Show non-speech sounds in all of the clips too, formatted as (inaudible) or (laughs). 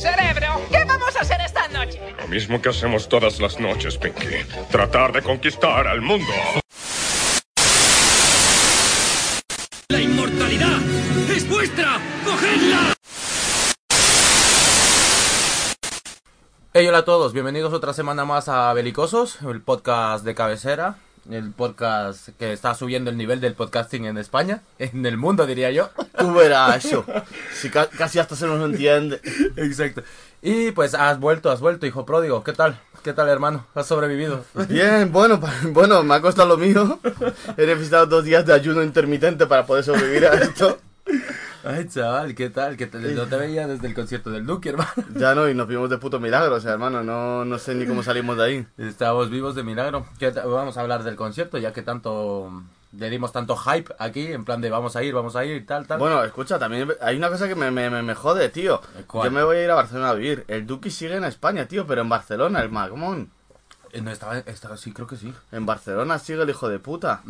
Cerebro, ¿qué vamos a hacer esta noche? Lo mismo que hacemos todas las noches, Pinky. Tratar de conquistar al mundo. ¡La inmortalidad es vuestra! ¡Cogedla! Hey, hola a todos, bienvenidos otra semana más a Belicosos, el podcast de cabecera, el podcast que está subiendo el nivel del podcasting en España, (laughs) en el mundo diría yo. Tú verás eso. Si ca- casi hasta se nos entiende. Exacto. Y pues has vuelto, has vuelto, hijo pródigo, ¿qué tal? ¿Qué tal, hermano? ¿Has sobrevivido? Bien, bueno, bueno, me ha costado lo mío. He necesitado dos días de ayuno intermitente para poder sobrevivir a esto. Ay, chaval, ¿qué tal? ¿Qué tal? No te veía desde el concierto del Duque, hermano. (laughs) Ya no, y nos vimos de puto milagro, o sea, hermano, no, no sé ni cómo salimos de ahí. Estamos vivos de milagro. Vamos a hablar del concierto, ya que tanto le dimos tanto hype aquí, en plan de vamos a ir, vamos a ir y tal, tal. Bueno, escucha, también hay una cosa que me, me, me- me jode, tío. ¿Cuál? Yo me voy a ir a Barcelona a vivir. El Duki sigue en España, tío, pero en Barcelona, el Magmón. Eh, No, estaba, estaba, sí, creo que sí. En Barcelona sigue el hijo de puta.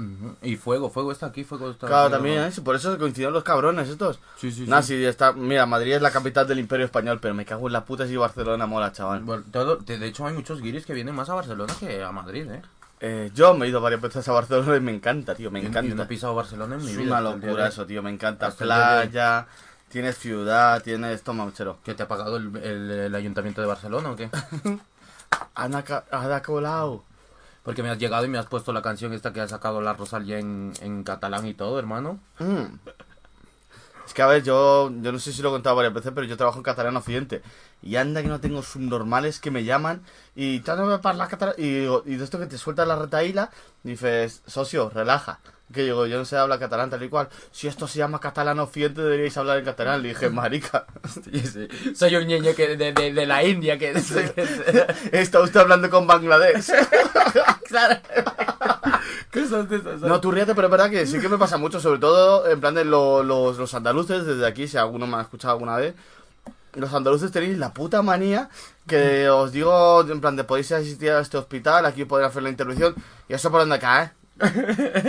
Y Fuego, Fuego está aquí, Fuego está Claro, aquí, también. ¿eh? Por eso coincidieron los cabrones estos. Sí, sí, Nah, sí. está... Mira, Madrid es la capital del Imperio Español, pero me cago en la puta si Barcelona mola, chaval. Bueno, todo- de hecho, hay muchos guiris que vienen más a Barcelona que a Madrid, ¿eh? Eh, yo me he ido varias veces a Barcelona y me encanta, tío, me Yo- Yo no he encanta. pisado Barcelona en mi Es vida. una día de locura eso, tío, me encanta. Hasta. Playa, tienes ciudad, tienes... Toma, muchero. ¿Que te ha pagado el, el- el ayuntamiento de Barcelona o qué? (laughs) Ada Colau. Porque me has llegado y me has puesto la canción esta que ha sacado la Rosalía en, en catalán y todo, hermano. Mm. Es que, a ver, yo, yo no sé si lo he contado varias veces, pero yo trabajo en catalán occidente. Y anda que no tengo subnormales que me llaman y. Y, y de esto que te suelta la retaíla, dices, socio, relaja. Que digo, yo no sé hablar catalán tal y cual. Si esto se llama catalán occidente, deberíais hablar en catalán. Le dije, marica, (laughs) Sí, sí. Soy un niño que de, de, de la India que... (laughs) está usted hablando con Bangladesh. (laughs) claro. ¿Qué son de esas? No, tú ríete, pero es verdad que sí que me pasa mucho, sobre todo en plan de lo- los, los andaluces, desde aquí, si alguno me ha escuchado alguna vez. Los andaluces tenéis la puta manía que os digo, en plan de podéis asistir a este hospital, aquí podéis hacer la intervención, y eso por dónde cae.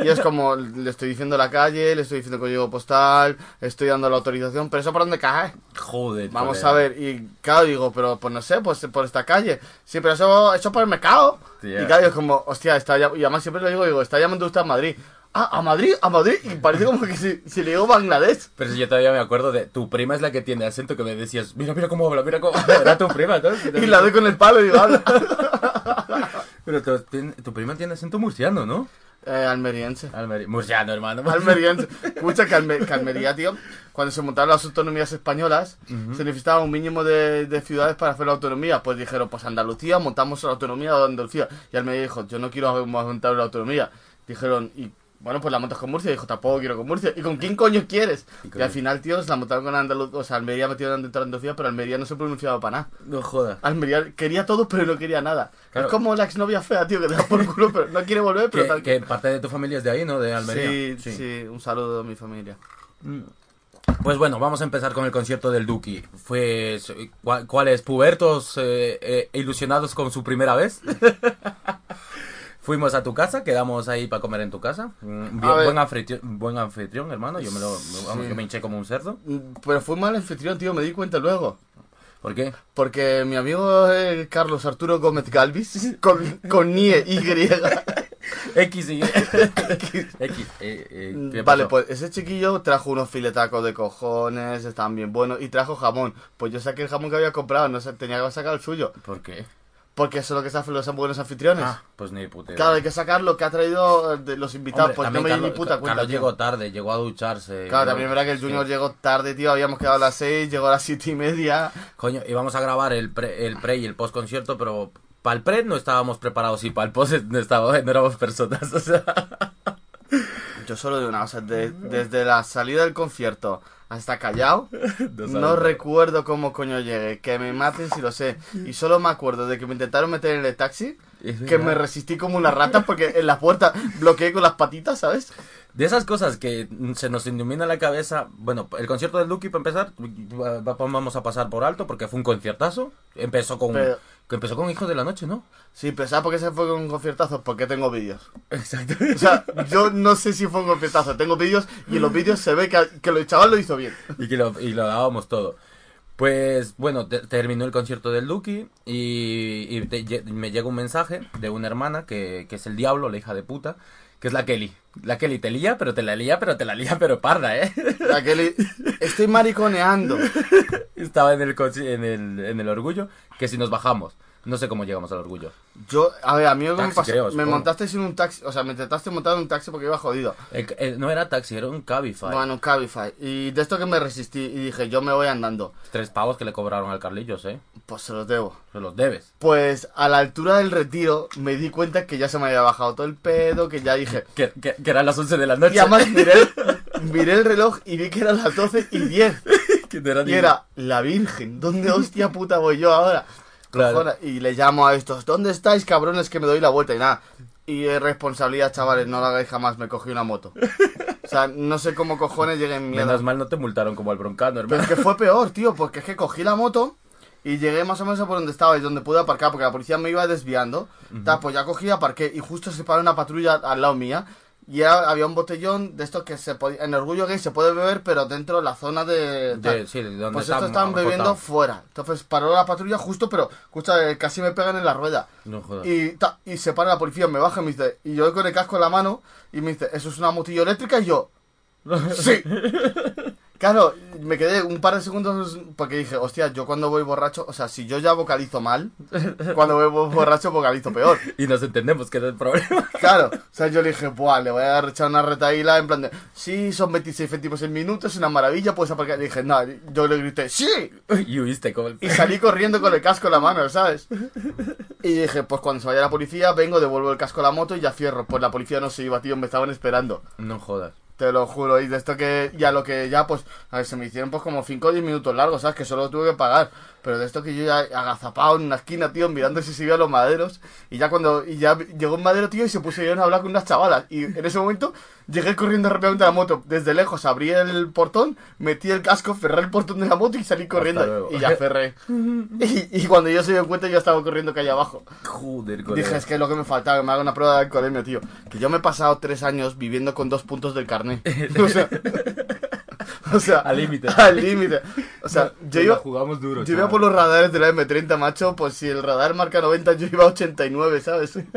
Y es como, le estoy diciendo la calle, le estoy diciendo código postal, estoy dando la autorización, pero eso por dónde cae. Joder. Vamos joder. a ver, y claro, digo, pero pues no sé, pues por esta calle. Sí, pero eso, eso por el mercado. Tía. Y claro, es como, hostia, está y además siempre lo digo, digo, está llamando usted a Madrid. Ah, a Madrid, a Madrid, y parece como que si, si le digo Bangladesh. Pero si yo todavía me acuerdo de tu prima es la que tiene acento que me decías, mira, mira cómo habla, mira cómo habla. (laughs) Era tu prima, ¿no? (laughs) Y la doy con el palo y digo, habla. (laughs) Pero tu prima tiene acento murciano, ¿no? Eh, almeriense. Almeri- murciano, hermano. (laughs) Almeriense. Escucha que, Alme- que Almería, tío, cuando se montaron las autonomías españolas, se necesitaba un mínimo de, de ciudades para hacer la autonomía. Pues dijeron, pues Andalucía, montamos la autonomía de Andalucía. Y Almería dijo, yo no quiero montar la autonomía. Dijeron, y bueno, pues la montas con Murcia. Dijo, tampoco quiero con Murcia. ¿Y con quién coño quieres? ¿Y Y, al final, tío, se la montaron con Andalucía. O sea, Almería metió dentro de Andalucía, pero Almería no se pronunciaba para nada. No jodas. Almería quería todo, pero no quería nada. Claro. Es como la exnovia fea, tío, que te da por culo, pero no quiere volver, pero Que, tal. que parte de tu familia es de ahí, ¿no? De Almería. Sí, sí, un saludo a mi familia. Pues bueno, vamos a empezar con el concierto del Duki. Fue, ¿cuál- ¿Cuáles pubertos eh, eh, ilusionados con su primera vez? (laughs) Fuimos a tu casa, quedamos ahí para comer en tu casa. Mm, bien- buen, anfitrión, buen anfitrión, hermano. Yo me lo, vamos, Sí. yo me hinché como un cerdo. Mm, Pero fue mal anfitrión, tío, me di cuenta luego. ¿Por qué? Porque mi amigo eh, Carlos Arturo Gómez Galvis, con, con NIE Y, (laughs) X y (laughs) X. eh, eh, ¿qué Vale, pues ese chiquillo trajo unos filetacos de cojones, estaban bien buenos, y trajo jamón. Pues yo saqué el jamón que había comprado, no sé, tenía que sacar el suyo. ¿Por qué? Porque eso es lo que se hacen los buenos anfitriones. Ah, pues ni puta. Claro, hay que sacar lo que ha traído eh, de los invitados, Hombre, pues no me di Carlos, ni puta cuenta. Carlos tío. llegó tarde, llegó a ducharse. Claro, también verdad que el Junior Sí. llegó tarde, tío, habíamos quedado a las 6, llegó a las siete y media. Coño, íbamos a grabar el pre, el pre y el post concierto, pero para el pre no estábamos preparados y para el post no, estábamos, no éramos personas. (laughs) O sea, Yo solo digo una cosa, de- desde la salida del concierto hasta Callao, (laughs) No recuerdo cómo coño llegué, que me maten si lo sé. Y solo me acuerdo de que me intentaron meter en el taxi, Es que verdad. me resistí como una rata porque en la puerta bloqueé con las patitas, ¿sabes? de esas cosas que se nos ilumina la cabeza, bueno, el concierto del Duki para empezar, va- va- vamos a pasar por alto porque fue un conciertazo. Empezó con Pero- que empezó con Hijos de la Noche, ¿no? Sí, pero ¿sabes por qué se fue con conciertazos? Porque tengo vídeos. Exacto. O sea, yo no sé si fue un conciertazo. Tengo vídeos y en los vídeos se ve que, que el chaval lo hizo bien. y que lo, y lo dábamos todo. Pues bueno, te- terminó el concierto del Duki y, y te- me llega un mensaje de una hermana que, que es el diablo, la hija de puta, que es la Kelly. La Kelly te lía, pero te la lía, pero te la lía, pero parda, ¿eh? La le- Estoy mariconeando. (laughs) Estaba en el, en, el, en el orgullo, que si nos bajamos. No sé cómo llegamos al orgullo. Yo, a ver, a mí me pasó, creo, me montaste sin un taxi, o sea, me intentaste montar en un taxi porque iba jodido. El- el- no era taxi, era un Cabify. Bueno, un Cabify. Y de esto que me resistí y dije, yo me voy andando. Tres pavos que le cobraron al Carlillos, ¿eh? Pues se los debo. Se los debes. Pues a la altura del retiro me di cuenta que ya se me había bajado todo el pedo, que ya dije... (laughs) Que, que, que eran las 11 de la noche. Y además miré el, (laughs) miré el reloj y vi que eran las 12 y 10. (laughs) Que no era Y era la Virgen. ¿Dónde hostia puta voy yo ahora? Claro. Y le llamo a estos. ¿Dónde estáis, cabrones? Que me doy la vuelta y nada. Y es responsabilidad, chavales. No lo hagáis jamás. Me cogí una moto. O sea, no sé cómo cojones llegué en mierda. Menos mal no te multaron como al broncano, Pero hermano. es que fue peor, tío. Porque es que cogí la moto y llegué más o menos a por donde estaba y donde pude aparcar. Porque la policía me iba desviando. Ta, pues ya cogí aparqué. Y justo se paró una patrulla al lado mía. Y había un botellón de estos que se podía. En Orgullo Gay se puede beber, pero dentro de la zona de. De- sí, de donde Pues estos estaban bebiendo fuera. Entonces paró la patrulla justo, pero escucha, eh, casi me pegan en la rueda. No jodas. Y, ta, y se para la policía, me baja y me dice, y yo con el casco en la mano, y me dice, ¿eso es una motillo eléctrica? Y yo, (laughs) sí. Claro, me quedé un par de segundos porque dije, hostia, yo cuando voy borracho, o sea, si yo ya vocalizo mal, (laughs) cuando voy bo- borracho vocalizo peor. Y nos entendemos que es el problema. (laughs) Claro, o sea, yo le dije, buah, le voy a echar una retaíla en plan de, sí, son 26 céntimos el minuto, es una maravilla, puedes aparcar. Y dije, no, yo le grité, sí, Y huiste como el... y salí corriendo con el casco en la mano, ¿sabes? (laughs) Y dije, pues cuando se vaya la policía, vengo, devuelvo el casco a la moto y ya cierro. Pues la policía no se iba, tío, me estaban esperando. No jodas. Te lo juro, y de esto que ya lo que ya, pues, a ver, se me hicieron pues como 5 o 10 minutos largos, ¿sabes? Que solo tuve que pagar. Pero de esto que yo ya agazapado en una esquina, tío, mirando si seguía los maderos. Y ya cuando, y ya llegó un madero, tío, y se pusieron a hablar con unas chavalas. Y en ese momento llegué corriendo rápidamente a la moto. Desde lejos abrí el portón, metí el casco, cerré el portón de la moto y salí corriendo. Y ya cerré. (laughs) y, y cuando yo se dio cuenta, yo estaba corriendo calle abajo. Joder, colega. Dije, es que es lo que me faltaba, que me haga una prueba de alcoholemia, tío. Que yo me he pasado tres años viviendo con dos puntos del carnet. (laughs) O sea, (laughs) o sea Al límite. (laughs) Al límite. O sea, yo Nos iba, jugamos duro, yo iba por los radares de la M30, macho. Pues si el radar marca 90, yo iba a 89, ¿sabes? (laughs)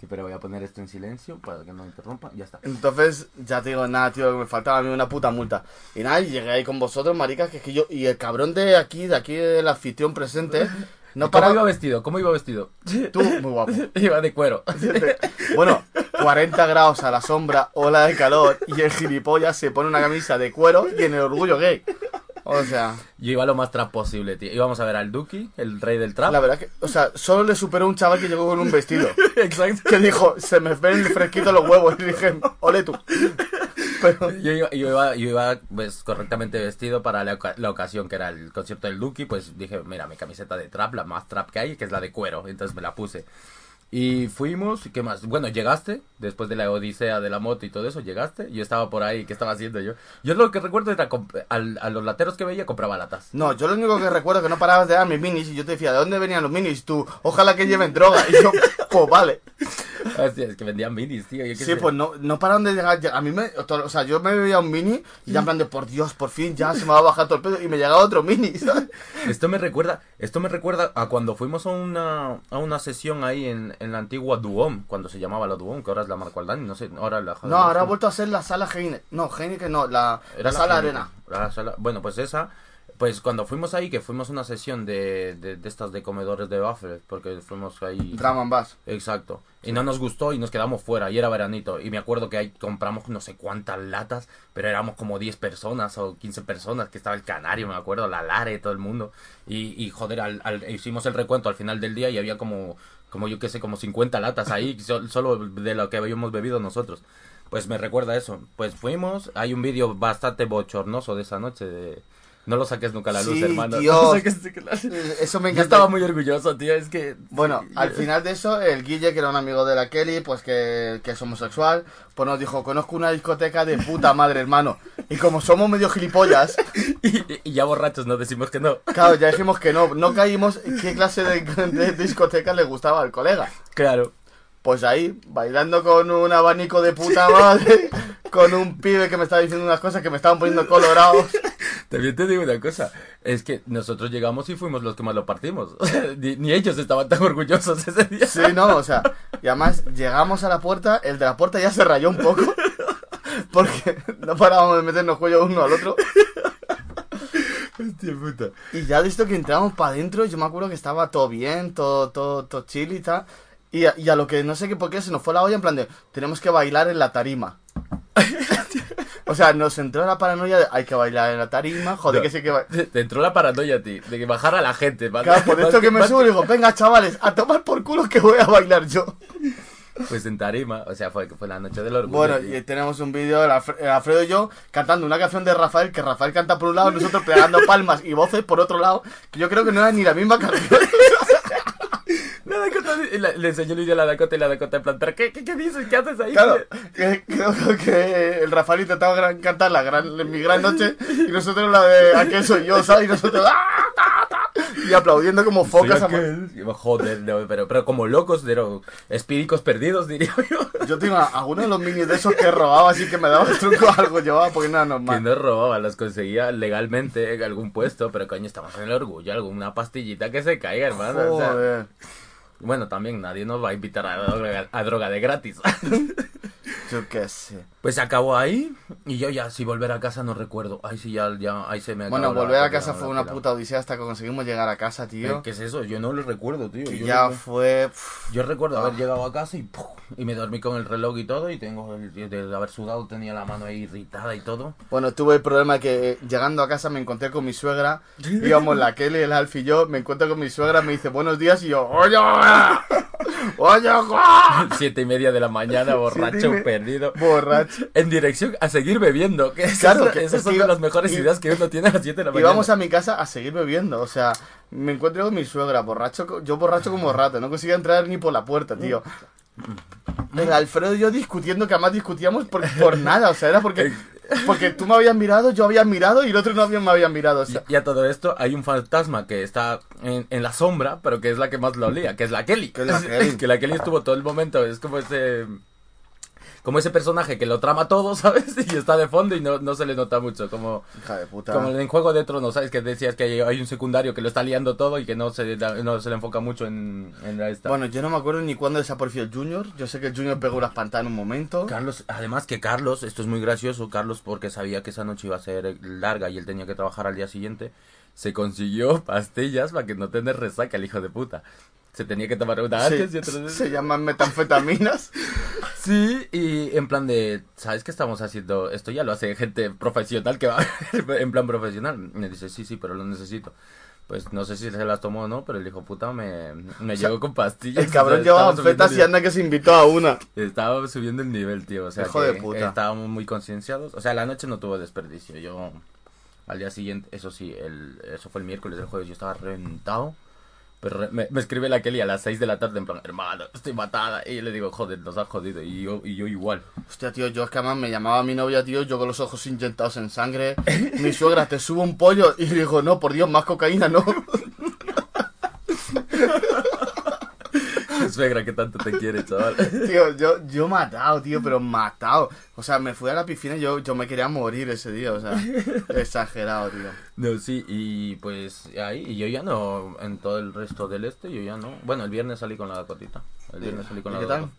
Sí, pero voy a poner esto en silencio para que no interrumpa. Ya está. Entonces, ya te digo, nada, tío, me faltaba a mí una puta multa. Y nada, y llegué ahí con vosotros, maricas, que es que yo. Y el cabrón de aquí, de aquí, el anfitrión presente, no ¿Cómo para. iba vestido? ¿Cómo iba vestido? Tú, muy guapo. iba de cuero. Bueno, 40 grados a la sombra, ola de calor, y el gilipollas se pone una camisa de cuero y en el orgullo gay. O sea, Yo iba lo más trap posible, tío. Íbamos a ver al Duki, el rey del trap. la verdad que, o sea, solo le superó un chaval que llegó con un vestido. (laughs) Exacto. Que dijo, se me ven fresquito los huevos. Y dije, ole tú. Pero, (laughs) Yo iba, yo iba, yo iba, pues, correctamente vestido para la, la ocasión que era el concierto del Duki, pues dije, mira, mi camiseta de trap, la más trap que hay, que es la de cuero, entonces me la puse. Y fuimos, ¿qué más? Bueno, llegaste, después de la odisea de la moto y todo eso, llegaste, yo estaba por ahí, ¿qué estaba haciendo yo? Yo lo que recuerdo era, al- a los lateros que veía, compraba latas. no, yo lo único que recuerdo es que no parabas de dar mis minis y yo te decía, ¿de dónde venían los minis? Tú, ojalá que lleven droga. Y yo, pues vale. Hostia, es que vendían minis, tío. Sí, sé. pues no, no pararon de llegar. A mí me. O sea, yo me bebía un mini y ya en plan de por Dios, por fin ya se me va a bajar todo el pedo. Y me llegaba otro mini, (laughs) ¿sabes? Esto me recuerda, esto me recuerda a cuando fuimos a una, a una sesión ahí en, en la antigua Duom, cuando se llamaba la Duom, que ahora es la Marco Aldani, no sé, ahora la No, ahora ha vuelto a ser la sala Heine. No, Heine que no, la, la sala Heineken, Arena. la sala- bueno, pues esa, pues cuando fuimos ahí, que fuimos a una sesión de, de, de estas de comedores de Buffett, porque fuimos ahí... Drum and Bass. Exacto. Y no nos gustó y nos quedamos fuera. Y era veranito. Y me acuerdo que ahí compramos no sé cuántas latas. Pero éramos como 10 personas o 15 personas. Que estaba el Canario, me acuerdo. La Lare, todo el mundo. Y, y joder, al, al- hicimos el recuento al final del día y había como, como yo qué sé, como 50 latas ahí. (laughs) so- solo de lo que habíamos bebido nosotros. Pues me recuerda eso. Pues fuimos. Hay un vídeo bastante bochornoso de esa noche. De, No lo saques nunca a la luz, Sí, hermano. No lo saques nunca a la luz. Eso me Yo encanta. estaba muy orgulloso, tío. Es que. Bueno, al final de eso, el Guille, que era un amigo de la Kelly, pues que, que es homosexual, pues nos dijo, conozco una discoteca de puta madre, hermano. Y como somos medio gilipollas, (laughs) Y, y ya borrachos no decimos que no. claro, ya dijimos que no, no caímos qué clase de, de discoteca le gustaba al colega. Claro. Pues ahí, bailando con un abanico de puta madre, con un pibe que me estaba diciendo unas cosas que me estaban poniendo colorados. También te digo una cosa, es que nosotros llegamos y fuimos los que más lo partimos. (laughs) Ni ellos estaban tan orgullosos ese día. Sí, no, o sea, y además llegamos a la puerta, el de la puerta ya se rayó un poco, porque no parábamos de meternos cuello uno al otro. Hostia puta. Y ya visto que entramos para adentro, yo me acuerdo que estaba todo bien, todo, todo, todo chill y tal. Y a, y a lo que no sé qué por qué se nos fue la olla en plan de, tenemos que bailar en la tarima. (laughs) o sea, nos entró la paranoia de, hay que bailar en la tarima, joder, No. que sí que (laughs) Te, entró la paranoia a ti, de que bajara la gente. ¿vale? Claro, por (laughs) esto que me más subo y digo, venga chavales, a tomar por culo que voy a bailar yo. Pues en tarima, o sea, fue, fue la noche del orgullo. Bueno, tío. y tenemos un vídeo, Alfre- el Alfredo y yo, cantando una canción de Rafael, que Rafael canta por un lado, nosotros pegando palmas y voces por otro lado, que yo creo que no era ni la misma canción. La Dakota, y la- le enseñó el vídeo a la Dakota y la Dakota en plan, ¿pero qué, qué, qué dices? ¿Qué haces ahí? Claro, que, (laughs) creo que el Rafael intentaba gran- cantar la gran, mi gran noche y nosotros la de aquel soy yo, ¿sabes? Y nosotros ¡ah, ta, ta! y aplaudiendo como focas. a- Joder, no, pero, pero como locos, de lo- espíricos perdidos, diría (laughs) yo. Yo tengo a- alguno de los minis de esos que robaba así que me daba el truco algo llevaba porque no era Que normal. no robaba, los conseguía legalmente en algún puesto, pero coño, estamos en el orgullo, alguna pastillita que se caiga, hermano. o sea, Joder. Bueno, también nadie nos va a invitar a droga, a droga de gratis. (laughs) Yo qué sé. Pues acabó ahí y yo ya, si volver a casa no recuerdo. Ahí sí, ya, ya ahí se me Bueno, acabó la- volver a casa la- fue la una puta odisea hasta que conseguimos llegar a casa, tío. ¿Qué es eso? Yo no lo recuerdo, tío. Y Yo ya recuerdo- fue... Yo recuerdo Ah. haber llegado a casa y, y me dormí con el reloj y todo y tengo el, de haber sudado tenía la mano ahí irritada y todo. Bueno, tuve el problema que eh, llegando a casa me encontré con mi suegra, íbamos la (laughs) Kelly, el Alf y yo, me encuentro con mi suegra, me dice buenos días y yo, oye, (laughs) oye, guau". (laughs) Siete y media de la mañana, borracho, Siete y me- perdido. borracho. En dirección a seguir bebiendo. Que esas, Claro, que- esas es son de las mejores ideas que uno tiene a las 7 de la mañana. Íbamos a mi casa a seguir bebiendo, o sea, me encuentro con mi suegra, borracho, yo borracho como rato, no conseguía entrar ni por la puerta, tío. El Alfredo y yo discutiendo, que además discutíamos por, por nada, o sea, era porque, porque tú me habías mirado, yo había mirado y el otro no me había mirado, o sea, Y a todo esto hay un fantasma que está en, en la sombra, pero que es la que más lo olía, que es la Kelly. Que es la Kelly. que la Kelly estuvo todo el momento, es como ese... Como ese personaje que lo trama todo, (laughs) ¿sabes? Y está de fondo y no, no se le nota mucho, como... hija de puta. Como en Juego de Tronos, ¿sabes? Que decías que hay, hay un secundario que lo está liando todo y que no se, da- no se le enfoca mucho en, en la esta. Bueno, yo no me acuerdo ni cuándo desapareció el Junior, yo sé que el Junior pegó una espantada en un momento. Carlos, además que Carlos, esto es muy gracioso, Carlos porque sabía que esa noche iba a ser larga y él tenía que trabajar al día siguiente, se consiguió pastillas para que no tener resaca el hijo de puta. Se tenía que tomar una y otra se llaman metanfetaminas. (laughs) Sí, y en plan de, ¿sabes qué estamos haciendo? Esto ya lo hace gente profesional que va (laughs) en plan profesional. Me dice, sí, sí, pero lo necesito. Pues no sé si se las tomó o no, pero el hijo puta me, me sea, llegó con pastillas. El cabrón o (laughs) sea, llevaba fetas y anda que se invitó a una. Estaba subiendo el nivel, tío. O sea, Hijo de puta. estábamos muy concienciados. O sea, la noche no tuvo desperdicio. Yo, al día siguiente, eso sí, el, eso fue el miércoles, el jueves, yo estaba reventado. Pero me, me escribe la Kelly a las 6 de la tarde, en plan, hermano, estoy matada. Y yo le digo, joder, nos ha jodido. Y yo, y yo igual. Hostia, tío, yo es que además me llamaba mi novia, tío, yo con los ojos inyectados en sangre. Mi suegra, te subo un pollo. Y digo, no, por Dios, más cocaína, no. (laughs) Suegra, que tanto te quiere, chaval. (laughs) Tío, yo, yo matado, tío, pero matado. O sea, me fui a la piscina y yo, yo me quería morir ese día, o sea, (laughs) exagerado, tío. No, sí, y pues ahí, y yo ya no, en todo el resto del este, yo ya no. Bueno, el viernes salí con la Dakotita. El viernes salí con ¿Y la qué tal?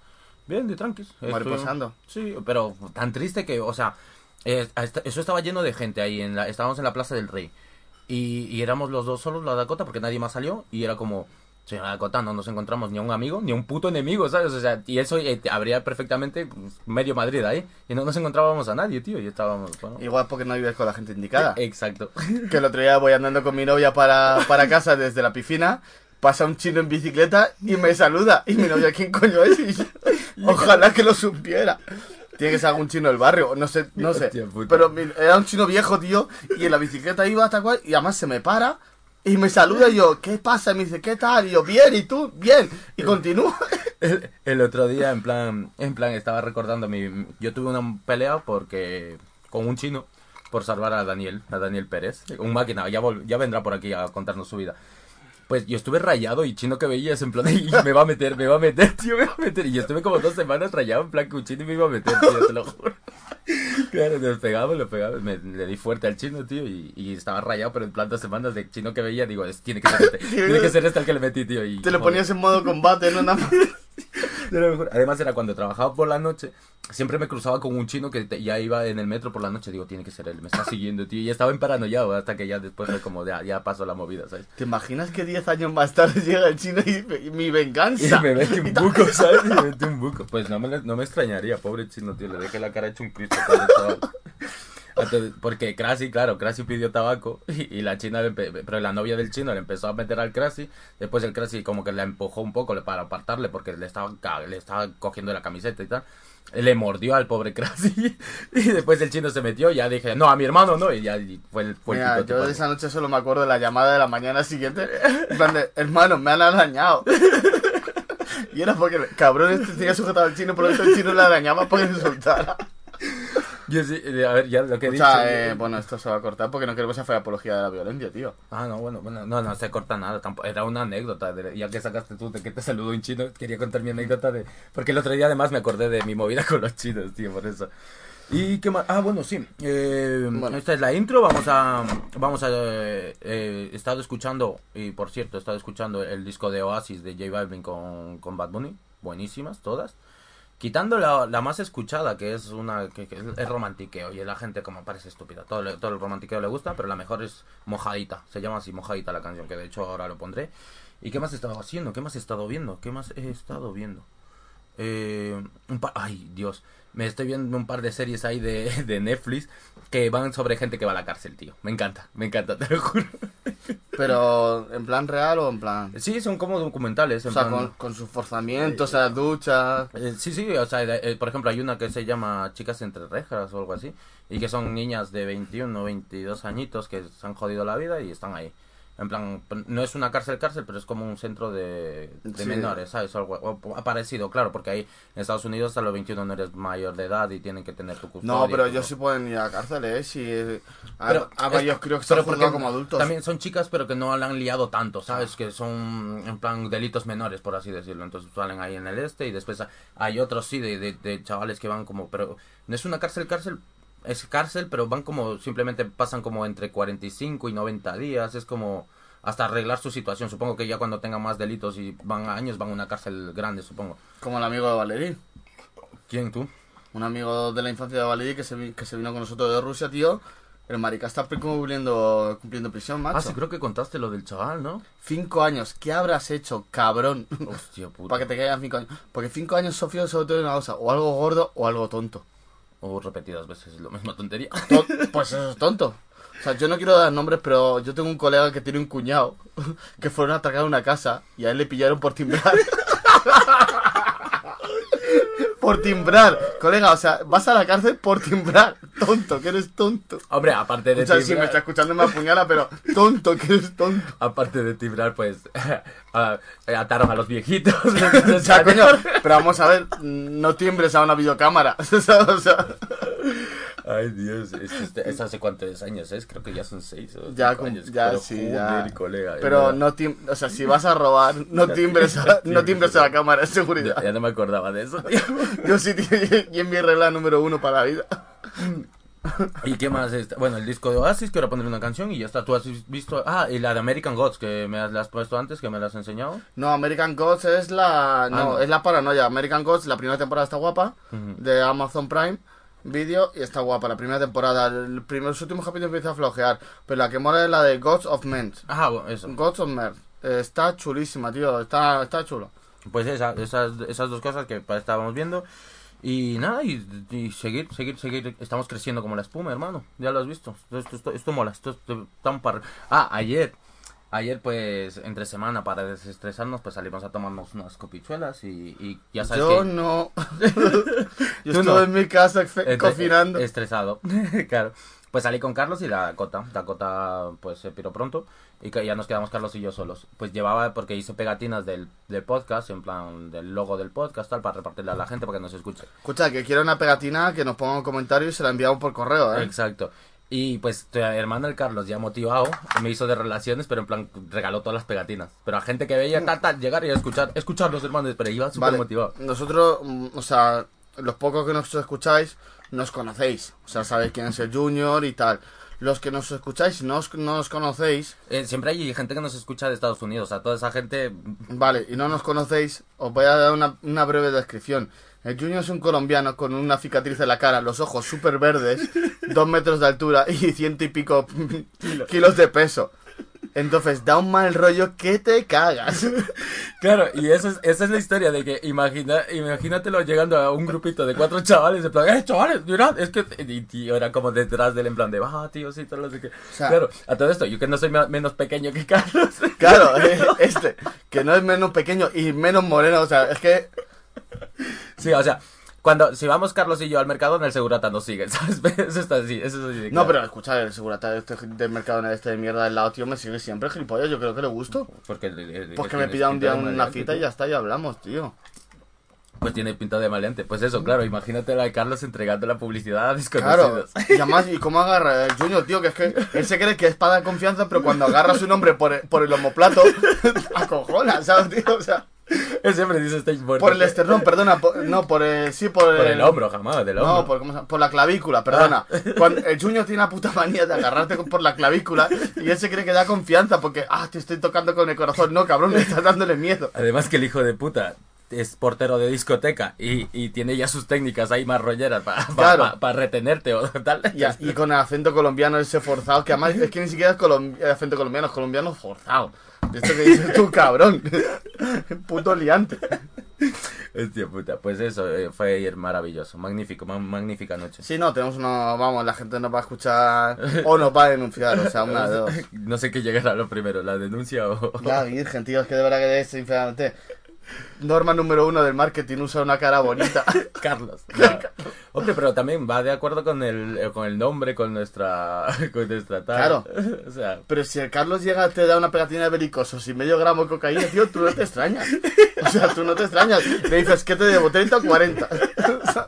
Bien, de tranquis. Reposando. Sí, pero tan triste que, o sea, eh, eso estaba lleno de gente ahí, en la, estábamos en la Plaza del Rey. Y, y éramos los dos solos, la Dakota, porque nadie más salió, y era como, señora Dakota, no nos encontramos ni a un amigo, ni a un puto enemigo, ¿sabes? O sea, y eso eh, habría perfectamente pues, medio Madrid ahí, y no nos encontrábamos a nadie, tío, y estábamos, bueno. Igual porque no vives con la gente indicada. (laughs) Exacto. (laughs) Que el otro día voy andando con mi novia para, para casa desde la piscina. Pasa un chino en bicicleta y me saluda. Y mi novia, ¿quién coño es? Y yo, (laughs) ojalá que lo supiera. Tiene que ser algún chino del barrio, no sé, no sé. Hostia. Pero era un chino viejo, tío, y en la bicicleta iba hasta cual, y además se me para y me saluda y yo, ¿qué pasa? Y me dice, ¿qué tal? Y yo, bien, ¿y tú? Bien. Y continúa. El, el otro día, en plan, en plan, estaba recordando mi... Yo tuve una pelea porque... Con un chino por salvar a Daniel, a Daniel Pérez. Un máquina, ya, vol- ya vendrá por aquí a contarnos su vida. Pues yo estuve rayado y chino que veía es en plan, (laughs) y me va a meter, me va a meter, tío, me va a meter. Y yo estuve como dos semanas rayado en plan que un chino me iba a meter, tío, te lo juro. Claro, nos pegamos, lo pegamos, me, le di fuerte al chino, tío, y, y estaba rayado, pero en plan dos semanas de chino que veía, digo, es, tiene que ser este, (laughs) tiene que ser este el que le metí, tío. Y, Te lo joder. ponías en modo combate, no nada más. (laughs) Además era cuando trabajaba por la noche, siempre me cruzaba con un chino que te- ya iba en el metro por la noche, digo, tiene que ser él, me está siguiendo, tío, y estaba en paranoiado hasta que ya después fue como, ya, ya pasó la movida, ¿sabes? ¿Te imaginas que 10 años más tarde llega el chino y, y mi venganza? Y me mete un (laughs) buco, ¿sabes? Y me mete un buco. Pues no me, no me extrañaría, pobre chino, tío, le dejé la cara hecho un cristo. (laughs) Entonces, porque Krasi, claro, Krasi pidió tabaco (laughs) y, y la china, le pero la novia del chino le empezó a meter al Krasi. Después el Krasi como que la empujó un poco para apartarle porque le estaba, le estaba cogiendo la camiseta y tal. Le mordió al pobre Krasi (laughs) y después el chino se metió y ya dije, no, a mi hermano no, y ya fue el, fue el Mira, picote yo de esa noche solo me acuerdo de la llamada de la mañana siguiente. En plan de, hermano, me han arañado. (laughs) Y era porque el cabrón este tenía sujetado al chino, por tanto el chino le arañaba para que se soltara. Yo sí, a ver, ya lo que he dicho. sea, eh, bueno, esto se va a cortar porque no queremos hacer apología de la violencia, tío. Ah, no, bueno, bueno, no, no se corta nada, tampoco, era una anécdota, de- ya que sacaste tú de que te saludó un chino, quería contar mi anécdota de, porque el otro día además me acordé de mi movida (laughs) con los chinos, tío, por eso. ¿Y qué más? Ah, bueno, sí, eh, Bueno. esta es la intro, vamos a, vamos a, eh, eh, he estado escuchando, y por cierto, he estado escuchando el disco de Oasis de J Balvin con, con Bad Bunny, buenísimas todas. Quitando la, la más escuchada, que es una que, es, es romantiqueo, y la gente como parece estúpida. Todo, le- todo el romantiqueo le gusta, pero la mejor es Mojadita. Se llama así Mojadita la canción, que de hecho ahora lo pondré. ¿Y qué más he estado haciendo? ¿Qué más he estado viendo? ¿Qué más he estado viendo? Eh, un par... Ay, Dios. Me estoy viendo un par de series ahí de, (laughs) de Netflix que van sobre gente que va a la cárcel, tío. Me encanta, me encanta, te lo juro. (laughs) Pero, ¿en plan real o en plan...? Sí, son como documentales. en O sea, plan- con, con sus forzamientos en las duchas... Eh, sí, sí, o sea, eh, por ejemplo, hay una que se llama Chicas entre rejas o algo así, y que son niñas de 21 o 22 añitos que se han jodido la vida y están ahí. En plan, p- no es una cárcel cárcel, pero es como un centro de, de Sí. menores, ¿sabes? O algo, ha parecido, claro, porque ahí en Estados Unidos hasta los 21 no eres mayor de edad y tienen que tener tu custodia. No, pero ellos sí pueden ir a cárcel, ¿eh? Si... A, Pero a es- varios creo que están como adultos. También son chicas, pero que no la han liado tanto, ¿sabes? Que son, en plan, delitos menores, por así decirlo. Entonces salen ahí en el este y después hay otros, sí, de, de, de chavales que van como... Pero no es una cárcel, cárcel, es cárcel, pero van como, simplemente pasan como entre 45 y 90 días. Es como hasta arreglar su situación. Supongo que ya cuando tengan más delitos y van a años, van a una cárcel grande, supongo. Como el amigo de Valerí. ¿Quién, tú? Un amigo de la infancia de Valerí que se, que se vino con nosotros de Rusia, tío. El marica está cumpliendo, cumpliendo prisión, macho. Ah, sí, creo que contaste lo del chaval, ¿no? Cinco años. ¿Qué habrás hecho, cabrón? Hostia puta. (laughs) Para que te caigan cinco años. Porque cinco años, Sofía, sobre todo una cosa. O algo gordo o algo tonto. O repetidas veces es lo misma tontería. (laughs) To- pues eso es tonto. O sea, yo no quiero dar nombres, pero yo tengo un colega que tiene un cuñado (laughs) que fueron a atracar una casa y a él le pillaron por timbrar. (laughs) por timbrar. Colega, o sea, vas a la cárcel por timbrar. Tonto, que eres tonto. Hombre, aparte de O sea, si timbrar- me está escuchando me apuñala, pero tonto, que eres tonto. aparte de tibrar, pues (laughs) a- ataron a los viejitos. (laughs) O sea, coño, pero vamos a ver, no timbres a una videocámara. (laughs) o sea, Ay, Dios, esto, es- hace cuántos años es, creo que ya son seis o ya, con- años. ya pero sí, joder, ya. colega, Pero ya- no tim o sea, si vas a robar, no timbres a, (laughs) no timbres a la cámara de seguridad. ya no me acordaba de eso, tío. (laughs) Yo sí, tío, y en mi regla número uno para la vida. ¿Y qué más? está? Bueno, el disco de Oasis, quiero poner una canción y ya está. ¿Tú has visto? Ah, y la de American Gods, que me has, la has puesto antes, que me la has enseñado. No, American Gods es la. No, no. es la paranoia. American Gods, la primera temporada está guapa. Ujú. De Amazon Prime Video y está guapa. La primera temporada. El primer, los últimos capítulos empieza a flojear. Pero la que mola es la de Gods of Men. Ah, bueno, eso. Gods of Men. Eh, está chulísima, tío. Está, está chulo. Pues esa, esas, esas dos cosas que estábamos viendo. Y nada, y, y seguir, seguir, seguir. Estamos creciendo como la espuma, hermano. Ya lo has visto. Esto, esto, esto mola. Esto es tan par... Ah, ayer. Ayer, pues, entre semana, para desestresarnos, pues salimos a tomarnos unas copichuelas y, y ya sabes Yo que... no. (laughs) Yo estuve no. en mi casa cocinando. Estresado, (laughs) claro. Pues salí con Carlos y Dakota. Dakota, pues, se piró pronto. Y que ya nos quedamos Carlos y yo solos. Pues llevaba, porque hice pegatinas del, del podcast, en plan, del logo del podcast, tal, para repartirle a la gente para que nos escuche. Escucha, que quiero una pegatina, que nos ponga un comentario y se la enviamos por correo, ¿eh? Exacto. Y pues tu hermano el Carlos, ya motivado, me hizo de relaciones, pero en plan regaló todas las pegatinas. Pero a gente que veía tal, tal, llegar y escuchar, escuchar los hermanos, pero iba súper Vale, motivado. nosotros, mm, o sea, los pocos que nos escucháis, nos conocéis. O sea, sabéis quién es el Junior y tal. Los que nos escucháis, no os, no os conocéis, Eh, siempre hay gente que nos escucha de Estados Unidos, o sea, toda esa gente... vale, y no nos conocéis, os voy a dar una, una breve descripción. El Junior es un colombiano con una cicatriz en la cara, los ojos súper verdes, (laughs) dos metros de altura y ciento y pico (laughs) kilos de peso. Entonces da un mal rollo que te cagas. (laughs) Claro, y eso es, esa es la historia de que imagina, imagínatelo llegando a un grupito de cuatro chavales, en plan, eh, chavales, mirad, es que... Y tío, era como detrás del en plan de, ah, tío, sí, todo lo que... sea- claro, a todo esto, yo que no soy me- menos pequeño que Carlos. Claro, eh, este, que no es menos pequeño y menos moreno, o sea, es que Sí, o sea, cuando si vamos Carlos y yo al mercado, en el segurata nos siguen, (laughs) ¿sabes? Eso está así, eso No, claro. pero escucha, el segurata este del mercado en este de mierda del lado, tío, me sigue siempre, gilipollas, yo creo que le gusto. Porque, eh, Pues que tiene me pida un día una cita y ya está, y hablamos, tío. Pues tiene pinta de maleante. Pues eso, claro, imagínate la de Carlos entregando la publicidad a Claro, desconocidos. y (laughs) además, ¿y cómo agarra el Junior, tío? Que es que él se cree que es para dar confianza, pero cuando agarra su nombre por el, por el homoplato, (laughs) acojona, ¿sabes, tío? O sea, Él siempre dice por el esternón, perdona, por- no, por el, sí, por el... Por el hombro, jamás, del hombro. No, por, ¿cómo se llama? por la clavícula, perdona. (laughs) Cuando el Junior tiene la puta manía de agarrarte por la clavícula y él se cree que da confianza porque, ah, te estoy tocando con el corazón. No, cabrón, le estás dándole miedo. Además que el hijo de puta es portero de discoteca y, y tiene ya sus técnicas ahí más rolleras para Claro. retenerte o (laughs) tal. Y, con el acento colombiano ese forzado, que además es que ni siquiera es colom- el acento colombiano, es colombiano forzado. Esto que dices tú, cabrón. (laughs) Puto liante. Hostia puta, pues eso eh, fue ayer maravilloso, magnífico, ma- magnífica noche. Sí, no, tenemos uno, vamos, la gente nos va a escuchar o nos va a denunciar, o sea, una de dos. (laughs) No sé qué llegará lo primero, la denuncia o... La virgen, tío, es que de verdad que es, sinceramente. Norma número uno del marketing, usa una cara bonita. (laughs) Carlos. (laughs) No. Hombre, pero también va de acuerdo con el, eh, con el nombre, con nuestra, (laughs) con nuestra tal. Claro. O sea, Pero si el Carlos llega te da una pegatina de belicosos y medio gramo de cocaína, tío, tú no te extrañas. O sea, tú no te extrañas. Le dices, ¿qué te debo? ¿30 o 40? O sea,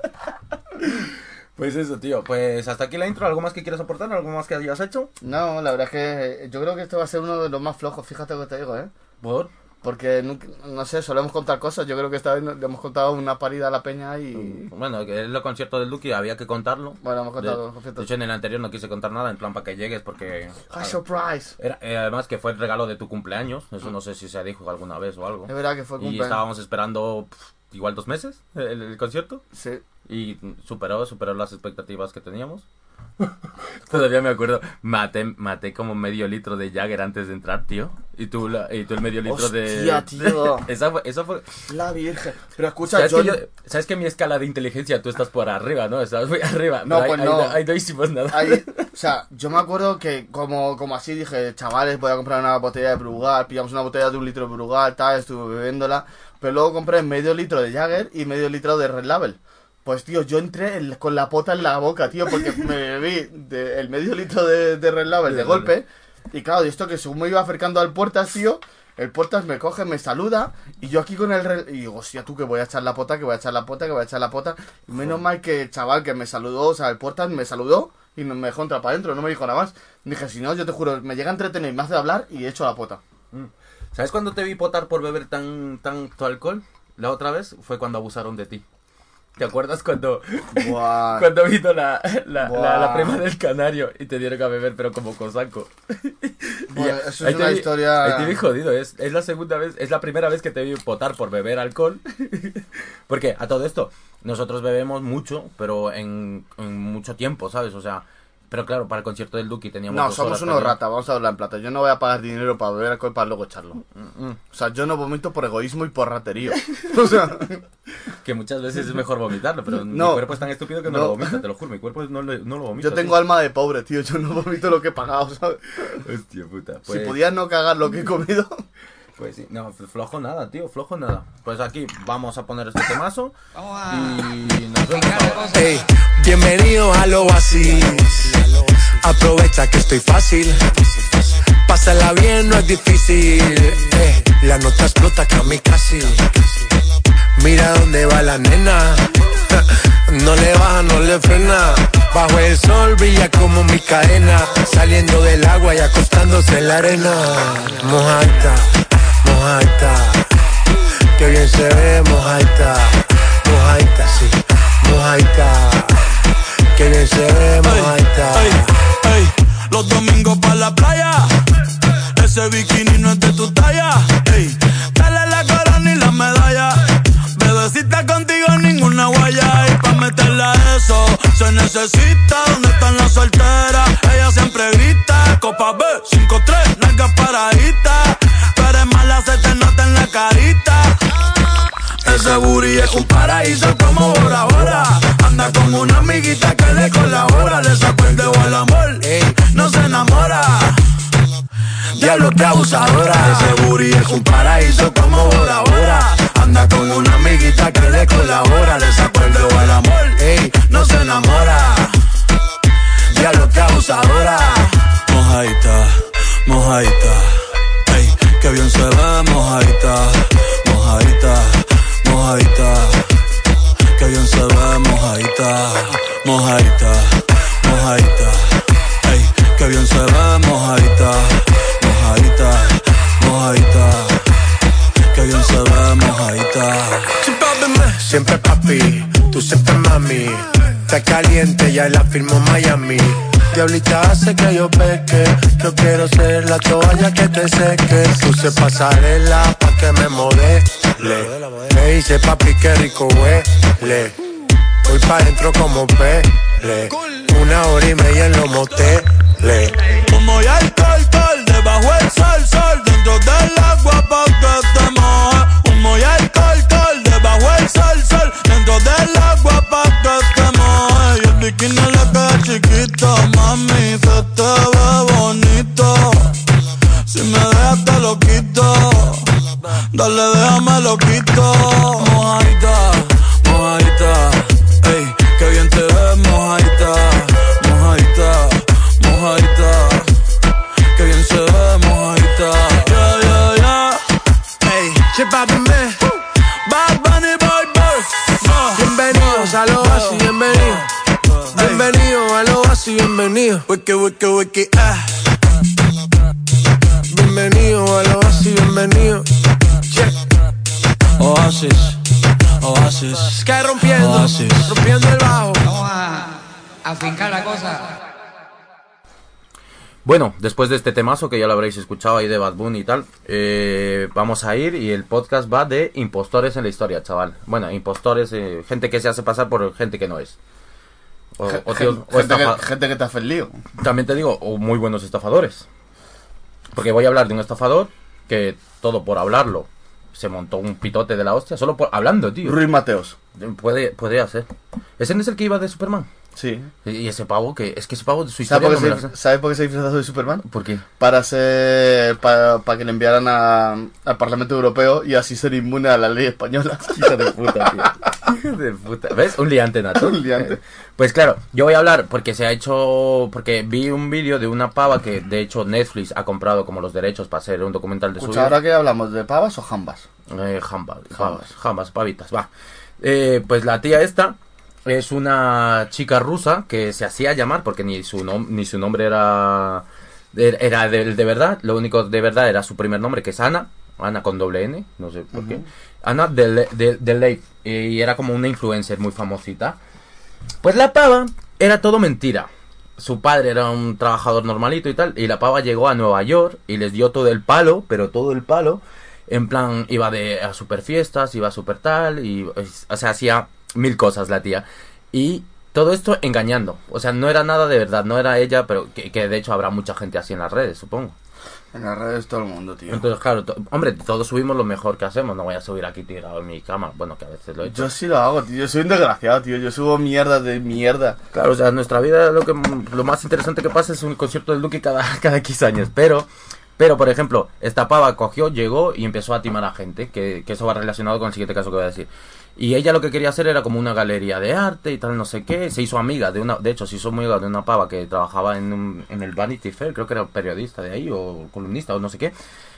pues eso, tío. Pues hasta aquí la intro. ¿Algo más que quieras aportar? ¿Algo más que hayas hecho? no, la verdad es que yo creo que este va a ser uno de los más flojos, fíjate lo que te digo, ¿eh? ¿Por? Porque, nunca- no sé, solemos contar cosas. Yo creo que esta vez le hemos contado una parida a la peña y... Bueno, que es lo concierto del Duki, había que contarlo. Bueno, hemos contado de, los conciertos. de hecho, en el anterior no quise contar nada, en plan para que llegues, porque... ¡Ah, surprise! Era, eh, además que fue el regalo de tu cumpleaños, eso no sé si se dijo alguna vez o algo. Es verdad que fue Y cumpleaños. estábamos esperando pf, igual dos meses el, el concierto Sí. y superó, superó las expectativas que teníamos. (laughs) Todavía me acuerdo, maté, maté como medio litro de Jagger antes de entrar, tío. Y tú, la- y tú el medio litro de... Hostia, tío. (laughs) Esa fue, eso fue... La virgen. Pero escucha, ¿Sabes, yo... que yo- sabes que mi escala de inteligencia tú estás por arriba, ¿no? Estás muy (laughs) arriba. No, pero pues no. Ahí no hicimos nada. O sea, yo me acuerdo que como, como así dije, chavales, voy a comprar una botella de Brugal, pillamos una botella de un litro de Brugal, tal, estuve bebiéndola, pero luego compré medio litro de Jagger y medio litro de Red Label. Pues tío, yo entré en- con la pota en la boca, tío, porque me bebí de- el medio litro de, de Red Label de golpe. Y claro, y esto que según me iba acercando al puertas, tío, el puertas me coge, me saluda, y yo aquí con el Red- y digo, hostia, tú que voy a echar la pota, que voy a echar la pota, que voy a echar la pota. Y menos mal que el chaval que me saludó, o sea, el puertas me saludó y me dejó entrar para adentro, no me dijo nada más. Dije, si no, yo te juro, me llega a entretener, me hace hablar y echo la pota. ¿Sabes cuándo te vi potar por beber tan tanto alcohol? La otra vez fue cuando abusaron de ti. ¿Te acuerdas cuando, Buah. cuando vino la, la, la, la prima del canario y te dieron a beber pero como cosaco? Bueno, eso ahí es te una vi- historia- ahí te vi jodido, es, es la segunda vez, es la primera vez que te vi potar por beber alcohol. (laughs) Porque a todo esto, nosotros bebemos mucho, pero en, en mucho tiempo, ¿sabes? O sea, Pero claro, para el concierto del Duki teníamos. No, dos somos horas unos para- ratas, vamos a hablar en plata. Yo no voy a pagar dinero para beber alcohol para luego echarlo. Mm, O sea, yo no vomito por egoísmo y por raterío. (laughs) O sea, Que muchas veces es mejor vomitarlo, pero mi cuerpo es tan estúpido que no, No. lo vomita, te lo juro. Mi cuerpo no lo, no lo vomita. yo tengo tío. alma de pobre, tío. Yo no vomito lo que he pagado, ¿sabes? Hostia puta. Si Pues, pudiera no cagar lo que he comido. Pues sí, no, flojo nada, tío, flojo nada. Pues aquí vamos a poner este temazo. Y nos vemos ahora. Ey, bienvenido al oasis. Aprovecha que estoy fácil. Pásala bien, no es difícil. Ey, la nota explota casi. Mira dónde va la nena. (laughs) No le baja, no le frena. Bajo el sol brilla como mi cadena. Saliendo del agua y acostándose en la arena. Mojaita, mojaita. Que bien se ve, mojaita. Mojaita, sí. Mojaita. Que bien se ve, mojaita. Ey, ey, los domingos pa' la playa. Ese bikini no es de tu talla. Ey, dale la corona y la medalla. Bebecita contigo ninguna guaya. Y pa' meterla eso se necesita. ¿Dónde están las solteras? Ella siempre grita. Copa B, 5-3, nalgas paraditas. Mala, se te nota en la carita. Ese booty es un paraíso como Bora Bora. Anda con una amiguita que le colabora Le sacó el dedo al amor, ey, no se enamora. Diablo que abusadora. Ese booty es un paraíso como Bora Bora. Anda con una amiguita que le colabora Le sacó el dedo al amor, ey, no se enamora. Diablo que abusadora. Mojaita, mojaita que bien se ve mojaita Mojaita, mojaita Que bien se ve mojaita Mojaita, mojaita Ey, que bien se ve mojaita Mojaita, mojaita Que bien se ve mojaita Siempre papi, tú siempre mami. Está caliente, ya la firmó Miami. Diablita hace que yo peque. Yo quiero ser la toalla que te seque. Puse pasarela pa' que me modele. Me dice papi que rico huele. Voy pa' dentro como pele. Una hora y media en los moteles. Como ya el alcohol, debajo el sol, sol Dentro del agua pa' que te moje Humo y alcohol, debajo el sol, sol Dentro del agua pa' que te moje Y el bikini chiquito, mami Se te ve bonito. Si me dejas te lo quito. Dale, déjame lo quito bienvenido. Wiki, wiki, wiki, ah Bienvenido al oasis, bienvenido. Check. Oasis, Oasis Sky rompiendo, Oasis. rompiendo el bajo. Vamos a afincar la cosa. Bueno, después de este temazo que ya lo habréis escuchado ahí de Bad Bunny y tal, eh, vamos a ir y el podcast va de impostores en la historia, chaval. Bueno, impostores, eh, gente que se hace pasar por gente que no es. O, o tíos- gente, estafa- que, gente que te hace el lío. También te digo, o muy buenos estafadores. Porque voy a hablar de un estafador que todo por hablarlo se montó un pitote de la hostia, solo por hablando, tío. Ruiz Mateos. Puede, podría ser. ¿Ese no es el que iba de Superman? Sí. Y ese pavo, que es que ese pavo, su ¿Sabes historia por, no se, sé. ¿Sabes por qué se disfrazó de Superman? ¿Por qué? Para ser. Para, para que le enviaran a, al Parlamento Europeo y así ser inmune a la ley española. (laughs) Hijo de puta, tío. De puta. ¿Ves? Un liante, Nato. (laughs) Un liante. Eh, Pues claro, yo voy a hablar porque se ha hecho. Porque vi un vídeo de una pava que de hecho Netflix ha comprado como los derechos para hacer un documental de su vida. ahora que hablamos de pavas o jambas. Eh, jambas, jambas, jambas, pavitas, va. Eh, pues la tía esta es una chica rusa que se hacía llamar porque ni su, nom- ni su nombre era er- era de, de verdad, lo único de verdad era su primer nombre que es Ana, Ana con doble N, no sé por qué. Ana de, de, de Leif, y era como una influencer muy famosita. Pues la pava era todo mentira. Su padre era un trabajador normalito y tal, y la pava llegó a Nueva York y les dio todo el palo, pero todo el palo. En plan, iba de, a super fiestas, iba a super tal, y, o sea, hacía mil cosas la tía. Y todo esto engañando. O sea, no era nada de verdad, no era ella, pero que, que de hecho habrá mucha gente así en las redes, supongo. En las redes todo el mundo, tío. Entonces, claro, to- hombre, todos subimos lo mejor que hacemos. No voy a subir aquí tirado en mi cama. Bueno, que a veces lo he hecho. Yo sí lo hago, tío. Yo soy un desgraciado, tío. Yo subo mierda de mierda. Claro, o sea, en nuestra vida lo que lo más interesante que pasa es un concierto de Duki cada, (laughs) cada X años. Pero, pero, por ejemplo, esta pava cogió, llegó y empezó a timar a gente. Que, que eso va relacionado con el siguiente caso que voy a decir. Y ella lo que quería hacer era como una galería de arte y tal, no sé qué. Se hizo amiga de una, de hecho, se hizo amiga de una pava que trabajaba en, un- en el Vanity Fair, creo que era periodista de ahí o columnista o no sé qué.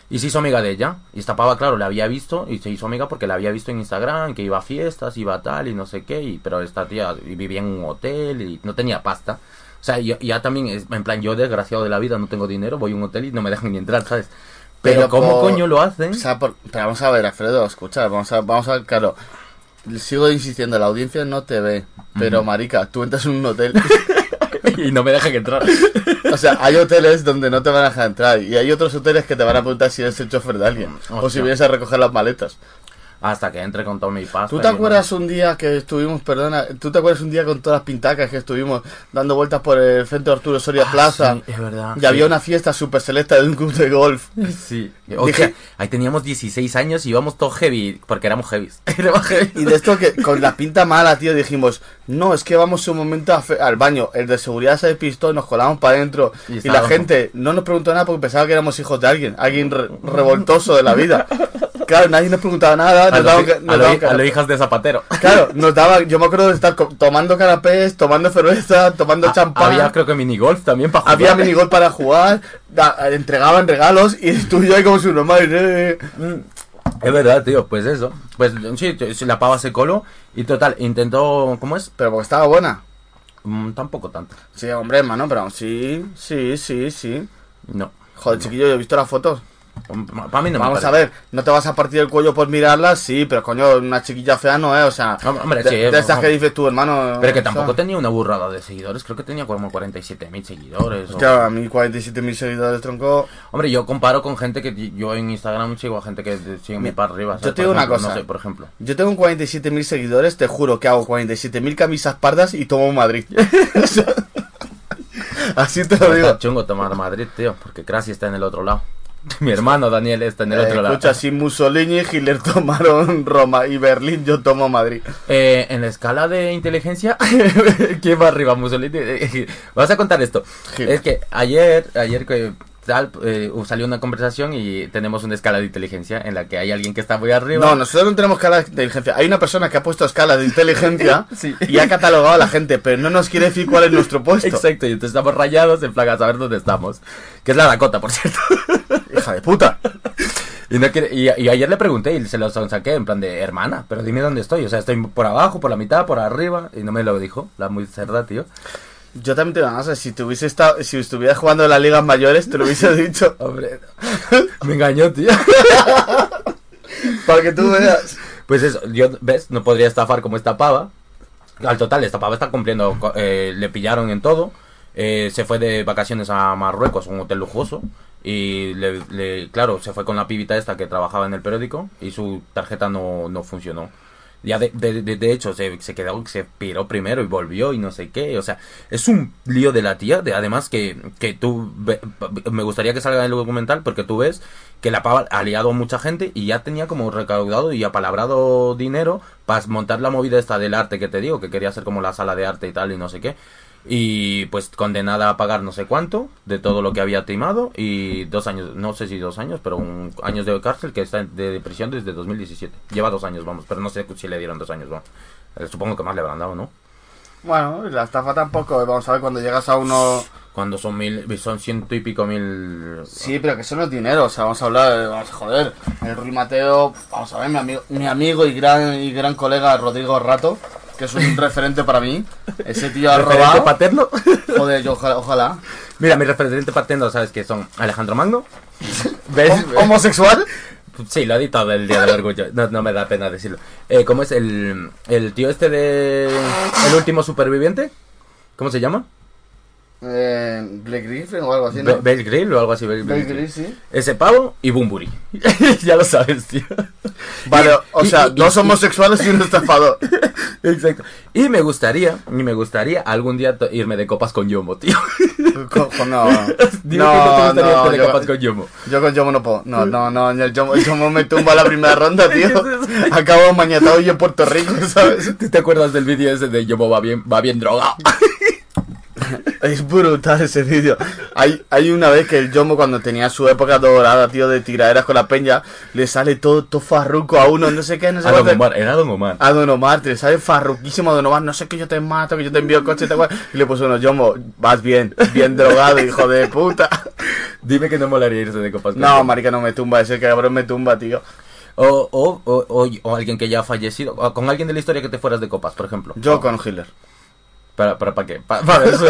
Y se hizo amiga de ella. Y esta pava, claro, la había visto y se hizo amiga porque la había visto en Instagram, que iba a fiestas, iba a tal y no sé qué. Y, pero esta tía vivía en un hotel y no tenía pasta. O sea, yo, ya también, es- en plan, yo desgraciado de la vida, no tengo dinero, voy a un hotel y no me dejan ni entrar, ¿sabes? Pero, ¿cómo por- coño lo hacen? O sea, por- pero vamos a ver, Alfredo, escucha, vamos a, vamos a ver, claro. Sigo insistiendo, la audiencia no te ve. Pero, marica, tú entras en un hotel. (laughs) (laughs) y no me dejan entrar. o sea, hay hoteles donde no te van a dejar entrar. Y hay otros hoteles que te van a preguntar si eres el chofer de alguien. O si Hostia. vienes a recoger las maletas. Hasta que entre con todo mi pasta. ¿Tú te acuerdas un día que estuvimos, perdona, tú te acuerdas un día con todas las pintacas que estuvimos dando vueltas por el centro Arturo Soria Ah, Plaza? sí, es verdad. Y sí. había una fiesta súper selecta de un club de golf. Sí. Dije- ahí teníamos 16 años y íbamos todos heavy, porque éramos heavy. (laughs) Y de esto que con la pinta mala, tío, dijimos, no, es que vamos un momento a al baño. El de seguridad se despistó, nos colamos para adentro. Y Y, la gente no nos preguntó nada porque pensaba que éramos hijos de alguien, alguien re- revoltoso de la vida. (laughs) Claro, nadie nos preguntaba nada. A Nos los, a nos los daban hi- a los cara- hijas de Zapatero. Claro, (laughs) nos daba, yo me acuerdo de estar tomando canapés, tomando cerveza, tomando champán. Ah, Había creo que minigolf también para jugar. Había minigol para jugar, da- entregaban regalos y (laughs) tú y yo ahí como su normal. eh. Es verdad, tío, pues eso. Pues sí, la pava se coló y total, intentó... ¿Cómo es? Pero porque estaba buena. Mm, tampoco tanto. Sí, hombre, hermano, pero sí, sí, sí, sí. No. Joder, chiquillo, yo he visto las fotos. Para mí no Vamos a ver, no te vas a partir el cuello por mirarlas, sí, pero coño, una chiquilla fea no es, o sea, Hombre, de, sí, de eh, estas no. que dices tú, hermano. Pero que o sea, tampoco tenía una burrada de seguidores, creo que tenía como 47.000 seguidores. o- Hostia, a mí 47.000 seguidores, tronco. Hombre, yo comparo con gente que yo en Instagram sigo a gente que sigue mi para arriba. ¿sabes? Yo te digo una ejemplo, cosa. No sé, por ejemplo. Yo tengo 47.000 seguidores, te juro que hago 47.000 camisas pardas y tomo Madrid. (laughs) O Así te lo digo. Está chungo tomar Madrid, tío, porque Crasi está en el otro lado. (laughs) Mi hermano Daniel está en el Eh, otro lado. escucha, si Mussolini y Hitler (laughs) tomaron Roma y Berlín, yo tomo Madrid. Eh, en la escala de inteligencia, (laughs) ¿quién va arriba? Mussolini. Vas a contar esto. Es que ayer, ayer que tal, eh, salió una conversación y tenemos una escala de inteligencia en la que hay alguien que está muy arriba. No, nosotros no tenemos escala de inteligencia. Hay una persona que ha puesto escala de inteligencia (laughs) Sí. y ha catalogado a la gente, pero no nos quiere decir cuál es nuestro puesto. Exacto, y entonces estamos rayados en plan a saber dónde estamos. Que es la Dakota, por cierto. (laughs) Hija de puta. Y, no quiere- y, y ayer le pregunté y se lo saqué en plan de hermana, pero dime dónde estoy. O sea, estoy por abajo, por la mitad, por arriba. Y no me lo dijo, la muy cerda, tío. Yo también te digo una cosa, si te hubiese estado, si estuvieras jugando en las ligas mayores, te lo hubiese (laughs) dicho. Hombre, (laughs) me engañó, tío. (laughs) Para que tú veas. Pues eso, yo, ¿ves? No podría estafar como esta pava. Al total, esta pava está cumpliendo, eh, le pillaron en todo. Eh, se fue de vacaciones a Marruecos, un hotel lujoso. Y, le, le- claro, se fue con la pibita esta que trabajaba en el periódico y su tarjeta no, no funcionó. Ya de, de, de- hecho se, se quedó, se piró primero y volvió y no sé qué. O sea, es un lío de la tía. De, además que, que tú, ve- me gustaría que salga en el documental porque tú ves que la pava ha liado a mucha gente y ya tenía como recaudado y apalabrado dinero para montar la movida esta del arte que te digo, que quería hacer como la sala de arte y tal y no sé qué. Y pues condenada a pagar no sé cuánto de todo lo que había timado y dos años, no sé si dos años, pero un, años de cárcel que está de prisión desde 2017. Lleva dos años, vamos, pero no sé si le dieron dos años, vamos. Eh, Supongo que más le habrán dado, ¿no? Bueno, la estafa tampoco, vamos a ver cuando llegas a uno... Cuando son mil, son ciento y pico mil... Sí, pero que eso no es dinero, o sea, vamos a hablar, vamos a joder. El Rui Mateo, vamos a ver, mi amigo, mi amigo y gran y gran colega Rodrigo Rato, que es un referente para mí. Ese tío ha ¿Referente robado. paterno? (laughs) Joder, yo ojalá. ojalá. Mira, mi referente paterno, ¿sabes qué son? Alejandro Magno. ¿Ves? Hom- ¿Homosexual? Sí, lo he editado el día del orgullo. No, no me da pena decirlo. Eh, ¿Cómo es el, el tío este de... El último superviviente? ¿Cómo se llama? Eh, Black Griffin o algo así, ¿no? Bale Grill o algo así. Bale Black Grill. Griffin, sí. Ese pavo y Bumburi. (laughs) ya lo sabes, tío. Vale, o sea, y- dos y- homosexuales y un estafador. (laughs) Exacto. Y me gustaría, y me gustaría algún día irme de copas con Yomo, tío. Cojo, no. (laughs) Dime que no te gustaría no, irte de yo- copas con Yomo. Yo con Yomo no puedo. No, no, no. El Yomo, el Yomo me tumba la primera ronda, tío. Acabo mañatado y en Puerto Rico, ¿sabes? ¿Tú te acuerdas del vídeo ese de Yomo va bien, va bien drogado? (laughs) Es brutal ese vídeo. Hay, hay una vez que el Yomo, cuando tenía su época dorada, tío, de tiraderas con la peña, le sale todo, todo farruco a uno, no sé qué, no sé A Don. Omar, era Don Omar. A Don Omar, te sale farruquísimo a Don Omar, no sé que yo te mato, que yo te envío coche, te? Y le puso uno, Yomo, vas bien, bien drogado, hijo de puta. (laughs) Dime que no molaría irse de copas No, marica, no me tumba, ese cabrón me tumba, tío. O, o, o, o- o alguien que ya ha fallecido. O con alguien de la historia que te fueras de copas, por ejemplo. Yo con Hitler. ¿Para, para, para qué? Pa- para (laughs) eso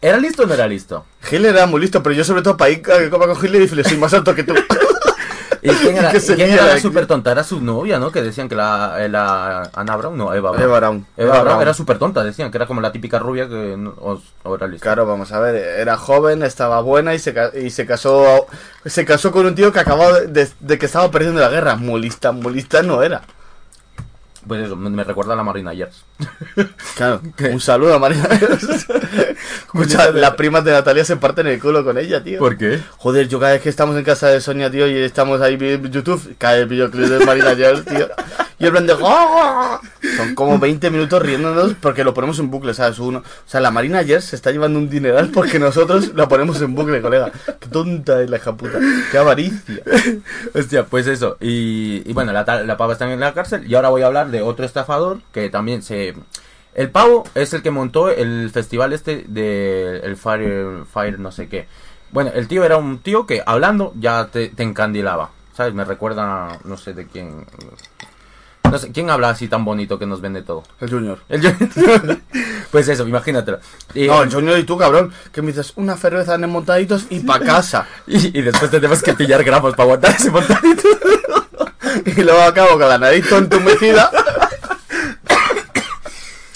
¿Era listo o no era listo? Hitler era muy listo, pero yo sobre todo para ir a copa con Hitler y le soy más alto que tú. (laughs) ¿Y quién (laughs) era, Que se y quién era la súper tonta? Era su novia, ¿no? Que decían que la, la Ana Brown, no, Eva Brown. Eva Brown. Eva, Brown Brown. era súper tonta, decían que era como la típica rubia que no, o, o era lista. Claro, vamos a ver, era joven, estaba buena y se, y se casó se casó con un tío que acababa de, de que estaba perdiendo la guerra. Muy lista, muy lista no era. Pues eso, me me recuerda a la Marina Yers. (laughs) Claro, un saludo a María. (laughs) Escucha, las primas de Natalia se parten el culo con ella, tío. ¿Por qué? Joder, yo cada vez que estamos en casa de Sonia, tío, y estamos ahí viendo YouTube, cae el videoclip de Marina Yers, tío. Y el plan de... "Ah". Son como 20 minutos riéndonos porque lo ponemos en bucle, ¿sabes? Uno, o sea, la Marina Yers se está llevando un dineral porque nosotros la ponemos en bucle, colega. Qué tonta es la hija puta. Qué avaricia. Hostia, pues eso. Y, bueno, la, la pava está en la cárcel. Y ahora voy a hablar de otro estafador que también se... El pavo es el que montó el festival este de el Fire, Fire no sé qué. Bueno, el tío era un tío que hablando ya te encandilaba. ¿Sabes? Me recuerda, no sé de quién... No sé, ¿quién habla así tan bonito que nos vende todo? El Junior. El Junior. (laughs) pues eso, imagínatelo. Y, No, el Junior y tú, cabrón, que me dices una cerveza en montaditos y pa' casa. (laughs) y, y después tenemos que pillar gramos para aguantar ese montadito. (laughs) Y luego acabo con la nariz entumecida.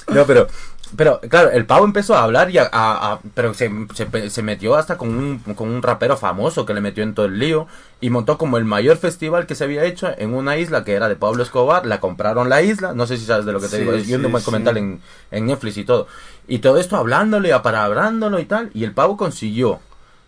No, pero, pero claro, el pavo empezó a hablar y a, a- a- pero se, se, se metió hasta con un, con un rapero famoso que le metió en todo el lío y montó como el mayor festival que se había hecho en una isla que era de Pablo Escobar, la compraron la isla, no sé si sabes de lo que te Sí, digo, es sí, un sí. documental en, en Netflix y todo. Y todo esto hablándole, aparabrándolo y tal, y el pavo consiguió.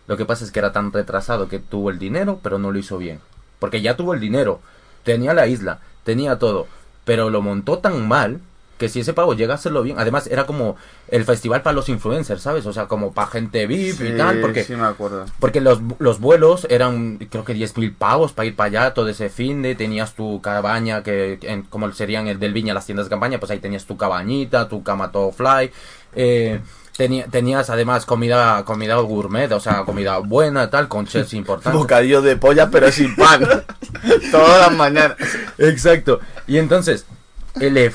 Lo que pasa es que era tan retrasado que tuvo el dinero, pero no lo hizo bien. Porque ya tuvo el dinero, tenía la isla, tenía todo, pero lo montó tan mal que si ese pavo llega a hacerlo bien, además era como el festival para los influencers, ¿sabes? O sea, como para gente VIP y tal, porque Sí, me acuerdo. porque los, los vuelos eran, creo que 10.000 pavos para ir para allá todo ese fin de. Tenías tu cabaña, que en- como serían el del Viña, las tiendas de campaña, pues ahí tenías tu cabañita, tu cama todo fly. Eh, tenía- tenías además comida comida gourmet, o sea, comida buena, tal, con chefs (laughs) importantes. Bocadillo de polla, pero sin pan. (laughs) Todas las mañanas. Exacto. Y entonces, el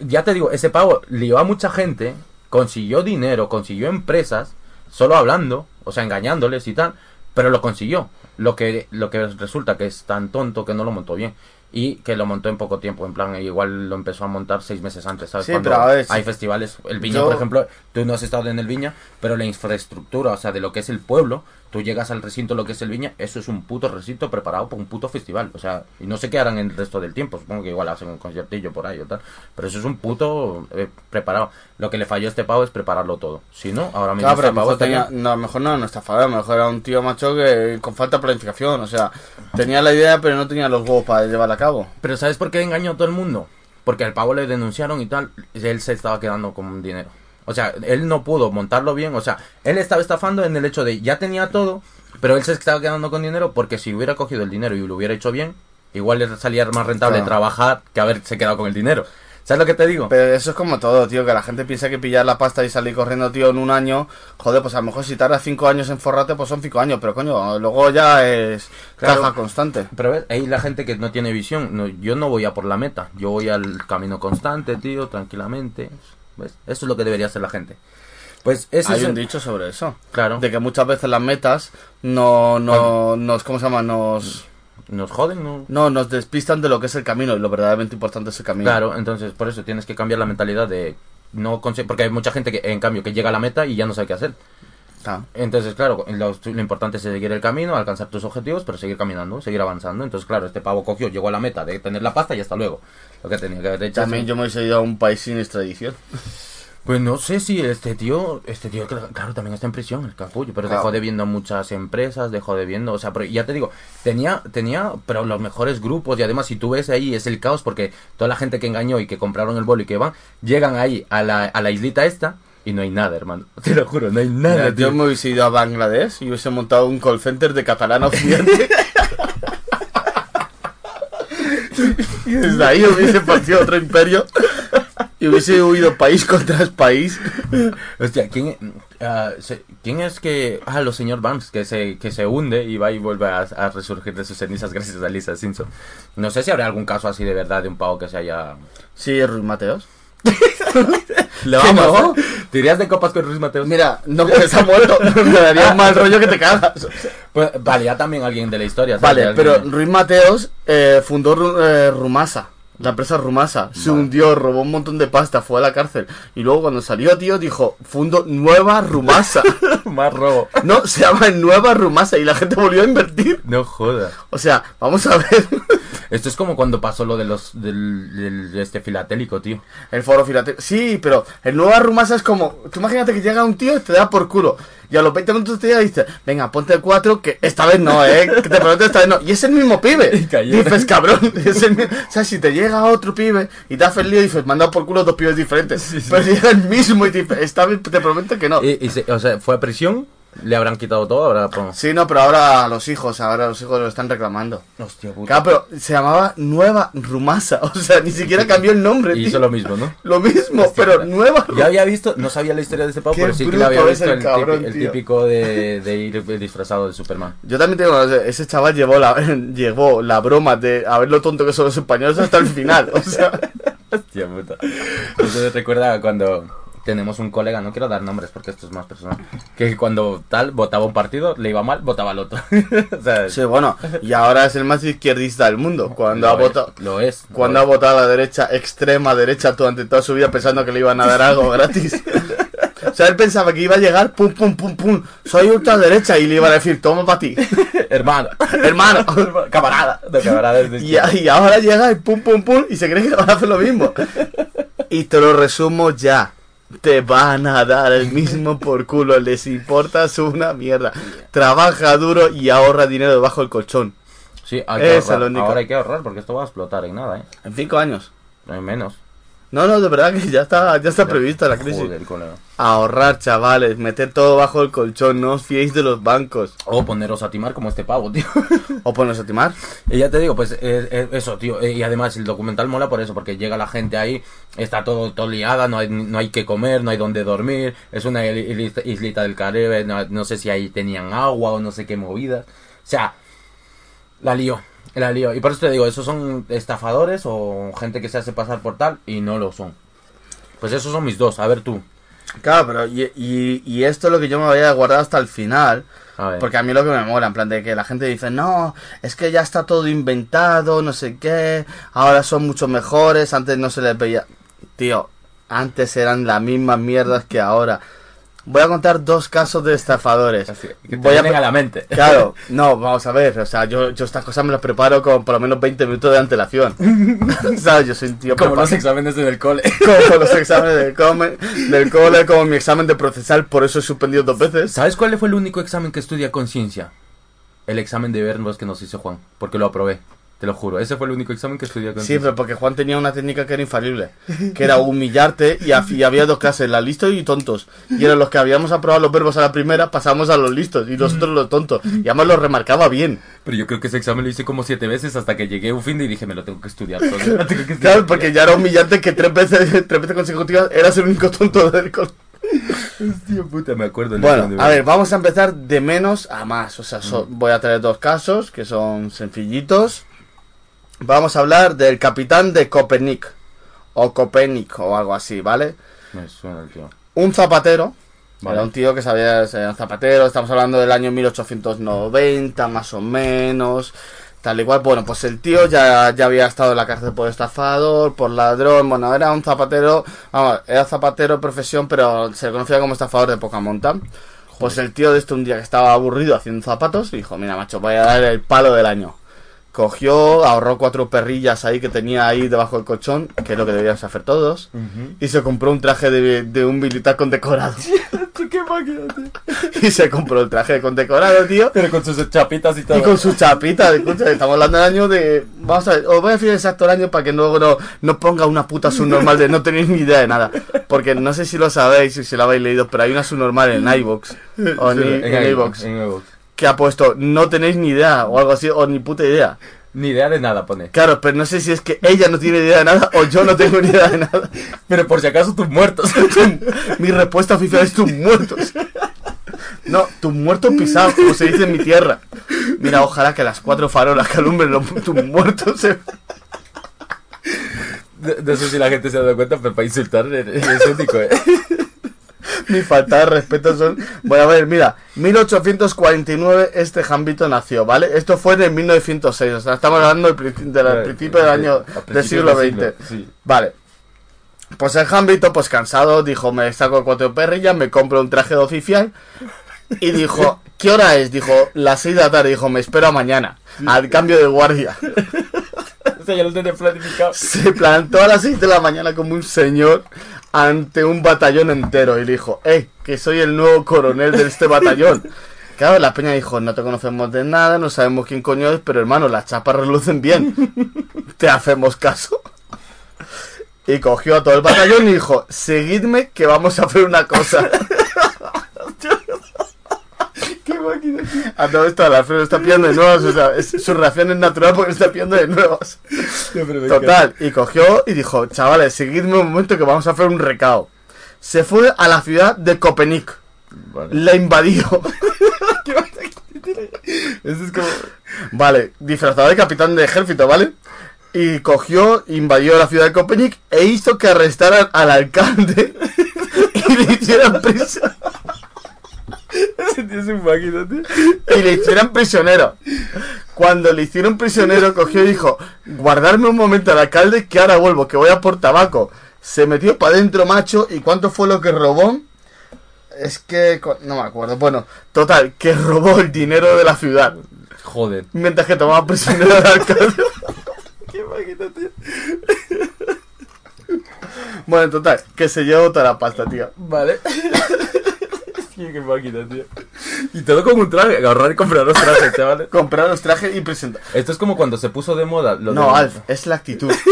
ya te digo, ese pavo lió a mucha gente, consiguió dinero, consiguió empresas, solo hablando, o sea, engañándoles y tal, pero lo consiguió. Lo que, lo que resulta que es tan tonto que no lo montó bien. Y que lo montó en poco tiempo, en plan, igual lo empezó a montar seis meses antes, ¿sabes? Sí, Cuando pero a ver, hay sí. festivales, el Viña, Yo- por ejemplo, tú no has estado en el Viña, pero la infraestructura, o sea, de lo que es el pueblo, tú llegas al recinto, lo que es el Viña, eso es un puto recinto preparado para un puto festival, o sea, y no sé qué harán el resto del tiempo, supongo que igual hacen un conciertillo por ahí o tal, pero eso es un puto eh, preparado. Lo que le falló a este pavo es prepararlo todo. Si no, ahora mismo Claro, este pavo mejor tenía, no, a lo mejor no era un estafador, a lo mejor era un tío macho que con falta de planificación, o sea, tenía la idea pero no tenía los huevos para llevarla a cabo. Pero ¿sabes por qué engañó a todo el mundo? Porque al pavo le denunciaron y tal, y él se estaba quedando con dinero. O sea, él no pudo montarlo bien, o sea, él estaba estafando en el hecho de ya tenía todo, pero él se estaba quedando con dinero porque si hubiera cogido el dinero y lo hubiera hecho bien, igual le salía más rentable Claro. trabajar que haberse quedado con el dinero. ¿Sabes lo que te digo? Pero eso es como todo, tío, que la gente piensa que pillar la pasta y salir corriendo, tío, en un año, joder, pues a lo mejor si tardas cinco años en forrarte, pues son cinco años, pero coño, luego ya es Claro. caja constante. Pero ves, hay la gente que no tiene visión. No, yo no voy a por la meta. Yo voy al camino constante, tío, tranquilamente. ¿Ves? Eso es lo que debería hacer la gente. Pues ese Hay es un el- dicho sobre eso. Claro. De que muchas veces las metas no, no, nos, ¿cómo se llama? Nos, Nos joden, ¿no? no, nos despistan de lo que es el camino y lo verdaderamente importante es el camino. Claro, entonces por eso tienes que cambiar la mentalidad de no porque hay mucha gente que, en cambio, que llega a la meta y ya no sabe qué hacer. Ah. Entonces, claro, lo, lo importante es seguir el camino, alcanzar tus objetivos, pero seguir caminando, seguir avanzando. Entonces, claro, este pavo cogió, llegó a la meta de tener la pasta y hasta luego. Lo que tenía que haber hecho. También yo me hubiese ido a un país sin extradición. (laughs) Pues no sé si este tío, este tío, cl- claro, también está en prisión, el capullo, pero Claro. dejó debiendo muchas empresas, dejó debiendo, o sea, pero ya te digo, tenía, tenía, pero los mejores grupos y además si tú ves ahí es el caos porque toda la gente que engañó y que compraron el bolo y que van, llegan ahí a la, a la islita esta y no hay nada, hermano, (laughs) te lo juro, no hay nada, Mira, tío. yo me hubiese ido a Bangladesh y hubiese montado un call center de catalán occidente. (laughs) y desde ahí hubiese partido otro imperio y hubiese huido país contra país. Hostia, ¿quién, ah, se- ¿quién es que... Ah, los señor Banks, que se, que se hunde y va y vuelve a, a resurgir de sus cenizas gracias a Lisa Simpson. No sé si habrá algún caso así de verdad de un pavo que se haya... Sí, Ruiz Mateos. (laughs) Le ¿Que no? ¿Te irías de copas con Ruiz Mateos? Mira, no porque está muerto. Me daría mal rollo que te cagas. Pues, vale, ya también alguien de la historia. ¿sabes? Vale, pero Ruiz Mateos eh, fundó eh, Rumasa. La empresa Rumasa se Vale. hundió, robó un montón de pasta, fue a la cárcel. Y luego cuando salió, tío, dijo, fundo Nueva Rumasa. (laughs) Más robo. no, se llama Nueva Rumasa y la gente volvió a invertir. No jodas. O sea, vamos a ver Esto es como cuando pasó lo de los del, del- este filatélico, tío. el foro filatélico. Sí, pero el Nueva Rumasa es como, tú imagínate que llega un tío y te da por culo. Y a los 20 minutos te dice, venga, ponte el 4, que esta vez no, eh, que te prometo esta vez no. Y es el mismo pibe. (laughs) Dices, cabrón, es el O sea, si te llega otro pibe y te hace el lío y dices, manda por culo dos pibes diferentes. Pero llega el mismo y te dice, esta vez te prometo que no. Y, y se- o sea, fue a prisión, le habrán quitado todo, ahora... pues- Sí, no, pero ahora los hijos, ahora los hijos lo están reclamando. Hostia puta. Claro, pero se llamaba Nueva Rumasa. (laughs) O sea, ni siquiera cambió el nombre. Y tío. hizo lo mismo, ¿no? Lo mismo, Hostia, pero puta. Nueva Ya había visto, no sabía la historia de este pavo, pero sí que lo había es visto el el, cabrón, el tío. típico de, de ir disfrazado de Superman. Yo también tengo, ese chaval llevó la, (laughs) llevó la broma de a ver lo tonto que son los españoles hasta el final. O sea, (laughs) Hostia puta. Eso me recuerda cuando tenemos un colega, no quiero dar nombres porque esto es más personal, que cuando tal votaba un partido, le iba mal, votaba al otro. (laughs) o sea, sí, bueno, y ahora es el más izquierdista del mundo. Cuando ha lo es, votado, Lo es. cuando ha votado a la derecha, extrema derecha, durante toda su vida pensando que le iban a dar algo gratis. (laughs) O sea, él pensaba que iba a llegar, pum, pum, pum, pum, soy ultraderecha y le iban a decir, toma para ti, (laughs) Hermano. hermano. camarada. De camarada es de Y, y ahora llega y pum, pum, pum, y se cree que van a hacer lo mismo. Y te lo resumo ya. Te van a dar el mismo por culo, les importas una mierda. Trabaja duro y ahorra dinero debajo del colchón. Sí, hay que Esa ahorrar. Ahora hay que ahorrar porque esto va a explotar en nada, ¿eh? En cinco años. No hay menos. No, no, de verdad que ya está, ya está prevista la crisis. Joder. Ahorrar, chavales, meter todo bajo el colchón, no os fiéis de los bancos. O poneros a timar como este pavo, tío. O ponerse a timar. Y ya te digo, pues eh, eh, eso, tío. eh, y además el documental mola por eso, porque llega la gente ahí, está todo, todo liada, no hay, no hay que comer, no hay donde dormir. Es una isli- islita del Caribe, no, no sé si ahí tenían agua o no sé qué movidas. O sea, la lío, la lío. Y por eso te digo, esos son estafadores o gente que se hace pasar por tal y no lo son. Pues esos son mis dos, a ver tú. Claro, pero y, y, y esto es lo que yo me había guardado hasta el final. A. Porque a mí lo que me mola, en plan de que la gente dice, no, es que ya está todo inventado, no sé qué, ahora son mucho mejores, antes no se les veía. Tío, antes eran las mismas mierdas que ahora. Voy a contar dos casos de estafadores. Así, que te Voy a, a la mente. (laughs) Claro, (laughs) no, vamos a ver, o sea, yo, yo estas cosas me las preparo con por lo menos 20 minutos de antelación. (laughs) ¿Sabes? Yo soy un tío Como preparado. los exámenes del cole. como los exámenes del, come- del cole, como mi examen de procesal, por eso he suspendido dos veces. ¿Sabes cuál fue el único examen que estudia conciencia? El examen de verbos que nos hizo Juan, porque lo aprobé, te lo juro. Ese fue el único examen que estudié Sí, conciencia. pero porque Juan tenía una técnica que era infalible, que era humillarte y, y había dos clases, la listos y tontos. Y eran los que habíamos aprobado los verbos a la primera, pasamos a los listos y nosotros los tontos. Y además los remarcaba bien. Pero yo creo que ese examen lo hice como siete veces hasta que llegué a un fin de y dije, me lo tengo que estudiar todo. (laughs) tengo que estudiar". Claro, porque ya era humillante que tres veces, (laughs) tres veces consecutivas eras el único tonto del cole. Hostia puta, me acuerdo. Bueno, a ver, vamos a empezar de menos a más. O sea, so- voy a traer dos casos que son sencillitos. Vamos a hablar del capitán de Copernic. O Copernic o algo así, ¿vale? Me suena el tío. Un zapatero. Vale. Era un tío que sabía ser un zapatero. Estamos hablando del año 1890, más o menos. Tal y cual, bueno, pues el tío ya, ya había estado en la cárcel por estafador, por ladrón, bueno, era un zapatero, vamos, era zapatero de profesión, pero se le conocía como estafador de poca monta. Pues el tío de este un día que estaba aburrido haciendo zapatos, dijo, mira macho, voy a dar el palo del año. Cogió, ahorró cuatro perrillas ahí que tenía ahí debajo del colchón, que es lo que debíamos hacer todos, y se compró un traje de, de un militar condecorado. (laughs) ¿Qué máquina, tío? y se compró el traje condecorado, tío. Pero con sus chapitas y todo. Y con su chapita, escucha, estamos hablando del año de. Vamos a ver, os voy a decir exacto el año para que luego no, no ponga una puta subnormal de no tenéis ni idea de nada. Porque no sé si lo sabéis, si lo habéis leído, pero hay una subnormal en iVoox. O en, Sí, en, en iVoox. Que ha puesto no tenéis ni idea o algo así, o ni puta idea. Ni idea de nada pone. Claro, pero no sé si es que ella no tiene idea de nada o yo no tengo ni idea de nada. (laughs) Pero por si acaso tus muertos. (laughs) Mi respuesta oficial es tus muertos. No, tus muertos pisados, como se dice en mi tierra. Mira, ojalá que las cuatro farolas que alumbren los, tus muertos se... No no sé si la gente se ha dado cuenta, pero para insultar es único, eh. (laughs) Mi falta de respeto son... Bueno, a ver, mira, 1849 este Jambito nació, ¿vale? Esto fue en el 1906, o sea, estamos hablando del, del Claro, principio del año a del siglo XX. sí. Vale. Pues el Jambito, pues cansado, dijo, me saco cuatro perrillas, me compro un traje de oficial. Y dijo, ¿qué hora es? Dijo, las seis de la tarde. Dijo, me espero a mañana, al cambio de guardia. (laughs) O sea, ya lo tenía planificado. Se plantó a las 6 de la mañana como un señor ante un batallón entero y dijo, eh, que soy el nuevo coronel de este batallón. (laughs) Claro, la peña dijo, no te conocemos de nada, no sabemos quién coño es, pero hermano, las chapas relucen bien. (laughs) Te hacemos caso. Y cogió a todo el batallón y dijo, seguidme que vamos a hacer una cosa. (laughs) Máquina. A todo esto, Alfredo está pillando de nuevas, o sea, es- su reacción es natural porque está pillando de nuevas. (laughs) Total, y cogió y dijo, chavales, seguidme un momento que vamos a hacer un recao. Se fue a la ciudad de Copenhague. Vale. La invadió. (laughs) Eso es como. vale, disfrazado de capitán de ejército, ¿vale? Y cogió, invadió la ciudad de Copenhague e hizo que arrestaran al alcalde (laughs) y le hicieran prisión. Un máquina, tío. y le hicieran prisionero. Cuando le hicieron prisionero, cogió y dijo, guardarme un momento al alcalde que ahora vuelvo, que voy a por tabaco. Se metió para adentro, macho, y ¿cuánto fue lo que robó? Es que... no me acuerdo. Bueno, total, que robó el dinero de la ciudad. Joder. Mientras que tomaba prisionero al alcalde. Qué máquina, tío. Bueno, total, que se llevó toda la pasta, tío. Vale. (laughs) (laughs) Qué máquina, tío. Y todo con un traje. Ahorrar y comprar los trajes, chavales. (laughs) Comprar los trajes y presentar. Esto es como cuando se puso de moda. Lo No, de- Alf, es la actitud. (laughs)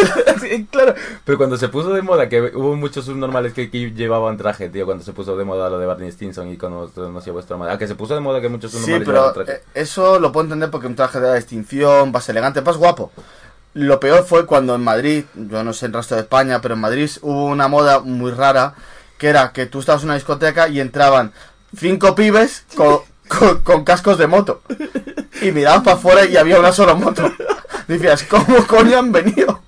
Sí, claro. Pero cuando se puso de moda, que hubo muchos subnormales que, que llevaban traje, tío. Cuando se puso de moda lo de Barney Stinson y conoció vuestra madre. Ah, que se puso de moda que muchos Sí, subnormales pero llevaban traje. eh, eso lo puedo entender porque un traje de la distinción, vas elegante, vas guapo. Lo peor fue cuando en Madrid, yo no sé en el resto de España, pero en Madrid hubo una moda muy rara, que era que tú estabas en una discoteca y entraban cinco pibes con, con- con cascos de moto. Y mirabas para afuera y había una sola moto. Decías, ¿cómo coño han venido?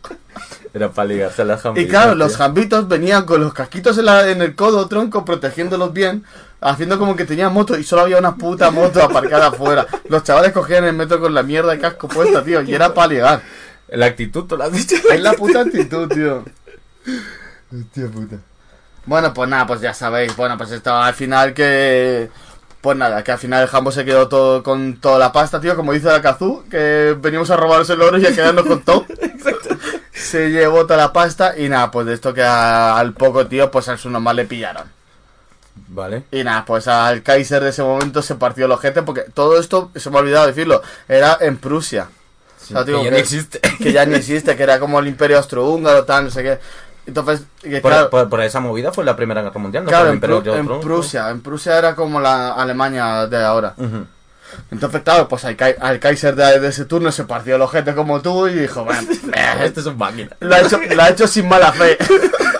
Era para ligarse a las Y jambitas, claro, tío. los jambitos venían con los casquitos en, la- en el codo, tronco, protegiéndolos bien, haciendo como que tenían moto y solo había una puta moto aparcada afuera. Los chavales cogían el metro con la mierda de casco puesta, tío, y era para ligar. La actitud, tú lo has dicho. Es la puta actitud, tío. Hostia puta. Bueno, pues nada, pues ya sabéis. Bueno, pues estaba al final que. Pues nada, que al final el Jambo se quedó todo con toda la pasta, tío, como dice la Kazú, que venimos a robaros el oro y a quedarnos con todo. (laughs) Se llevó toda la pasta y nada, pues de esto que a- al poco, tío, pues al su normal le pillaron. Vale. Y nada, pues al Kaiser de ese momento se partió el ojete porque todo esto, se me ha olvidado decirlo, era en Prusia. Sí, O sea, digo, que ya que- no existe. Que ya ni existe, que era como el imperio austrohúngaro, tal, no sé qué. Entonces, que Por, claro, por- por esa movida fue la primera guerra mundial, ¿no? claro, en, Pru- en Prusia, en Prusia era como la Alemania de ahora. Ujú. Entonces, claro, pues al, al Kaiser de, de ese turno se partió el ojete como tú y dijo, bueno, (laughs) Este es un máquina. lo ha hecho, lo ha hecho sin mala fe. (laughs)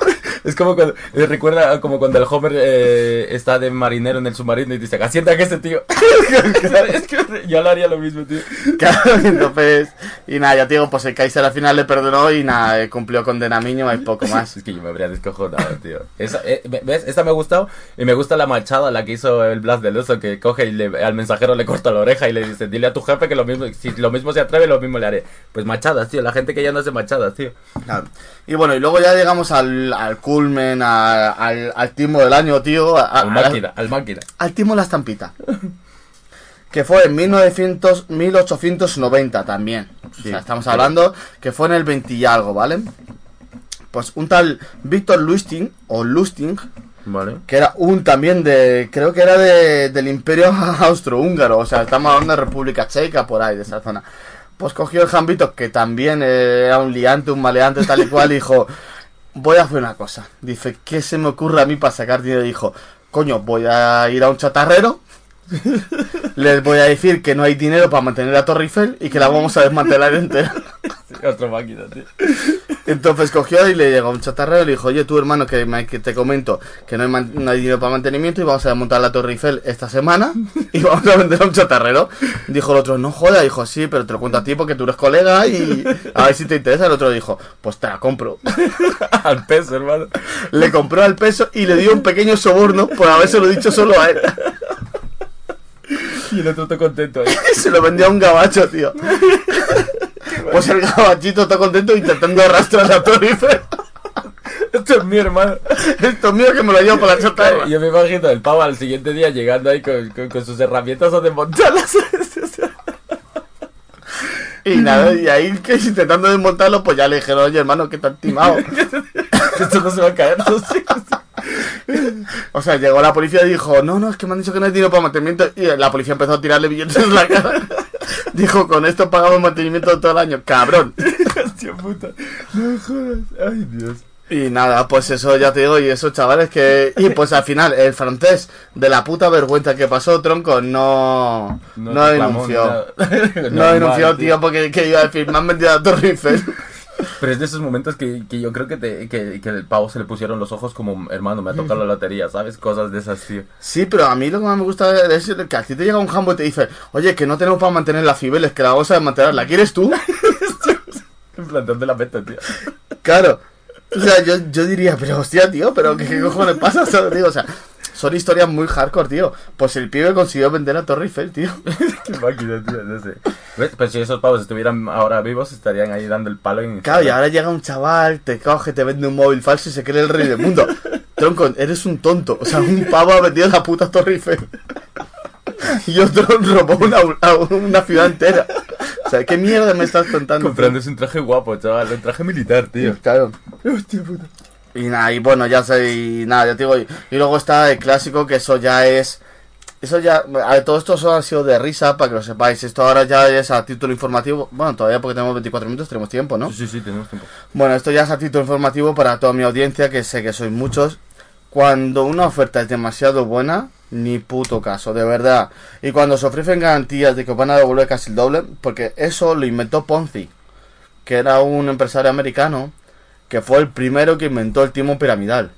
Es como cuando, eh, recuerda como cuando el Homer eh, está de marinero en el submarino y dice, asienta que ese tío. (laughs) es que yo lo haría lo mismo, tío. (laughs) Claro, entonces, y nada, ya te digo, pues el Kaiser al final le perdonó y nada, eh, cumplió condena mínima y poco más. Es que yo me habría descojonado, tío. Esa, eh, ¿Ves? Esta me ha gustado y me gusta la machada, la que hizo el Blas del Oso, que coge y le- al mensajero le corta la oreja y le dice, dile a tu jefe que lo mismo, si lo mismo se atreve, lo mismo le haré. Pues machadas, tío, la gente que ya no hace machadas, tío. Claro. Y bueno, y luego ya llegamos al, al culmen, a- al, al timo del año, tío. a- Al máquina, al máquina. al timo la estampita. Que fue en 1900, 1890 también. O Sí. sea, estamos hablando que fue en el 20 y algo, ¿vale? Pues un tal Víctor Lustig, o Lustig, Vale. que era un también de, creo que era de, del imperio (laughs) austrohúngaro, o sea, estamos hablando de República Checa, por ahí, de esa zona. Pues cogió el Jambito, que también eh, era un liante, un maleante, tal y cual, y dijo, voy a hacer una cosa. Dice, ¿qué se me ocurre a mí para sacar dinero? Dijo, coño, voy a ir a un chatarrero, (laughs) les voy a decir que no hay dinero para mantener la Torre Eiffel y que la vamos a desmantelar entera. (laughs) Otra máquina, tío. Entonces cogió y le llegó un chatarrero y le dijo, oye, tú hermano, que, me- que te comento que no hay, man- no hay dinero para mantenimiento y vamos a desmontar la Torre Eiffel esta semana y (laughs) vamos a vender a un chatarrero. Dijo el otro, no joda, dijo, sí, pero te lo cuento a ti porque tú eres colega y a ver si te interesa. El otro dijo, pues te la compro. (laughs) al peso, hermano. Le compró al peso y le dio un pequeño soborno por habérselo dicho solo a él. Y el otro está contento ahí. (laughs) Se lo vendió a un gabacho, tío. Pues el gabachito está contento intentando arrastrar la Torre Eiffel. Esto es mi hermano. Esto es mío que me lo llevo para la chatarra. Yo me imagino el pavo al siguiente día llegando ahí con, con, con sus herramientas a desmontarlas. (laughs) Y nada, y ahí que intentando desmontarlo, pues ya le dijeron, oye hermano, que te han timado. (laughs) Esto no se va a caer, no sé. O sea, llegó la policía y dijo, no, no, es que me han dicho que no hay dinero para mantenimiento. Y la policía empezó a tirarle billetes en la cara. (laughs) Dijo, con esto pagamos mantenimiento todo el año, cabrón. (laughs) Hostia puta. No jodas. Ay, Dios. Y nada, pues eso ya te digo, y eso chavales que... Y pues al final, el francés, de la puta vergüenza que pasó, tronco, no... No, denunció. (laughs) No denunció, tío, porque que iba a decir, me han vendido la Torre Eiffel. Pero es de esos momentos que, que yo creo que, te, que, que el pavo se le pusieron los ojos como, hermano, me ha tocado la lotería, ¿sabes? Cosas de esas, tío. Sí, pero a mí lo que más me gusta es que a ti te llega un jambo y te dice, oye, que no tenemos para mantener la Cibeles, que la vamos a desmantelar, ¿la quieres tú? (laughs) En plan, ¿dónde la meto, tío? Claro. O sea, yo, yo diría, pero hostia, tío, pero ¿qué, qué cojones pasa? ¿Sabes, tío? O sea, son historias muy hardcore, tío. Pues el pibe consiguió vender a Torre Eiffel, tío. (laughs) (laughs) Qué máquina, tío, no sé. ¿Ves? Pues si esos pavos estuvieran ahora vivos, estarían ahí dando el palo en... Claro, y ahora llega un chaval, te coge, te vende un móvil falso y se cree el rey del mundo. (laughs) Tronco, eres un tonto. O sea, un pavo ha vendido la puta Torre Eiffel. Y otro robó una, una ciudad entera. O sea, ¿qué mierda me estás contando? Comprándose un traje guapo, chaval, un traje militar, tío. Claro. Hostia puta. Y nada, y bueno, ya sé, y nada, ya te digo, y, y luego está el clásico que eso ya es, eso ya, a ver, todo esto solo ha sido de risa, para que lo sepáis, esto ahora ya es a título informativo, bueno, todavía porque tenemos 24 minutos, tenemos tiempo, ¿no? Sí, sí, sí, tenemos tiempo. Bueno, esto ya es a título informativo para toda mi audiencia, que sé que sois muchos, cuando una oferta es demasiado buena, ni puto caso, de verdad, y cuando se ofrecen garantías de que van a devolver casi el doble, porque eso lo inventó Ponzi, que era un empresario americano, que fue el primero que inventó el timo piramidal.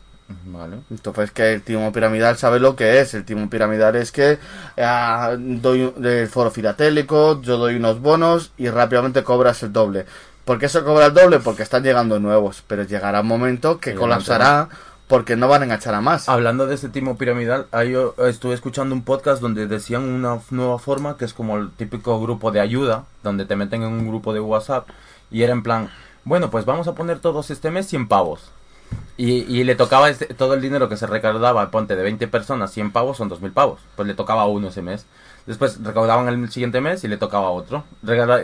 Vale. Entonces que el timo piramidal sabe lo que es. El timo piramidal es que ah, doy el foro filatélico, yo doy unos bonos y rápidamente cobras el doble. ¿Por qué se cobra el doble? Porque están llegando nuevos, pero llegará un momento que colapsará porque no van a enganchar a más. Hablando de ese timo piramidal, ahí yo estuve escuchando un podcast donde decían una nueva forma que es como el típico grupo de ayuda, donde te meten en un grupo de WhatsApp y era en plan, bueno, pues vamos a poner todos este mes 100 pavos. Y, y le tocaba este- todo el dinero que se recaudaba, ponte de 20 personas, 100 pavos son 2.000 pavos. Pues le tocaba uno ese mes. Después recaudaban el siguiente mes y le tocaba otro.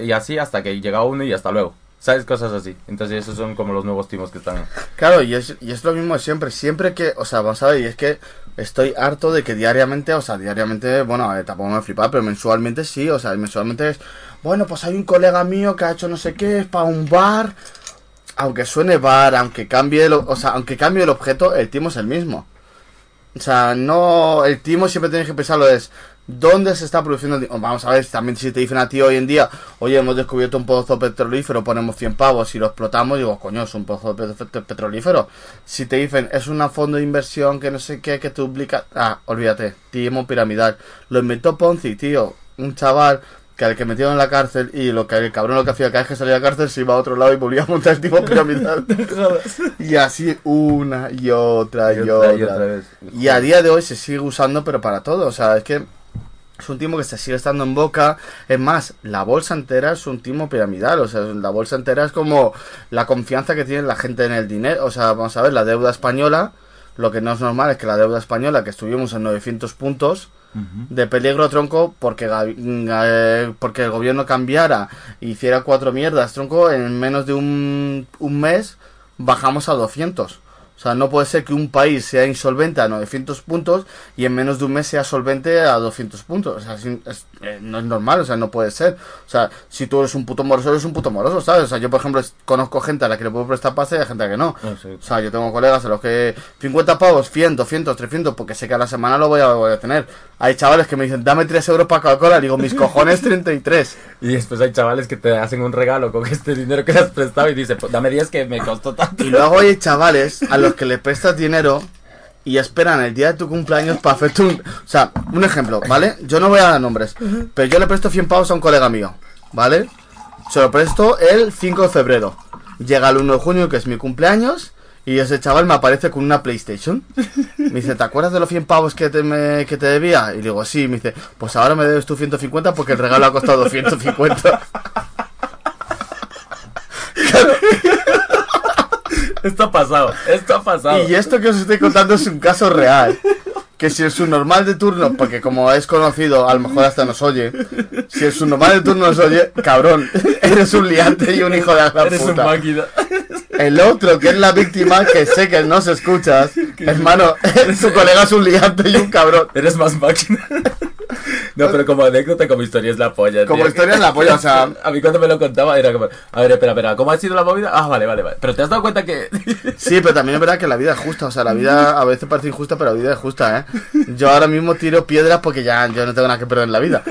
Y así hasta que llegaba uno y hasta luego. ¿Sabes? Cosas así. Entonces esos son como los nuevos timos que están... Claro, y es, y es lo mismo siempre. Siempre que, o sea, vamos a ver, y es que estoy harto de que diariamente, o sea, diariamente, bueno, tampoco me flipa, pero mensualmente sí, o sea, mensualmente es, bueno, pues hay un colega mío que ha hecho no sé qué, es para un bar. Aunque suene bar, aunque cambie, el, o sea, aunque cambie el objeto, el timo es el mismo. O sea, no. El timo siempre tienes que pensarlo es. ¿Dónde se está produciendo el timo? Vamos a ver, también si te dicen a ti hoy en día, oye, hemos descubierto un pozo petrolífero, ponemos 100 pavos y lo explotamos, digo, coño, es un pozo pe- pe- petrolífero. Si te dicen, es un fondo de inversión que no sé qué, que te duplica. Ah, olvídate, timo piramidal. Lo inventó Ponzi, tío. Un chaval que al que metieron en la cárcel y lo que el cabrón lo que hacía cada vez que salía de la cárcel se iba a otro lado y volvía a montar el tipo (laughs) piramidal. y así una y otra y, Y otra. otra y otra vez. Y a día de hoy se sigue usando, pero para todo. O sea, es que es un timo que se sigue estando en boca. Es más, la bolsa entera es un timo piramidal. O sea, la bolsa entera es como la confianza que tiene la gente en el dinero. O sea, vamos a ver, la deuda española. Lo que no es normal es que la deuda española, que estuvimos en 900 puntos, de peligro tronco porque eh, porque el gobierno cambiara e hiciera cuatro mierdas tronco en menos de un, un mes bajamos a 200 o sea, no puede ser que un país sea insolvente a 900 puntos y en menos de un mes sea solvente a 200 puntos. O sea, es eh, no es normal, o sea, no puede ser. O sea, si tú eres un puto moroso, eres un puto moroso, ¿sabes? O sea, yo, por ejemplo, conozco gente a la que le puedo prestar pasta y hay gente a la que no. Sé. O sea, yo tengo colegas a los que 50 pavos, 100, 200, 300, porque sé que a la semana lo voy a, voy a tener. Hay chavales que me dicen, dame 3 euros para Coca-Cola. Digo, mis cojones (laughs) 33. Y después hay chavales que te hacen un regalo con este dinero que le has prestado y dicen, "Pues dame 10 que me costó tanto. Y luego hay chavales a los que le prestas dinero y esperan el día de tu cumpleaños para hacerte un... O sea, un ejemplo, ¿vale? Yo no voy a dar nombres, pero yo le presto 100 pavos a un colega mío, ¿vale? Se lo presto el 5 de febrero. Llega el 1 de junio, que es mi cumpleaños, y ese chaval me aparece con una PlayStation. Me dice, ¿te acuerdas de los 100 pavos que te, me- que te debía? Y digo, sí. Me dice, pues ahora me debes tú 150 porque el regalo ha costado 250. Esto ha pasado, esto ha pasado. Y esto que os estoy contando es un caso real. Que si el subnormal de turno, porque como es conocido, a lo mejor hasta nos oye. Si el subnormal de turno nos oye, cabrón, (laughs) eres un liante y un hijo de la gran Eres un puta. máquina. El otro, que es la víctima, que sé que no se escuchas, (laughs) hermano, (laughs) tu colega es un liante y un cabrón. Eres más máquina. (laughs) No, pero como anécdota, como historia es la polla. Como tío. historia es la polla, o sea- A mí cuando me lo contaba era como, a ver, espera, espera, ¿cómo ha sido la movida? Ah, vale, vale, vale. Pero te has dado cuenta que. Sí, pero también es verdad que la vida es justa. O sea, la vida a veces parece injusta, pero la vida es justa, ¿eh? Yo ahora mismo tiro piedras porque ya yo no tengo nada que perder en la vida.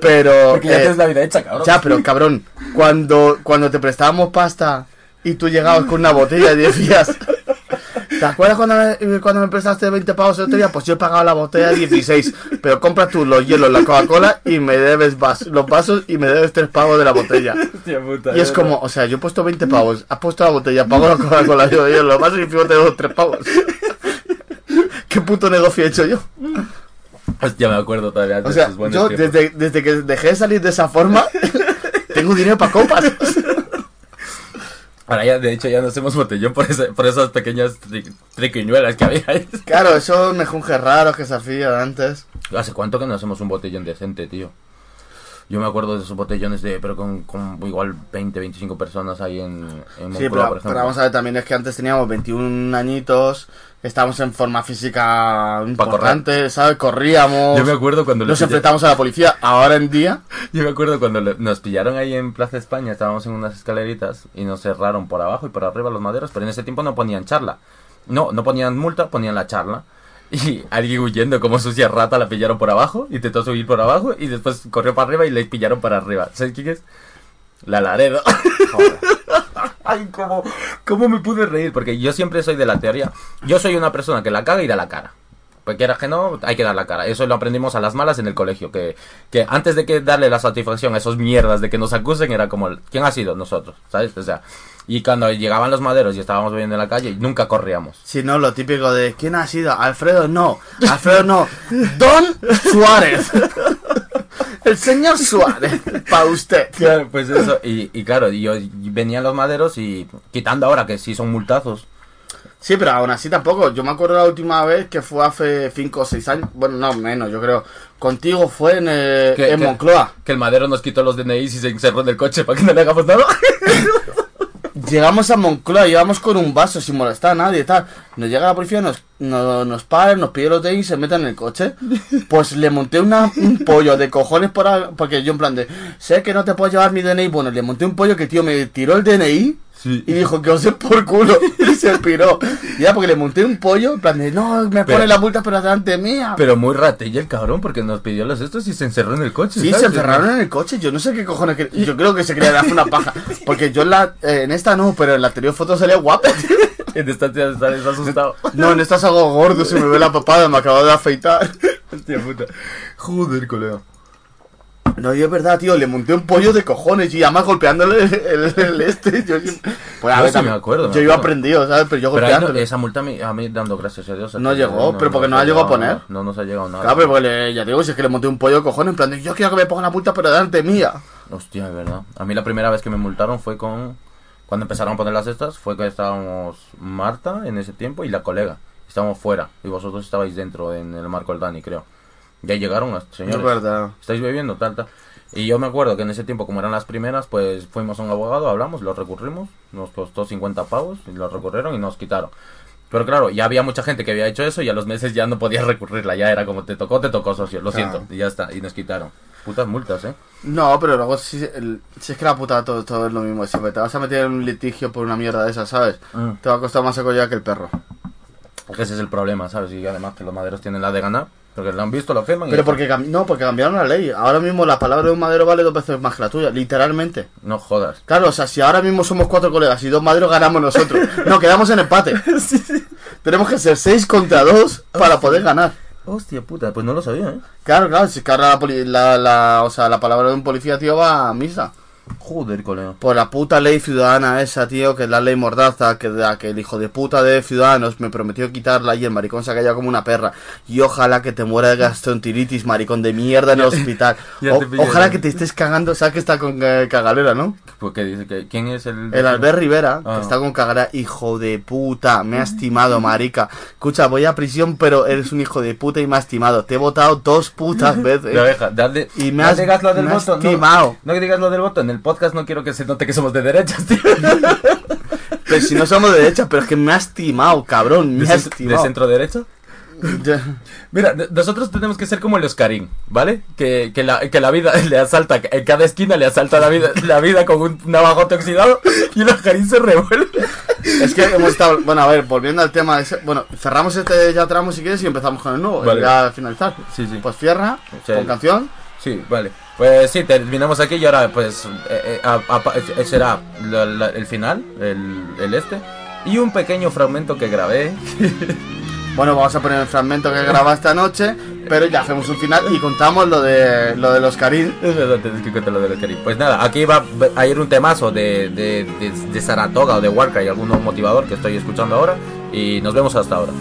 Pero. Porque ya eh, tienes la vida hecha, cabrón. Ya, pero cabrón, cuando, cuando te prestábamos pasta y tú llegabas con una botella y decías, ¿te acuerdas cuando me, cuando me prestaste 20 pavos el otro día? Pues yo he pagado la botella 16, pero compra tú los hielos, la Coca-Cola y me debes vas- los vasos y me debes 3 pavos de la botella. Hostia puta, Y es como, o sea, yo he puesto 20 pavos, has puesto la botella, pago la Coca-Cola, yo, yo los vasos y fijo te doy 3 pavos. ¿Qué puto negocio he hecho yo? verdad. Hostia, me acuerdo todavía de O sea, esos yo desde, desde que dejé de salir de esa forma, (laughs) tengo dinero para copas. Ahora ya, de hecho, ya no hacemos botellón por, ese- por esas pequeñas tri- triquiñuelas que había. Claro, esos mejunjes raros que se hacían antes. ¿Hace cuánto que no hacemos un botellón decente, tío? Yo me acuerdo de esos botellones de, pero con, con igual 20, 25 personas ahí en, en Sí, Moncloa, pero, por pero ejemplo. vamos a ver, también es que antes teníamos 21 añitos, estábamos en forma física importante, ¿sabes? Corríamos, Yo me acuerdo cuando nos enfrentamos a la policía. Ahora en día, (laughs) Yo me acuerdo cuando le- nos pillaron ahí en Plaza España, estábamos en unas escaleritas y nos cerraron por abajo y por arriba los maderos, pero en ese tiempo no ponían charla. No, no ponían multa, ponían la charla. (laughs) Y alguien huyendo como sucia rata la pillaron por abajo, intentó subir por abajo y después corrió para arriba y le pillaron para arriba. ¿Sabes quién es? La Laredo. (laughs) Ay, cómo, cómo me pude reír, porque yo siempre soy de la teoría. Yo soy una persona que la caga y da la cara. Pues quieras que no, hay que dar la cara. Eso lo aprendimos a las malas en el colegio. Que, que antes de que darle la satisfacción a esos mierdas de que nos acusen, era como, ¿quién ha sido? Nosotros, ¿sabes? O sea, y cuando llegaban los maderos y estábamos viviendo en la calle, nunca corríamos. si no, lo típico de ¿quién ha sido? Alfredo no, Alfredo no, Don Suárez. (laughs) El señor Suárez, para usted. Claro, pues eso. Y, y claro, yo y venían los maderos y quitando ahora que sí son multazos. Sí, pero aún así tampoco. Yo me acuerdo la última vez que fue hace 5 o 6 años. Bueno, no, menos, yo creo. Contigo fue en, eh, Que- en que- Moncloa. Que el madero nos quitó los DNIs y se encerró en el coche para que no le hagamos nada. (laughs) Llegamos a Moncloa, íbamos con un vaso sin molestar a nadie y tal. Nos llega la policía, nos, nos, nos para, nos pide los DNI y se mete en el coche. Pues le monté una, un pollo de cojones por porque yo en plan de, sé que no te puedo llevar mi DNI. Bueno, le monté un pollo que tío me tiró el DNI Sí. Y dijo que os por culo. (laughs) Y se piró. Y ya porque le monté un pollo, en plan de, no, me Pero- pone la multa pero delante mía. Pero muy ratilla el cabrón porque nos pidió los estos y se encerró en el coche. Sí, ¿sabes? se encerraron en el coche. Yo no sé qué cojones. que- Yo creo que se querían hacer una paja. Porque yo en, la, eh, en esta no, pero en la anterior foto salía guapo. (laughs) En esta tía está, está asustado. No, en esta salgo gordo. Se me ve la papada. Me acabo de afeitar. (laughs) Hostia puta. Joder, colega. No, y es verdad, tío. Le monté un pollo de cojones. Y además golpeándole el, el- el este. Yo, pues, Yo ver, sí me acuerdo, me Yo iba acuerdo. aprendido, ¿sabes? Pero yo Pero no- esa multa a mí, a mí dando gracias a Dios. No llegó, pero porque no la llegó a poner. No nos ha llegado nada. Claro, pero porque le- ya digo, si es que le monté un pollo de cojones. En plan de, yo quiero que me pongan la multa pero delante mía. Hostia, es verdad. A mí la primera vez que me multaron fue con... Cuando empezaron a poner las estas, fue que estábamos Marta en ese tiempo y la colega. Estábamos fuera y vosotros estabais dentro en el marco del Dani, creo. Ya llegaron, las- señores. Es verdad. ¿Estáis bebiendo? Tal, tal. Y yo me acuerdo que en ese tiempo, como eran las primeras, pues fuimos a un abogado, hablamos, lo recurrimos, nos costó 50 pavos y lo recurrieron y nos quitaron. Pero claro, ya había mucha gente que había hecho eso y a los meses ya no podías recurrirla, ya era como te tocó, te tocó, socio, lo Claro. siento, y ya está, y nos quitaron. Putas multas, ¿eh? No, pero luego si, el- si es que la puta todo, todo es lo mismo. Siempre te vas a meter en un litigio por una mierda de esas, ¿sabes? Mm. Te va a costar más ya que el perro. Ese es el problema, ¿sabes? Y además que los maderos tienen la de ganar, porque lo han visto, lo firman Pero porque no, porque cambiaron la ley. Ahora mismo la palabra de un madero vale dos veces más que la tuya, literalmente. No jodas. Claro, o sea, si ahora mismo somos cuatro colegas y dos maderos ganamos nosotros. (laughs) No, quedamos en empate. (laughs) Tenemos que ser seis contra dos para poder ganar. Hostia puta, pues no lo sabía, ¿eh? Claro, claro, si es que ahora la, la, la- o sea, la palabra de un policía, tío, va a misa. Joder, colega. Por la puta ley ciudadana esa, tío, que es la ley mordaza, que, la que el hijo de puta de Ciudadanos me prometió quitarla y el maricón se ha callado como una perra. Y ojalá que te muera de gastroenteritis, maricón de mierda en el hospital. (laughs) O- ojalá ya. que te estés cagando, sabes que está con eh, cagalera, ¿no? Porque dice que. ¿Quién es el.? El Albert Rivera, Ah. que está con cagalera, hijo de puta, me ha estimado, marica. Escucha, voy a prisión, pero eres un hijo de puta y me ha estimado. Te he votado dos putas (laughs) veces. La dale, Y me no has- digas lo del me has no- timado. No, digas lo del voto, en el podcast no quiero que se note que somos de derechas, (laughs) tío. Pero si no somos de derecha, pero es que me has timado, cabrón, me ¿De, has cent- de timado. centro derecho? Ya. Mira, nosotros tenemos que ser como el Oscarín, ¿vale? Que, que, la, que la vida (laughs) le asalta, en cada esquina le asalta la vida, la vida con un navajote oxidado (laughs) y el Oscarín se revuelve. Es que hemos estado. Bueno, a ver, volviendo al tema. ese- bueno, cerramos este ya tramo si quieres y empezamos con el nuevo. Vale. Ya al finalizar. Sí, sí. Pues cierra, Sí. con canción. Sí, vale. Pues sí, terminamos aquí y ahora pues eh, eh, a- a- será la- la- el final, el, el este, y un pequeño fragmento que grabé. (laughs) Bueno, vamos a poner el fragmento que grabaste anoche, pero ya hacemos un final y contamos lo de lo de los Karim. Es verdad, tienes que contar lo de los Karim. Pues nada, aquí va a ir un temazo de, de, de, de Saratoga o de Warcry, alguno motivador que estoy escuchando ahora, y nos vemos hasta ahora.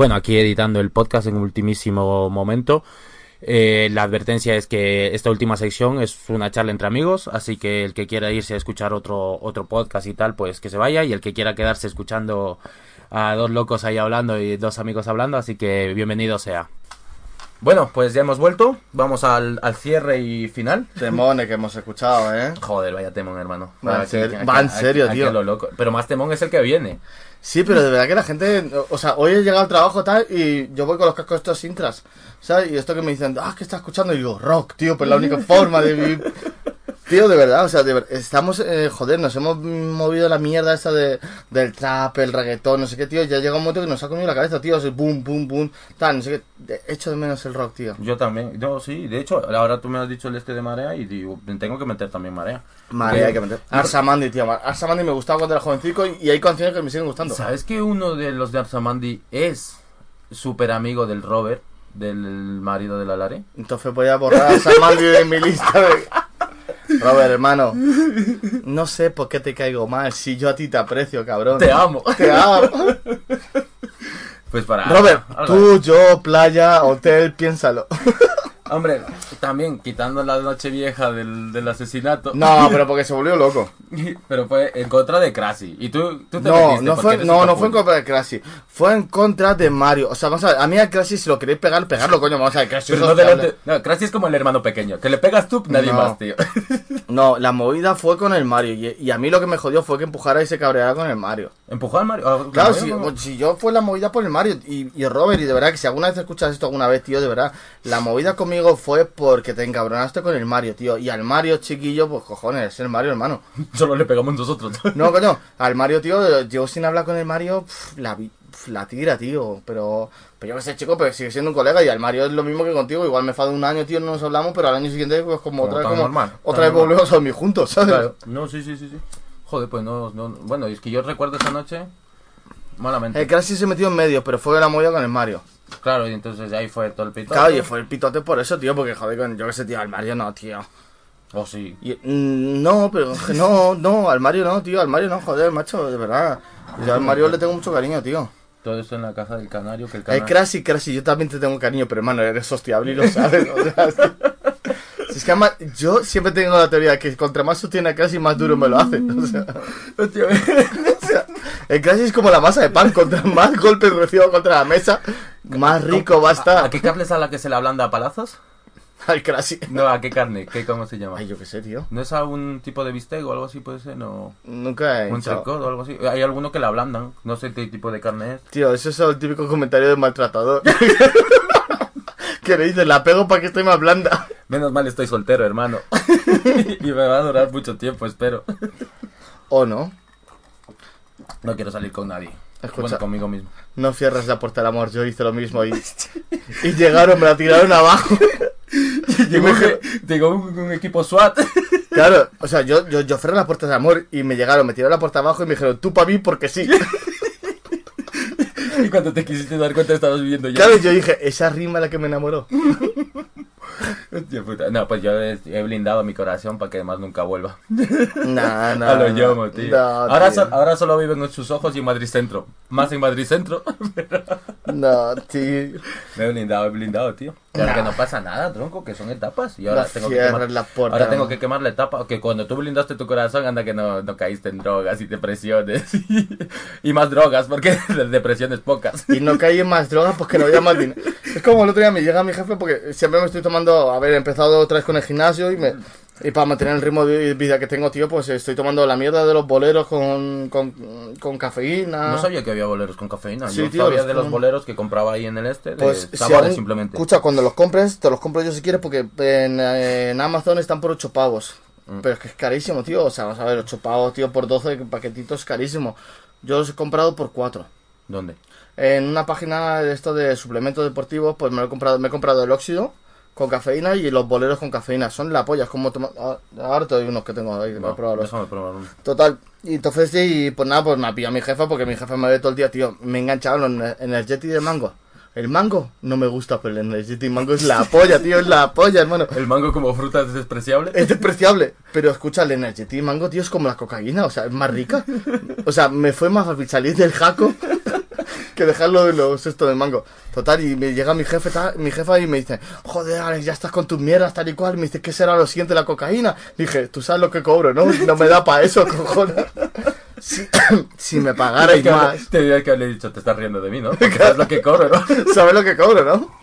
Bueno, aquí editando el podcast en ultimísimo momento. Eh, la advertencia es que esta última sección es una charla entre amigos, así que el que quiera irse a escuchar otro, otro podcast y tal, pues que se vaya, y el que quiera quedarse escuchando a dos locos ahí hablando y dos amigos hablando, así que bienvenido sea. Bueno, pues ya hemos vuelto, vamos al, al cierre y final. Temones que hemos escuchado, ¿eh? Joder, vaya temón, hermano. Va en Aquí- serio- aquí- va en serio, aquí tío. a lo loco. Pero más temón es el que viene. Sí, pero de verdad que la gente, o sea, hoy he llegado al trabajo tal y yo voy con los cascos estos intras, ¿sabes? Y esto que me dicen, ah, ¿qué estás escuchando? Y digo, rock, tío, pues la única forma de vivir. Tío, de verdad, o sea, de ver- estamos, eh, joder, nos hemos movido la mierda esta de, del trap, el reggaetón, no sé qué, tío, ya llega un momento que nos ha comido la cabeza, tío, así, boom, boom, boom, tal, no sé qué, echo de menos el rock, tío. Yo también, yo sí, de hecho, ahora tú me has dicho el este de marea y digo, tengo que meter también marea. Madre, hay que meter. Arsamandi, tío, Arsamandi me gustaba cuando era jovencico y, y hay canciones que me siguen gustando. ¿Sabes que uno de los de Arsamandi es súper amigo del Robert, del marido de la Lare? Entonces voy a borrar a Arsamandi de mi lista de... Robert, hermano, no sé por qué te caigo mal, si yo a ti te aprecio, cabrón. Te amo. Te amo. Pues para... Robert, tú, yo, playa, hotel, piénsalo. Hombre, también quitando la noche vieja del, del asesinato. No, pero porque se volvió loco. (laughs) Pero fue en contra de Krasi. Y tú, tú te No, no fue, no, no fue en contra de Crazy. Fue en contra de Mario. O sea, vamos a ver, a mí a Crazy si lo queréis pegar, pegarlo, coño, vamos a ver, Pero es no, Krasi es como el hermano pequeño. Que le pegas tú, nadie No. más, tío. (laughs) No, la movida fue con el Mario. Y, y a mí lo que me jodió fue que empujara y se cabreara con el Mario. ¿Empujó al Mario? Ah, Claro, Mario, si, no. si yo fue la movida por el Mario y, y Robert, y de verdad que si alguna vez escuchas esto alguna vez, tío, de verdad, la movida conmigo fue porque te encabronaste con el Mario, tío. Y al Mario chiquillo, pues cojones, es el Mario, hermano. (laughs) Solo le pegamos nosotros. (laughs) No, coño, (laughs) al Mario, tío, yo sin hablar con el Mario, la, la tira, tío. Pero, pero yo que sé, chico, pero sigue siendo un colega y al Mario es lo mismo que contigo. Igual me falta un año, tío, no nos hablamos, pero al año siguiente, pues como, Como otra vez, como, normal, otra vez volvemos a dormir juntos, ¿sabes? Claro. No, sí, sí, sí, sí. Joder, pues no, no. Bueno, es que yo recuerdo esa noche malamente. El Crash se metió en medio, pero fue la movida con el Mario. Claro, y entonces ahí fue todo el pito. Claro, y fue el pitote por eso, tío, porque joder, con, yo que sé, tío, al Mario no, tío. Oh, sí. Y, mm, no, pero no, no, al Mario no, tío, al Mario no, joder, macho, de verdad. Yo al Mario le tengo mucho cariño, tío. Todo esto en la casa del canario. Que el canario... Crashy, Crashy, yo también te tengo cariño, pero hermano, eres hostiable y lo sabes. O sea, (laughs) si es que además, yo siempre tengo la teoría que contra más sostiene a Crashy, más duro me lo hace. O sea, (laughs) o sea, (laughs) el Crashy es como la masa de pan, (laughs) contra más golpes recibo contra la mesa, más rico va a ¿A estar. qué cables a la que se le ablanda a palazos? Al Crasy. No, ¿a qué carne? ¿Qué, ¿Cómo se llama? Ay, yo qué sé, tío. ¿No es algún tipo de bistec o algo así puede ser? No. Nunca he Un entrecot o algo así. Hay alguno que la ablandan. No sé qué tipo de carne es. Tío, eso es el típico comentario de maltratador. (laughs) que le dices, la pego para que esté más blanda. Menos mal estoy soltero, hermano. (laughs) y me va a durar mucho tiempo, espero. O no. No quiero salir con nadie. Escucha. Bueno, conmigo mismo. No cierres la puerta del amor, yo hice lo mismo y, y llegaron, me la tiraron abajo. (laughs) tengo un, un equipo SWAT. claro, o sea, yo, yo, yo cerré la puerta del amor y me llegaron, me tiraron la puerta abajo y me dijeron, tú para mí porque sí. (laughs) y cuando te quisiste dar cuenta estabas viviendo ya. Claro, yo dije, esa rima es la que me enamoró. (laughs) (laughs) No, pues yo he, blindado mi corazón para que además nunca vuelva. (laughs) Nah, (laughs) nah. a lo yomo, tío. No, ahora, tío. so- ahora solo viven en sus ojos y en Madrid Centro. Más en Madrid Centro. No, tío. me he blindado, he blindado, tío. Claro que no pasa nada, tronco, que son etapas. Y ahora tengo que quemar, la puerta, ahora tengo que quemar la etapa. Que cuando tú blindaste tu corazón, anda que no, no caíste en drogas y depresiones. (laughs) y más drogas, porque (laughs) de depresiones pocas. Y no caí en más drogas porque no había más dinero. (laughs) Es como el otro día me llega mi jefe porque siempre me estoy tomando, he empezado otra vez con el gimnasio y me y para mantener el ritmo de vida que tengo, tío, pues estoy tomando la mierda de los boleros con, con, con cafeína. No sabía que había boleros con cafeína. Sí, Yo tío, sabía los de los boleros que compraba ahí en el este. De Pues si aún- simplemente. Escucha, cuando los compres, te los compro yo si quieres porque en, en Amazon están por 8 pavos. Mm. Pero es que es carísimo, tío. O sea, vamos a ver, 8 pavos, tío, por 12 paquetitos, carísimo. Yo los he comprado por 4. ¿Dónde? En una página de esto de suplementos deportivos, pues me lo he comprado, me he comprado el óxido con cafeína y los boleros con cafeína. Son la polla, es como tomar... ah, Ahora te doy unos que tengo ahí, que me he No, probado los- déjame probar uno. Total, y entonces sí, pues nada, pues me ha pillado mi jefa porque mi jefa me ve todo el día, tío. Me he enganchado en el Energetic de mango. El mango no me gusta, pero el Energetic mango es la polla, tío, es la polla, hermano. El mango como fruta es despreciable. Es despreciable, pero escucha, el Energetic mango, tío, es como la cocaína, o sea, es más rica. O sea, me fue más fácil salir del jaco (laughs) que dejarlo de los esto de mango. Total, y me llega mi jefe, tal- mi jefa y me dice, joder, Alex, ya estás con tus mierdas, tal y cual. Me dice, ¿qué será lo siguiente, la cocaína? Dije, tú sabes lo que cobro, ¿no? No me da para eso, (laughs) cojones. Si, (coughs) si me pagarais Te más, Tendría que haberle dicho, te estás riendo de mí, ¿no? (laughs) Porque sabes lo que cobro, ¿no? ¿sabes lo que cobro, no?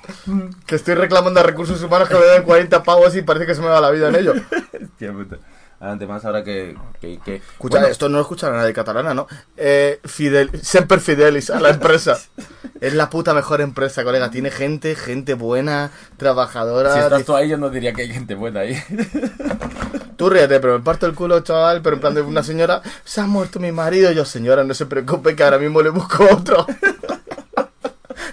Que estoy reclamando a recursos humanos que me den 40 pavos y parece que se me va la vida en ello. Hostia puta. Además, ahora que... que, que- Escucha, bueno, esto no lo escucha nadie catalana, ¿no? Eh, Fidel, Semper Fidelis a la empresa. (laughs) es la puta mejor empresa, colega. Tiene gente, gente buena, trabajadora. Si estás tú ahí, yo no diría que hay gente buena ahí. (laughs) Tú ríete, pero me parto el culo, chaval. Pero en plan de una señora, se ha muerto mi marido. Yo, señora, no se preocupe que ahora mismo le busco otro. (laughs)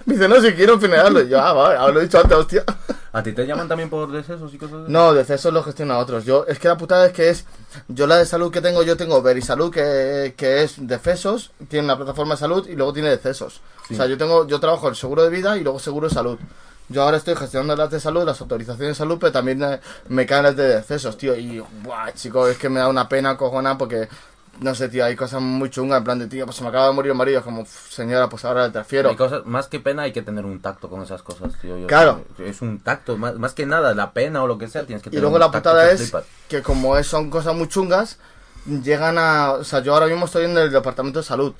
me (laughs) dice, no, si quiero funerarlo. Y yo, ah, vale, lo he dicho antes, hostia. ¿A ti te llaman también por decesos y cosas así? No, decesos lo gestiona otros. Yo, es que la putada es que es. Yo la de salud que tengo, yo tengo Verisalud, que, que es decesos, tiene una plataforma de salud y luego tiene decesos. Sí. O sea, yo tengo, yo trabajo el seguro de vida y luego seguro de salud. Yo ahora estoy gestionando las de salud, las autorizaciones de salud, pero también eh, me caen las de decesos, tío. Y, buah, chico, es que me da una pena cojona porque, no sé, tío, hay cosas muy chungas, en plan de, tío, pues se me acaba de morir el marido, es como, "Uf, señora, pues ahora le transfiero. Hay cosas, más que pena hay que tener un tacto con esas cosas, tío. Yo- Claro. Es un tacto, más, más que nada, la pena o lo que sea, tienes que Y tener luego un la tacto putada que es flipas. que como es, son cosas muy chungas, llegan a... O sea, yo ahora mismo estoy en el departamento de salud.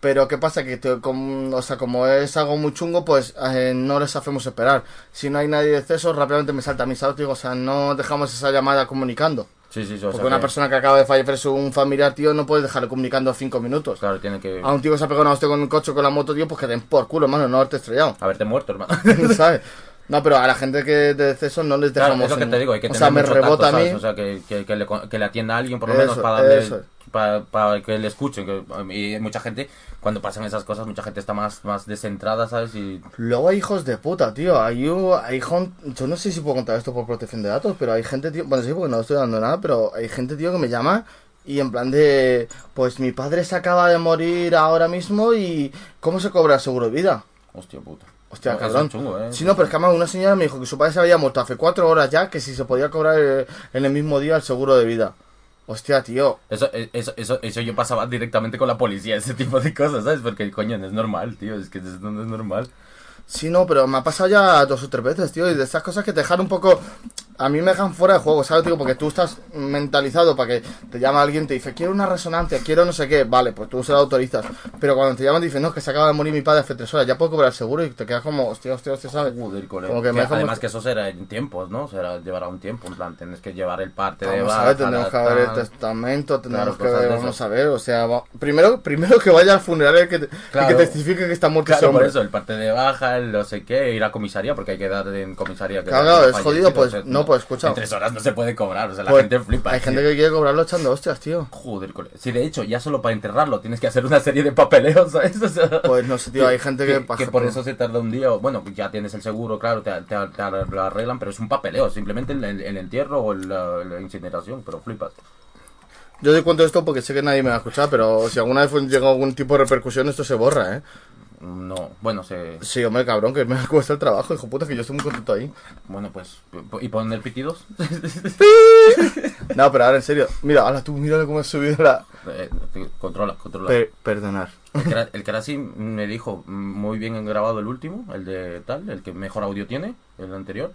Pero ¿qué pasa? Que te- como, o sea, como es algo muy chungo, pues eh, no les hacemos esperar. Si no hay nadie de exceso, rápidamente me salta mi salud. Digo, o sea, no dejamos esa llamada comunicando. Sí, sí, sí, o Porque sea una que- persona que acaba de fallecer un familiar, tío, no puedes dejarle comunicando cinco minutos. Claro, tiene que... A un tío que se ha pegado una hostia con un coche o con la moto, tío, pues que den por culo, hermano, no haberte estrellado. Haberte muerto, hermano. (laughs) ¿Sabes? (laughs) No, pero a la gente que de deceso no les Claro, dejamos. es lo que en- te digo, hay que o sea, me rebota a mí. ¿sabes? O sea, que, que, que le, que le atienda a alguien por lo Eso, menos para darle... eso. Para, para que le escuchen. Que, y mucha gente, cuando pasan esas cosas, mucha gente está más, más descentrada, ¿sabes? Y Luego hay hijos de puta, tío. Hay, un- hay Yo no sé si puedo contar esto por protección de datos, pero hay gente, tío. Bueno, sí, porque no estoy dando nada, pero hay gente, tío, que me llama y en plan de. Pues mi padre se acaba de morir ahora mismo y. ¿Cómo se cobra el seguro de vida? Hostia puta. Hostia, Eso es cabrón. chungo, ¿eh? Sí, no, pero es que además una señora me dijo que su padre se había muerto hace cuatro horas ya, que si se podía cobrar en el mismo día el seguro de vida. Hostia, tío. Eso, eh, eso, eso, eso yo pasaba directamente con la policía, ese tipo de cosas, ¿sabes? Porque, coño, no es normal, tío, es que eso no es normal. Sí, no, pero me ha pasado ya dos o tres veces, tío, y de estas cosas que te dejan un poco... A mí me dejan fuera de juego, ¿sabes, tío? Porque tú estás mentalizado para que te llama alguien, te dice, quiero una resonancia, quiero no sé qué, vale, pues tú se lo autorizas. Pero cuando te llaman, te dicen, no, es que se acaba de morir mi padre hace tres horas, ya puedo cobrar el seguro y te quedas como, hostia, hostia, hostia, ¿sabes? Joder. Como que Que además muy- que eso será en tiempos, ¿no? Será, llevará un tiempo, en plan, tienes que llevar el parte de Vamos a ver, tendremos que ver el testamento, tendremos Claro, que ver, vamos esas. a ver, o sea, va- primero, primero que vaya al funeral y que, te- y Claro. que testifique que está muerto ese Claro, por hombre. eso, el parte de baja, el no sé qué, ir a comisaría, porque hay que dar en comisaría. Que Claro, es jodido, pues, o sea, no, pues, escucha. En tres horas no se puede cobrar, o sea, la Pues, gente flipa. Hay tío. gente que quiere cobrarlo echando hostias, tío. Joder, colega. Si de hecho, ya solo para enterrarlo tienes que hacer una serie de papeleos, ¿sabes? O sea, Pues no sé, tío, hay gente que... que, por eso se tarda un día. o- Bueno, ya tienes el seguro, claro, te, te- te lo arreglan, pero es un papeleo, simplemente el, el entierro o la, la incineración, pero flipas. Yo te cuento esto porque sé que nadie me va a escuchar, pero si alguna vez llega algún tipo de repercusión, esto se borra, ¿eh? No, bueno, se. Sí, hombre, cabrón, que me (laughs) cuesta el trabajo, hijo puta, que yo estoy muy contento ahí. Bueno, pues. ¿Y poner pitidos? (laughs) No, pero ahora en serio, mira, ahora tú mira cómo he subido la... Eh, controla, controla. Per- perdonar. El así me dijo muy bien grabado el último, el de tal, el que mejor audio tiene, el anterior.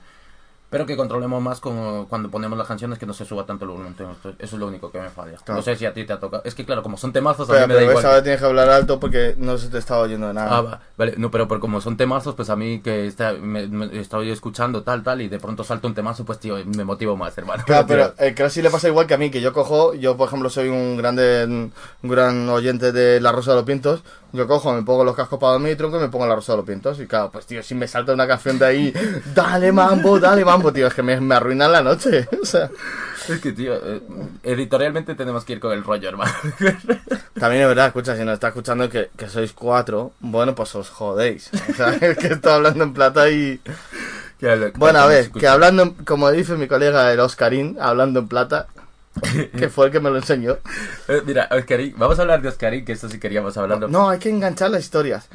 Pero que controlemos más con, cuando ponemos las canciones que no se suba tanto el volumen. Eso es lo único que me falla. Claro. No sé si a ti te ha tocado. Es que claro, como son temazos, a Pero, mí me da pero igual. ahora tienes que hablar alto porque no se te estaba oyendo de nada. Ah, va- vale, no, pero por como son temazos, pues a mí que está, me, me- estoy escuchando tal, tal, y de pronto salta un temazo, pues tío, me motivo más, hermano. Claro, (laughs) pero el Crash le pasa igual que a mí, que yo cojo, yo por ejemplo soy un grande, un gran oyente de La Rosa de los Vientos, yo cojo, me pongo los cascos para dormir y tronco y me pongo La Rosa de los Vientos, y claro, pues tío, si me salta una canción de ahí, (laughs) dale mambo, dale mambo, tío, es que me, me arruinan la noche, (laughs) o sea, Es que, tío, eh, editorialmente tenemos que ir con el rollo, hermano. (laughs) también es verdad, escucha, si nos está escuchando que, que sois cuatro, bueno, pues os jodéis, o sea, (laughs) es que estoy hablando en plata y... Bueno, a ver, que hablando, como dice mi colega el Oscarín, hablando en plata, que fue el que me lo enseñó. Eh, mira, Oscarín, vamos a hablar de Oscarín, que eso sí queríamos hablarlo. No, hay que enganchar las historias.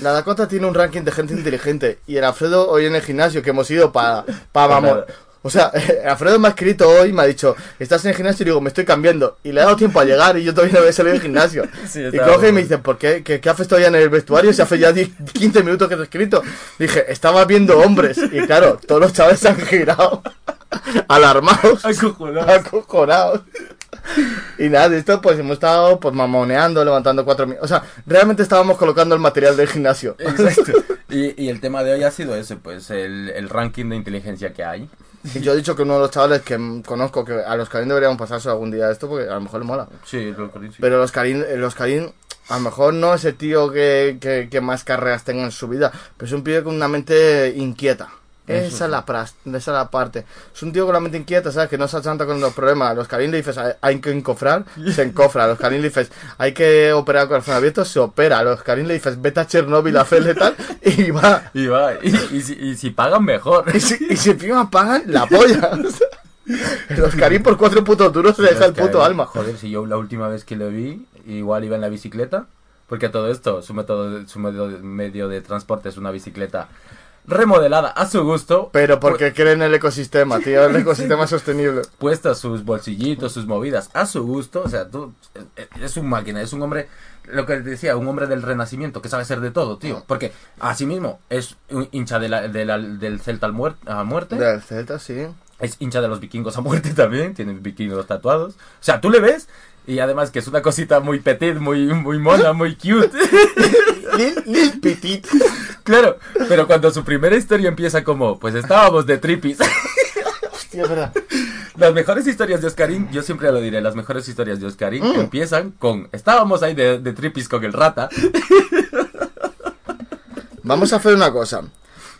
La Dakota tiene un ranking de gente inteligente y el Alfredo hoy en el gimnasio que hemos ido para pa, vamos. O sea, (laughs) Alfredo me ha escrito hoy, me ha dicho, estás en el gimnasio y digo, me estoy cambiando. Y le he dado tiempo a llegar y yo todavía no había salido del gimnasio. (laughs) Sí, y coge y bueno. me dice, ¿por qué? ¿Qué, qué haces todavía en el vestuario? Si hace ya 10, 15 minutos que te he escrito. Dije, estaba viendo hombres. Y claro, todos los chavales se han girado. (laughs) Alarmados. Acojonados. Acojonados. Y nada, de esto pues hemos estado pues mamoneando, levantando cuatro mil. O sea, realmente estábamos colocando el material del gimnasio. Exacto. (laughs) Y, y el tema de hoy ha sido ese, pues el, el ranking de inteligencia que hay. Y yo he dicho que uno de los chavales que conozco, que a los Karim deberíamos pasarse algún día esto, porque a lo mejor le mola. Sí, lo sí. Pero los Karim, eh, los Karim, a lo mejor no es el tío que, que, que más carreras tenga en su vida, pero es un pibe con una mente inquieta. Esa es, la esa es la parte. Es un tío con la mente inquieta, ¿sabes? Que no se achanta con los problemas. A los Karim le dices, hay- que encofrar, se (laughs) encofra. A los Karim le dices, hay que operar corazón abierto, se opera. A los Karim le dices, vete a Chernobyl a hacer letal, (laughs) y va. Y va, y, y si, y si pagan mejor. Y si, y si pagan, la polla. (laughs) Los Karim por cuatro putos duros se deja el que, puto alma. Joder, si yo la última vez que lo vi, igual iba en la bicicleta. Porque todo esto, su, método, su medio, medio de transporte es una bicicleta remodelada a su gusto. Pero porque creen en el ecosistema, tío, el ecosistema (laughs) sostenible. puesta sus bolsillitos, sus movidas a su gusto. O sea, tú eh, es un máquina, es un hombre, lo que decía, un hombre del renacimiento que sabe ser de todo, tío. Porque asimismo es un hincha de la, de la- del Celta al muer- a muerte. Del Z, sí. Es hincha de los vikingos a muerte (laughs) también, tiene vikingos tatuados. O sea, tú le ves y además que es una cosita muy petit, muy, muy mona, muy cute. (laughs) Lil Petit. Claro, pero cuando su primera historia empieza como, pues estábamos de tripis. (laughs) Hostia, es verdad. Las mejores historias de Oscarín, yo siempre lo diré, las mejores historias de Oscarín Mm. empiezan con, estábamos ahí de, de tripis con el rata. Vamos a hacer una cosa.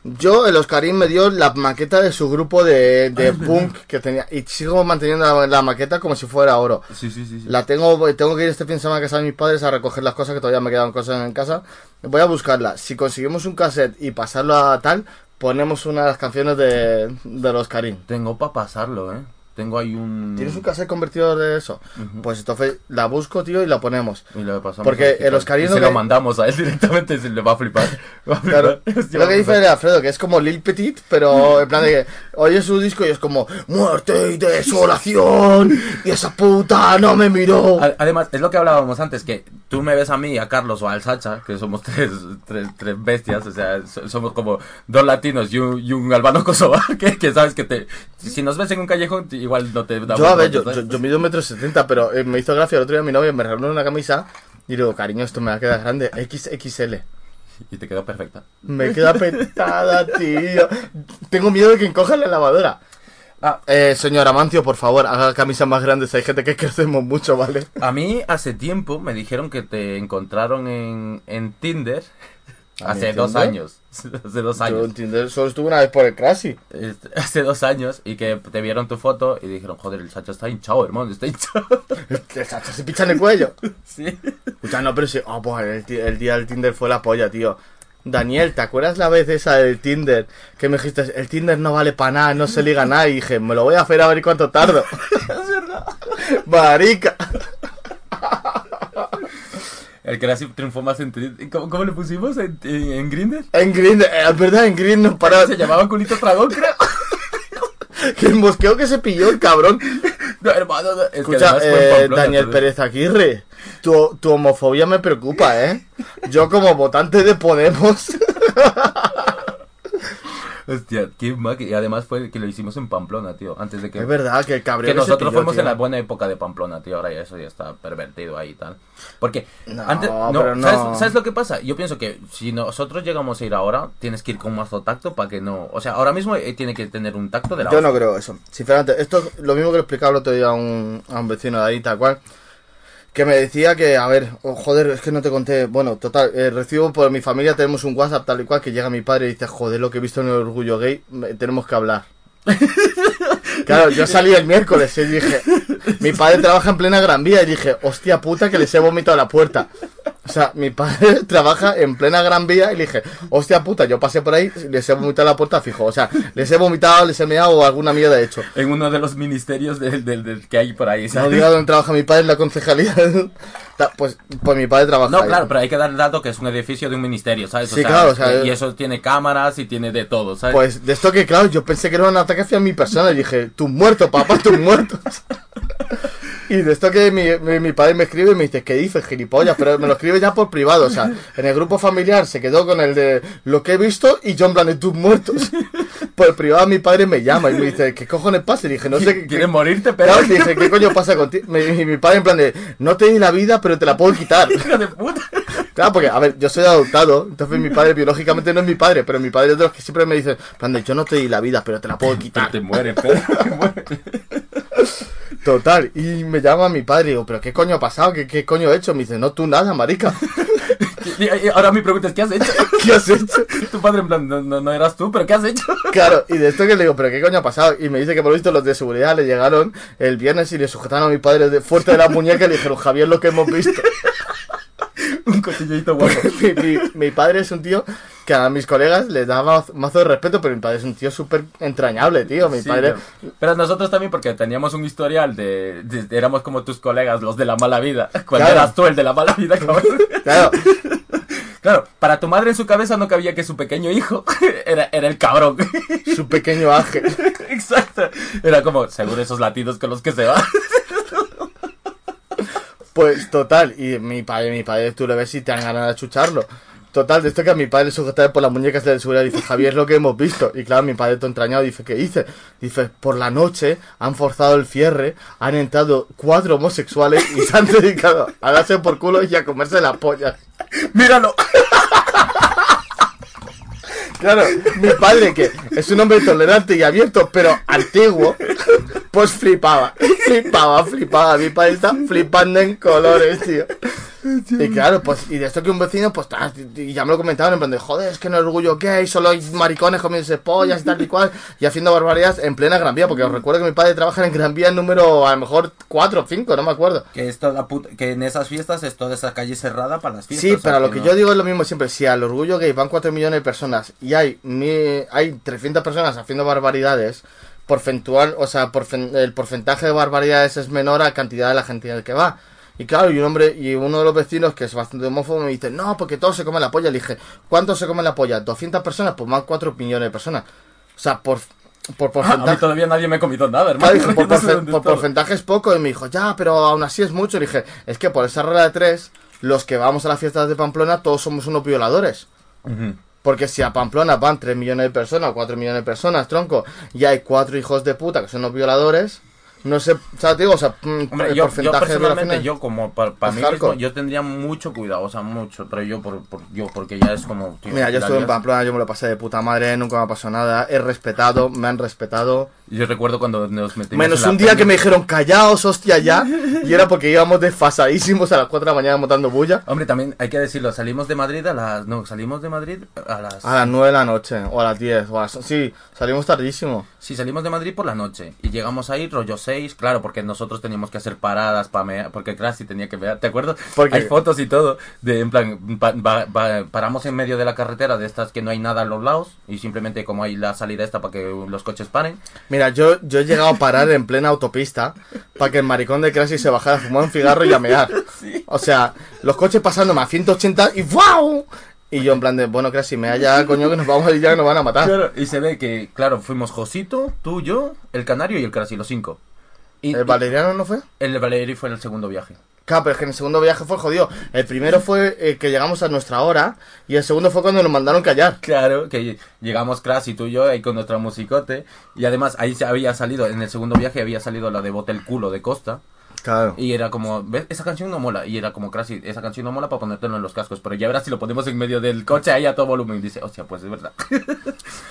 Yo, el Oscarín me dio la maqueta de su grupo de, de (laughs) punk que tenía. Y sigo manteniendo la, la maqueta como si fuera oro. Sí, sí, sí. La tengo, tengo que ir este fin de semana a casa de mis padres a recoger las cosas que todavía me quedan cosas en casa. Voy a buscarla. Si conseguimos un cassette y pasarlo a tal, ponemos una de las canciones de, de los Karim. Tengo para pasarlo, ¿eh? Tengo ahí un... ¿Tienes un cassette convertidor de eso? Pues entonces la busco, tío, y la ponemos. Y le pasamos Porque el. Oscarino Y se que- lo mandamos a él (laughs) directamente, se le va a flipar. (laughs) Va a flipar. Claro, Hostia, es lo que dice. Alfredo, que es como Lil Petit, pero en plan de que oye su disco y es como muerte y desolación y esa puta no me miró. Además, es lo que hablábamos antes, que tú me ves a mí, a Carlos o al Sacha, que somos (laughs) tres, tres, tres bestias, o sea, so- somos como dos latinos y un, y un albano kosovar, que, que sabes que te... Si nos ves en un callejón, igual no te damos Yo, a ver, yo mido un metro setenta, pero eh, me hizo gracia el otro día mi novia me regaló una camisa y digo, cariño, esto me va a quedar grande, XXL. Y te quedó perfecta. Me queda petada, (laughs) tío. Tengo miedo de que encoja la lavadora. Ah, Eh, señor Amancio, por favor, haga camisas más grandes. Hay gente que crecemos mucho, ¿vale? a mí hace tiempo me dijeron que te encontraron en, en Tinder. ¿A mí Hace dos años. (laughs) Hace dos Yo años. en Tinder solo estuve una vez por el Crashy. Este, (laughs) hace dos años y que te vieron tu foto y dijeron, joder, el Sacha está hinchado, hermano, está hinchado. (laughs) El Sacha se picha en el cuello. sí. Escucha, no, pero sí. Oh, pues el, el día del Tinder fue la polla, tío. Daniel, ¿te acuerdas la vez esa del Tinder? Que me dijiste, el Tinder no vale para nada, no se liga nada. Y dije, me lo voy a hacer a ver cuánto tardo. es verdad. Marica. El que así triunfó más en. ¿Cómo, cómo le pusimos en, en, en Grindr? En eh, es verdad, en Green nos paraba. Se llamaba Culito Tragón, creo. (laughs) Que el mosqueo que se pilló el cabrón. No, hermano, no, es que Escucha, en eh, Daniel. Pérez Aguirre, tu, tu homofobia me preocupa, ¿eh? Yo como votante de Podemos... (laughs) Hostia, qué Y además fue que lo hicimos en Pamplona, tío. Antes de que. Es verdad que el cabreo Que nosotros pilló, fuimos tío. en la buena época de Pamplona, tío. Ahora ya eso ya está pervertido ahí y tal. Porque No, antes. No, pero no. ¿sabes, sabes lo que pasa? Yo pienso que si nosotros llegamos a ir ahora, tienes que ir con mazo tacto para que no. O sea, ahora mismo eh, tiene que tener un tacto de la Yo no creo eso. Sinceramente, esto es lo mismo que le explicaba el otro día a un, a un vecino de ahí, tal cual. Que me decía que, a ver, oh, joder, es que no te conté. Bueno, total, eh, recibo por mi familia, tenemos un WhatsApp tal y cual que llega mi padre y dice, joder, lo que he visto en el orgullo gay, tenemos que hablar. (laughs) Claro, yo salí el miércoles y dije, mi padre trabaja en plena Gran Vía y dije, hostia puta que les he vomitado la puerta. O sea, mi padre (laughs) trabaja en plena Gran Vía y le dije, hostia puta, yo pasé por ahí les he vomitado la puerta fijo. O sea, les he vomitado, les he meado o alguna mierda he hecho. En uno de los ministerios del, del, del que hay por ahí, No ¿sabes? diga dónde trabaja mi padre en la concejalía. Pues, pues mi padre trabaja No, ahí. claro, pero hay que dar el dato que es un edificio de un ministerio, ¿sabes? Sí, claro, o sea, y eso tiene cámaras y tiene de todo, ¿sabes? Pues de esto que, claro, yo pensé que era un ataque hacia mi persona y dije, tú muerto, papá, tú muerto. (laughs) Y de esto que mi, mi, mi padre me escribe y me dice, ¿qué dices, gilipollas? Pero me lo escribe ya por privado, o sea, en el grupo familiar se quedó con el de lo que he visto y yo en plan de tus muertos. Por privado mi padre me llama y me dice, ¿qué cojones pasa? Y dije, no sé. ¿Quieres morirte, pero Claro, dije, ¿qué coño pasa contigo? Y mi padre en plan de, no te di la vida, pero te la puedo quitar. (laughs) hijo de puta. Claro, porque, a ver, yo soy adoptado, entonces mi padre biológicamente no es mi padre, pero mi padre es de los que siempre me dice, en plan de, yo no te di la vida, pero te la puedo Pero quitar. te mueres, pero te mueres. (laughs) Total, y me llama mi padre y digo, ¿pero qué coño ha pasado? ¿Qué, qué coño he hecho? Me dice, no, tú nada, marica. (laughs) Y, ahora mi pregunta es, ¿qué has hecho? (laughs) ¿Qué has hecho? Tu padre en plan, no, no, no eras tú, pero ¿qué has hecho? (laughs) Claro, y de esto que le digo, ¿pero qué coño ha pasado? Y me dice que por lo visto los de seguridad le llegaron el viernes y le sujetaron a mi padre de, fuerte de la muñeca y le dijeron, Javier, lo que hemos visto. Un cotillito guapo. (laughs) mi, mi- mi padre es un tío que a mis colegas les da mazo, mazo de respeto, pero mi padre es un tío súper entrañable, tío. Mi Sí, padre... pero- Pero nosotros también, porque teníamos un historial de, de- Éramos como tus colegas, los de la mala vida. (laughs) Cuando Claro. eras tú el de la mala vida, cabrón. Claro, (laughs) Claro, para tu madre en su cabeza no cabía que su pequeño hijo era, era el cabrón. su pequeño ángel. Exacto. Era como, seguro esos latidos con los que se va. Pues total, y mi padre, mi padre, tú le ves y te dan ganas de chucharlo. Total, de esto que a mi padre le sujeta por las muñecas de la seguridad, dice, Javier, lo que hemos visto. Y claro, mi padre todo entrañado dice, ¿qué dice? Dice, por la noche han forzado el cierre, han entrado cuatro homosexuales y se han (laughs) dedicado a darse por culo y a comerse la polla. ¡Míralo! Claro, mi padre, que es un hombre tolerante y abierto, pero antiguo, pues flipaba, (laughs) flipaba, flipaba. Mi padre está flipando en colores, tío. Y claro, pues, y de esto que un vecino, pues, y ya me lo comentaban en plan de, joder, es que en el orgullo gay solo hay maricones comiéndose pollas y tal y cual, y haciendo barbaridades en plena Gran Vía, porque os recuerdo que mi padre trabaja en Gran Vía número, a lo mejor, 4 o 5, no me acuerdo. Que, es toda puta- que en esas fiestas es toda esa calle cerrada para las fiestas. Sí, pero lo que no- yo digo es lo mismo siempre. Si al orgullo gay van 4 millones de personas y hay, hay 300 personas haciendo barbaridades, porcentual, o sea, porcen- el porcentaje de barbaridades es menor a la cantidad de la gente que va. Y claro, y un hombre, y uno de los vecinos que es bastante homófobo me dice, no, porque todos se comen la polla. Le dije, ¿cuántos se comen la polla? ¿200 personas? Pues más 4 millones de personas. O sea, por, por A mí porcentaje. todavía nadie me ha comido nada, hermano. (laughs) por, porce- porcentaje es poco. Y me dijo, ya, pero aún así es mucho. Le dije, es que por esa regla de tres, los que vamos a las fiestas de Pamplona, todos somos unos violadores. Porque si a Pamplona van 3 millones de personas o 4 millones de personas, tronco, y hay cuatro hijos de puta que son los violadores, no sé, o sea, te digo, o sea, mm, Hombre, el yo, yo porcentaje de personalmente, yo como para, mí mismo, yo tendría mucho cuidado, o sea, mucho, pero yo por, por- yo porque ya es como... tío, Mira, yo estuve en. Pamplona, yo me lo pasé de puta madre, nunca me ha pasado nada, he respetado, me han respetado. Yo recuerdo cuando nos metimos Menos en la un día peña. que me dijeron, callaos, hostia, ya, y era porque íbamos desfasadísimos a las 4 de la mañana montando bulla. Hombre, también hay que decirlo, salimos de Madrid a las... No, salimos de Madrid a las... A las 9 de la noche, o a las 10, o a las... Sí, salimos tardísimo. Sí, salimos de Madrid por la noche y llegamos ahí rollo 6, claro, porque nosotros teníamos que hacer paradas para mear, porque Crassi tenía que mear, ¿te acuerdas? Porque- Hay fotos y todo, de en plan, pa- va- va- paramos en medio de la carretera de estas que no hay nada a los lados y simplemente como hay la salida esta para que los coches paren. Mira, yo, yo he llegado a parar en plena autopista para que el maricón de Crasy se bajara a fumar un cigarro y a mear. O sea, los coches pasándome a 180 y ¡wow! Y yo en plan de, bueno, Crasy, mea ya, coño, que nos vamos a ir ya que nos van a matar. Claro, y se ve que, claro, fuimos Josito, tú, yo, el Canario y el Crassi, los cinco. Y, ¿El Valeriano no fue? el Valeri fue en el segundo viaje. Claro, pero es que en el segundo viaje fue jodido. El primero fue eh, que llegamos a nuestra hora y el segundo fue cuando nos mandaron callar. Claro, que llegamos Crassi, tú y yo, ahí con nuestra musicote. Y además ahí se había salido, en el segundo viaje había salido la de Bote el culo de Costa. Claro. Y era como, ¿ves? Esa canción no mola. Y era como, casi, esa canción no mola para ponértelo en los cascos. Pero ya verás si lo ponemos en medio del coche ahí a todo volumen. Y dice, hostia, pues es verdad.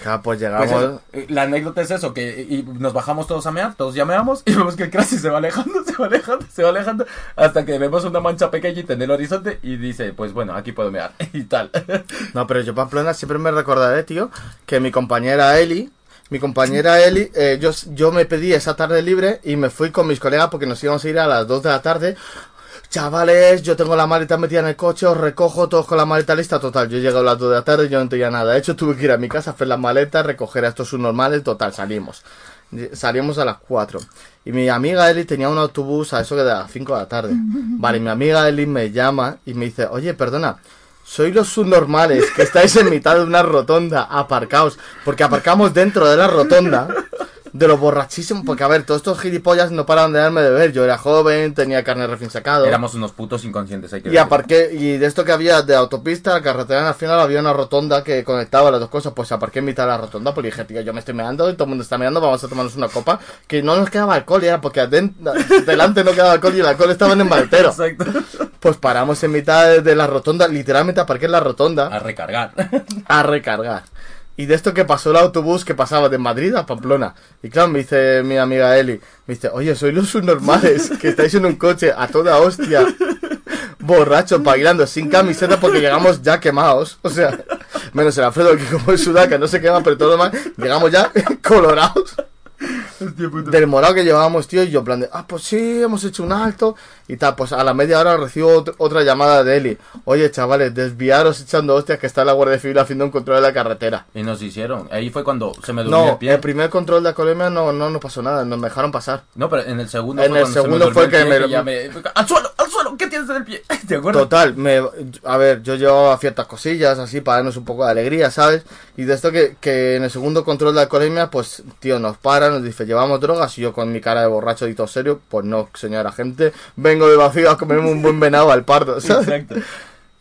Claro, pues Pues llegamos... eso, eh, la anécdota es eso, que y nos bajamos todos a mear, todos ya meamos, (laughs) y vemos que el Crassi se va alejando, se va alejando, se va alejando, hasta que vemos una mancha pequeñita en el horizonte y dice, pues bueno, aquí puedo mear, (laughs) y tal. No, pero yo Pamplona siempre me recordaré, tío, que mi compañera Eli, mi compañera Eli, eh, yo, yo me pedí esa tarde libre y me fui con mis colegas porque nos íbamos a ir a las 2 de la tarde. Chavales, yo tengo la maleta metida en el coche, os recojo todos con la maleta lista. Total, yo llegué a las 2 de la tarde y yo no tenía nada. De hecho, tuve que ir a mi casa a hacer las maletas, recoger a estos subnormales. Total, salimos. Salimos a las 4. Y mi amiga Eli tenía un autobús a eso que de las 5 de la tarde. Vale, mi amiga Eli me llama y me dice, oye, perdona, soy los subnormales que estáis en mitad de una rotonda, aparcaos. Porque aparcamos dentro de la rotonda de los borrachísimos. Porque, a ver, todos estos gilipollas no paraban de darme de ver. Yo era joven, tenía carne recién sacado. Éramos unos putos inconscientes, hay que Y decirlo. aparqué, y de esto que había de autopista a carretera al final había una rotonda que conectaba las dos cosas, pues aparqué en mitad de la rotonda, pues dije, tío, yo me estoy meando y todo el mundo está meando, vamos a tomarnos una copa, que no nos quedaba alcohol, y era porque (laughs) delante no quedaba alcohol y el alcohol estaba en el maletero. Exacto. Pues paramos en mitad de, de la rotonda, literalmente aparqué en la rotonda A recargar. a recargar. Y de esto que pasó el autobús que pasaba de Madrid a Pamplona. Y claro, me dice mi amiga Eli, me dice, oye, sois los subnormales, que estáis en un coche a toda hostia, borrachos, bailando, sin camiseta porque llegamos ya quemados. O sea, menos el Alfredo que como es sudaca no se quema, pero todo lo demás, llegamos ya (laughs) colorados. Del morado que llevábamos, tío, y yo en plan de, ah, pues sí, hemos hecho un alto y tal. Pues a la media hora recibo ot- otra llamada de Eli. Oye, chavales, desviaros echando hostias que está la Guardia Civil haciendo un control de la carretera. Y nos hicieron. Ahí fue cuando se me durmió No, el pie. el primer control de alcoholemia no, no nos pasó nada, nos dejaron pasar. No, pero en el segundo En fue el se me segundo durmió fue el que pie, me- ya me... ¡Al suelo! ¡Al ¿Qué tienes en el pie? (laughs) ¿Te acuerdas? Total, me, a ver, yo llevaba ciertas cosillas así para darnos un poco de alegría, ¿sabes? Y de esto que, que en el segundo control de alcoholemia, pues, tío, nos para, nos dice, llevamos drogas, y yo con mi cara de borracho y todo serio, pues no, señora gente, vengo de vacío a comerme un buen venado al pardo, ¿sabes? Exacto.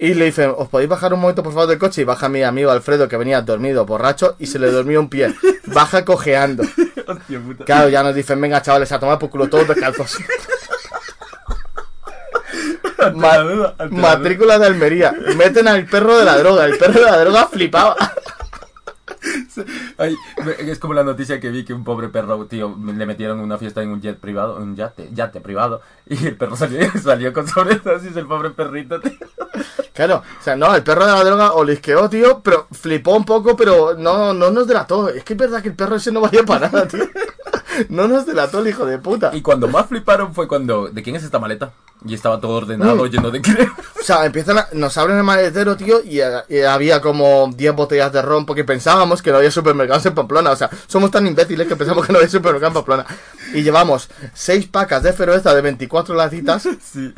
Y le dicen, ¿os podéis bajar un momento por favor del coche? Y baja mi amigo Alfredo, que venía dormido, borracho, y se le dormía un pie. Baja cojeando. (laughs) Hostia puta. Claro, ya nos dicen, venga chavales, a tomar por culo todos descalzos. (laughs) Ma- la duda, ante la matrícula de Almería. Meten al perro de la droga. El perro de la droga flipaba. Ay, es como la noticia que vi que un pobre perro, tío, le metieron una fiesta en un jet privado, un yate, yate privado, y el perro salió, (laughs) salió con sobredosis, el pobre perrito, tío. Claro, o sea, no, el perro de la droga olisqueó, tío, pero flipó un poco, pero no, no nos delató. Es que es verdad que el perro ese no valía para nada, tío. No nos delató el hijo de puta. Y cuando más fliparon fue cuando, ¿de quién es esta maleta? Y estaba todo ordenado, Mm. lleno de crema. O sea, empiezan a- nos abren el maletero, tío, y, eh, y había como 10 botellas de ron porque pensábamos que no había supermercados en Pamplona. O sea, somos tan imbéciles que pensamos que no había supermercado en Pamplona. Y llevamos 6 pacas de cerveza de 24 latitas. (laughs) Sí.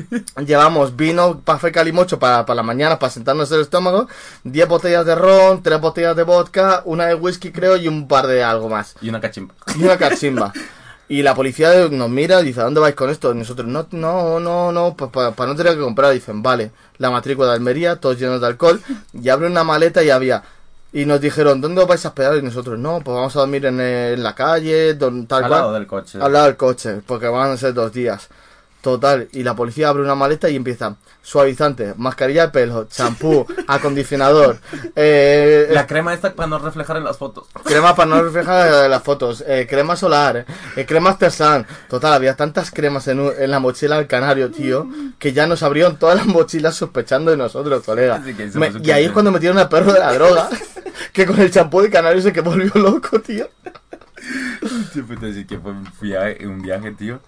Llevamos vino, café calimocho para, para la mañana, para sentarnos el estómago. 10 botellas de ron, 3 botellas de vodka, una de whisky, creo, y un par de algo más. Y una cachimba. Y una cachimba. (laughs) Y la policía nos mira y dice, ¿a dónde vais con esto? Y nosotros, no, no, no, no, para no tener que comprar. Dicen, vale, la matrícula de Almería, todos llenos de alcohol. Y abre una maleta y había... Y nos dijeron, ¿dónde os vais a hospedar? Y nosotros, no, pues vamos a dormir en, en la calle, don, tal Al cual. lado del coche. Al lado del coche, porque van a ser dos días. Total, y la policía abre una maleta y empieza suavizante, mascarilla de pelo, champú, (laughs) acondicionador, eh, La crema esta para no reflejar en las fotos. crema para no reflejar las fotos, eh, crema solar, eh, crema Artesan. Total, había tantas cremas en, en la mochila del canario, tío, que ya nos abrieron todas las mochilas sospechando de nosotros, colega. Me- y ahí es cuando metieron al perro de la droga, (laughs) que con el champú de canario se que volvió loco, tío. Sí, puta, sí que fue un viaje, un viaje, tío.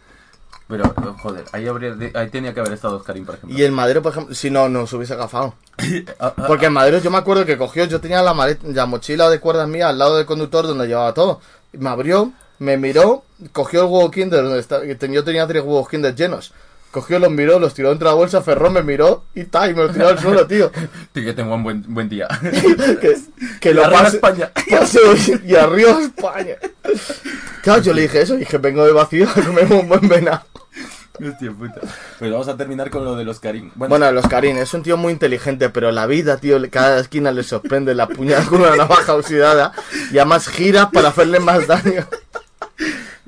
Pero, joder, ahí, habría, ahí tenía que haber estado Oscarín, por ejemplo. Y el madero, por ejemplo, si no, nos hubiese agafado. (coughs) Ah, ah, Porque el madero yo me acuerdo que cogió, yo tenía la, maleta, la mochila de cuerdas mía al lado del conductor donde llevaba todo. Me abrió, me miró, cogió el huevo Kinder donde está, yo tenía tres huevos Kinder llenos. Cogió, los miró, los tiró dentro de la bolsa, cerró, me miró y ta, y me lo tiró al suelo, (laughs) tío. tío, que tengo un buen, buen día. (laughs) que, que lo pase- España. (laughs) pase- y arriba España. Claro, yo le dije eso, dije, vengo de vacío a comerme un buen venado. Hostia puta. Pues vamos a terminar con lo de los. Bueno, Bueno, los Karim es un tío muy inteligente, pero la vida, tío, cada esquina le sorprende la puñalada con una navaja oxidada y además gira para hacerle más daño.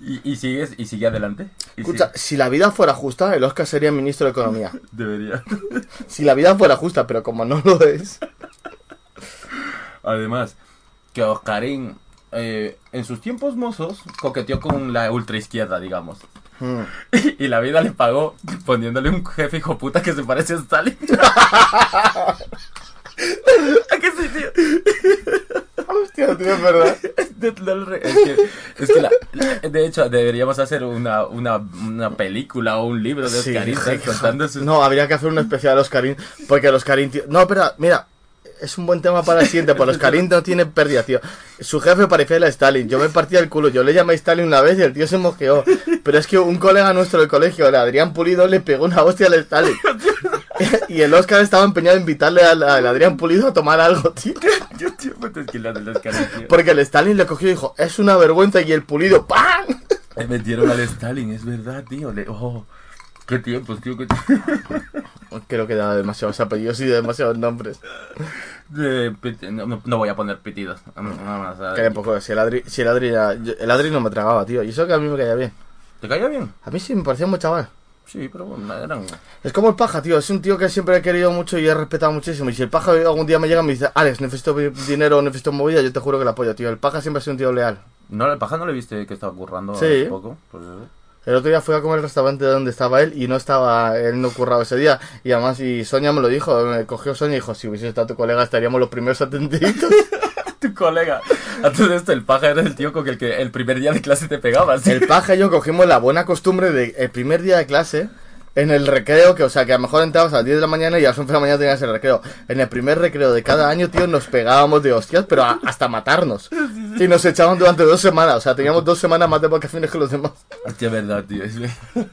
Y, y sigues, y sigue adelante. Y Escucha, sigue- si la vida fuera justa, el Oscar sería ministro de Economía. (laughs) Debería. (laughs) Si la vida fuera justa, pero como no lo es. Además, que Oscarín, eh, en sus tiempos mozos, coqueteó con la ultraizquierda, digamos. Mm. (laughs) Y la vida le pagó poniéndole un jefe hijo puta que se parece a Stalin. ¿A qué sí, tío? Hostia, tío, es verdad. (laughs) Es que, es que la- la- de hecho, deberíamos hacer una, una, una película o un libro de Oscarín sí. No, habría que hacer un especial de Oscarín, porque los Karim, tío... No, espera, mira, es un buen tema para el siguiente, porque los Karim no tienen pérdida, tío. Su jefe parecía el Stalin, yo me partía el culo, yo le llamé Stalin una vez y el tío se mosqueó. Pero es que un colega nuestro del colegio, el Adrián Pulido, le pegó una hostia al Stalin. (laughs) y el Oscar estaba empeñado en invitarle al, al Adrián Pulido a tomar algo, tío. Yo, tío, la. Porque el Stalin le cogió y dijo, es una vergüenza, y el Pulido, ¡pam! Me metieron al Stalin, es verdad, tío. Le... Oh, qué tiempos, tío. Qué... Creo que da demasiados apellidos y demasiados nombres. Eh, no, voy a poner pitidos. Si el Adri, si el Adri, ya- el Adri no me tragaba, tío. Y eso que a mí me caía bien. ¿Te caía bien? A mí sí me parecía un buen chaval. Sí, pero bueno, eran... Es como el paja, tío. Es un tío que siempre he querido mucho y he respetado muchísimo. Y si el paja algún día me llega y me dice, Alex, necesito dinero, necesito movida, yo te juro que la apoyo, tío. El paja siempre ha sido un tío leal. ¿No, ¿El paja no le viste que estaba currando Sí. hace poco? Pues, eh, El otro día fui a comer al restaurante donde estaba él y no estaba, él no curraba ese día. Y además, y Sonia me lo dijo, me cogió Sonia y dijo, si hubiese estado tu colega estaríamos los primeros atendiditos. (laughs) tu colega. A todo esto, el paja era el tío con el que el primer día de clase te pegabas. ¿sí? El paja y yo cogimos la buena costumbre de el primer día de clase, en el recreo, que o sea, que a lo mejor entrabas a las 10 de la mañana y a las 11 de la mañana tenías el recreo. En el primer recreo de cada año, tío, nos pegábamos de hostias, pero a- hasta matarnos. Y nos echaban durante dos semanas, o sea, teníamos dos semanas más de vacaciones que los demás. Hostia, verdad, tío. es verdad. (laughs)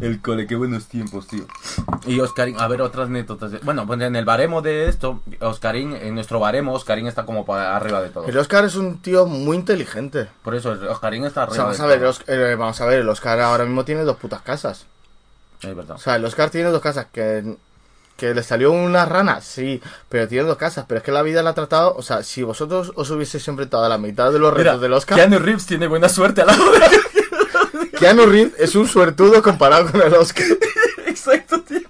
El cole, qué buenos tiempos, tío. Y Oscarín, a ver, otras anécdotas. de- Bueno, pues en el baremo de esto, Oscarín, en nuestro baremo, Oscarín está como para arriba de todo. El Oscar es un tío muy inteligente. Por eso, Oscarín está O arriba sea, vamos de a ver, el todo. Oscar, eh, vamos a ver, el Oscar ahora mismo tiene dos putas casas. Es verdad. O sea, el Oscar tiene dos casas, que, que le salió una rana, sí, pero tiene dos casas, pero es que la vida la ha tratado, o sea, si vosotros os hubieseis enfrentado a la mitad de los retos Mira, del Oscar, Keanu Reeves tiene buena suerte al lado de Keanu Reeves es un suertudo comparado con el Oscar. (laughs) Exacto, tío.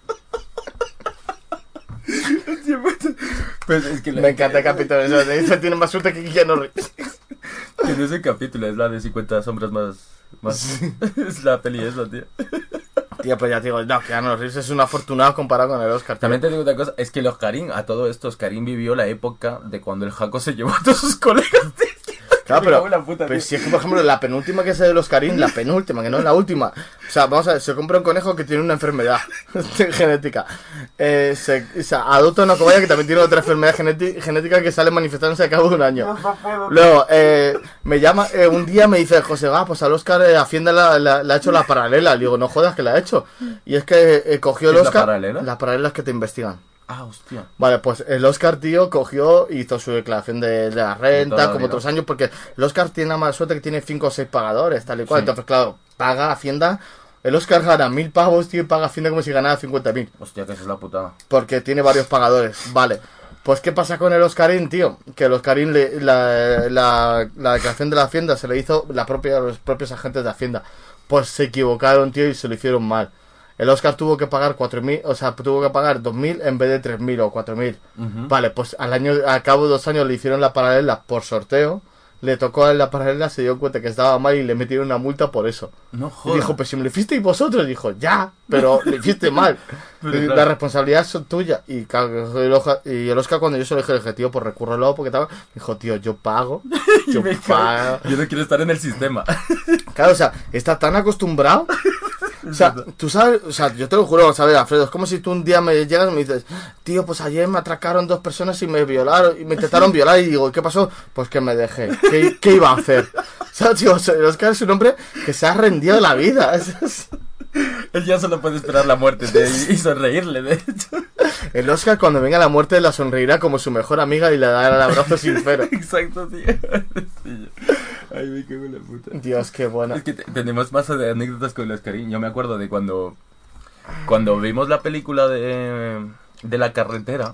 Pues es que la- Me encanta el capítulo, ese tiene más suerte que Keanu Reeves. Que no es el capítulo, es la de 50 sombras más. más... (laughs) es la peli esa, tío. Tío, pues ya te digo, no, Keanu Reeves es un afortunado comparado con el Oscar. También te digo una cosa, es que el Oscarín, a todo esto, Oscarín vivió la época de cuando el Jaco se llevó a todos sus colegas. tío. Claro, (laughs) pero, la puta, si es que, por ejemplo, la penúltima que es de los Karim, la penúltima, que no es la última. O sea, vamos a ver, se compra un conejo que tiene una enfermedad (laughs) genética. Eh, se, o sea, adopta una cobaya que también tiene otra enfermedad genéti- genética que sale manifestándose a cabo de un año. Luego, eh, me llama, eh, un día me dice, José, va, pues al Oscar eh, Hacienda la, la- la ha hecho la paralela. Le digo, no jodas que la ha hecho. Y es que eh, cogió el ¿Es la Oscar. paralela? Las paralelas que te investigan. Ah, hostia. Vale, pues el Oscar, tío, cogió, hizo su declaración de, de la renta, como otros años, porque el Oscar tiene la mala suerte que tiene 5 o 6 pagadores, tal y cual. Sí. Entonces, claro, paga Hacienda. El Oscar gana mil pavos, tío, y paga Hacienda como si ganara 50 mil. Hostia, que eso es la putada. Porque tiene varios pagadores. Vale. Pues, ¿qué pasa con el Oscarín, tío? Que el Oscarín, le- la, la, la declaración de la Hacienda se le hizo la propia, los propios agentes de Hacienda. Pues se equivocaron, tío, y se lo hicieron mal. El Oscar tuvo que pagar 4.000, o sea, tuvo que pagar 2.000 en vez de 3.000 o 4.000. Vale, pues al año, al cabo de dos años le hicieron la paralela por sorteo. Le tocó a la paralela, se dio cuenta que estaba mal y le metieron una multa por eso. No Y jodas. dijo, pues si me lo hicisteis vosotros, dijo, ya, pero (laughs) lo hiciste mal. (laughs) Pero Y claro. La responsabilidad es tuya. Y, claro, el Oscar, y el Oscar cuando yo se lo dije, tío, pues recurrelo porque estaba. Dijo, tío, yo pago. (laughs) Yo pago. Yo no quiero estar en el sistema. Claro, o sea, está tan acostumbrado. O sea, tú sabes, o sea, yo te lo juro, ¿sabes, Alfredo? Es como si tú un día me llegas y me dices, tío, pues ayer me atracaron dos personas y me violaron, y me intentaron violar, y digo, ¿qué pasó? Pues que me dejé. ¿Qué, qué iba a hacer? (laughs) O sea, tío, Oscar es un hombre que se ha rendido la vida. (laughs) Es- es- Él ya solo puede esperar la muerte de, y sonreírle, de hecho. El Oscar, cuando venga la muerte, la sonreirá como su mejor amiga y le dará el abrazo sincero. (laughs) Exacto, tío. Sí. Ay, me cago en la puta. Dios, qué bueno. Es que te- tenemos más de anécdotas con los Karim. Yo me acuerdo de cuando cuando vimos la película de, de la carretera,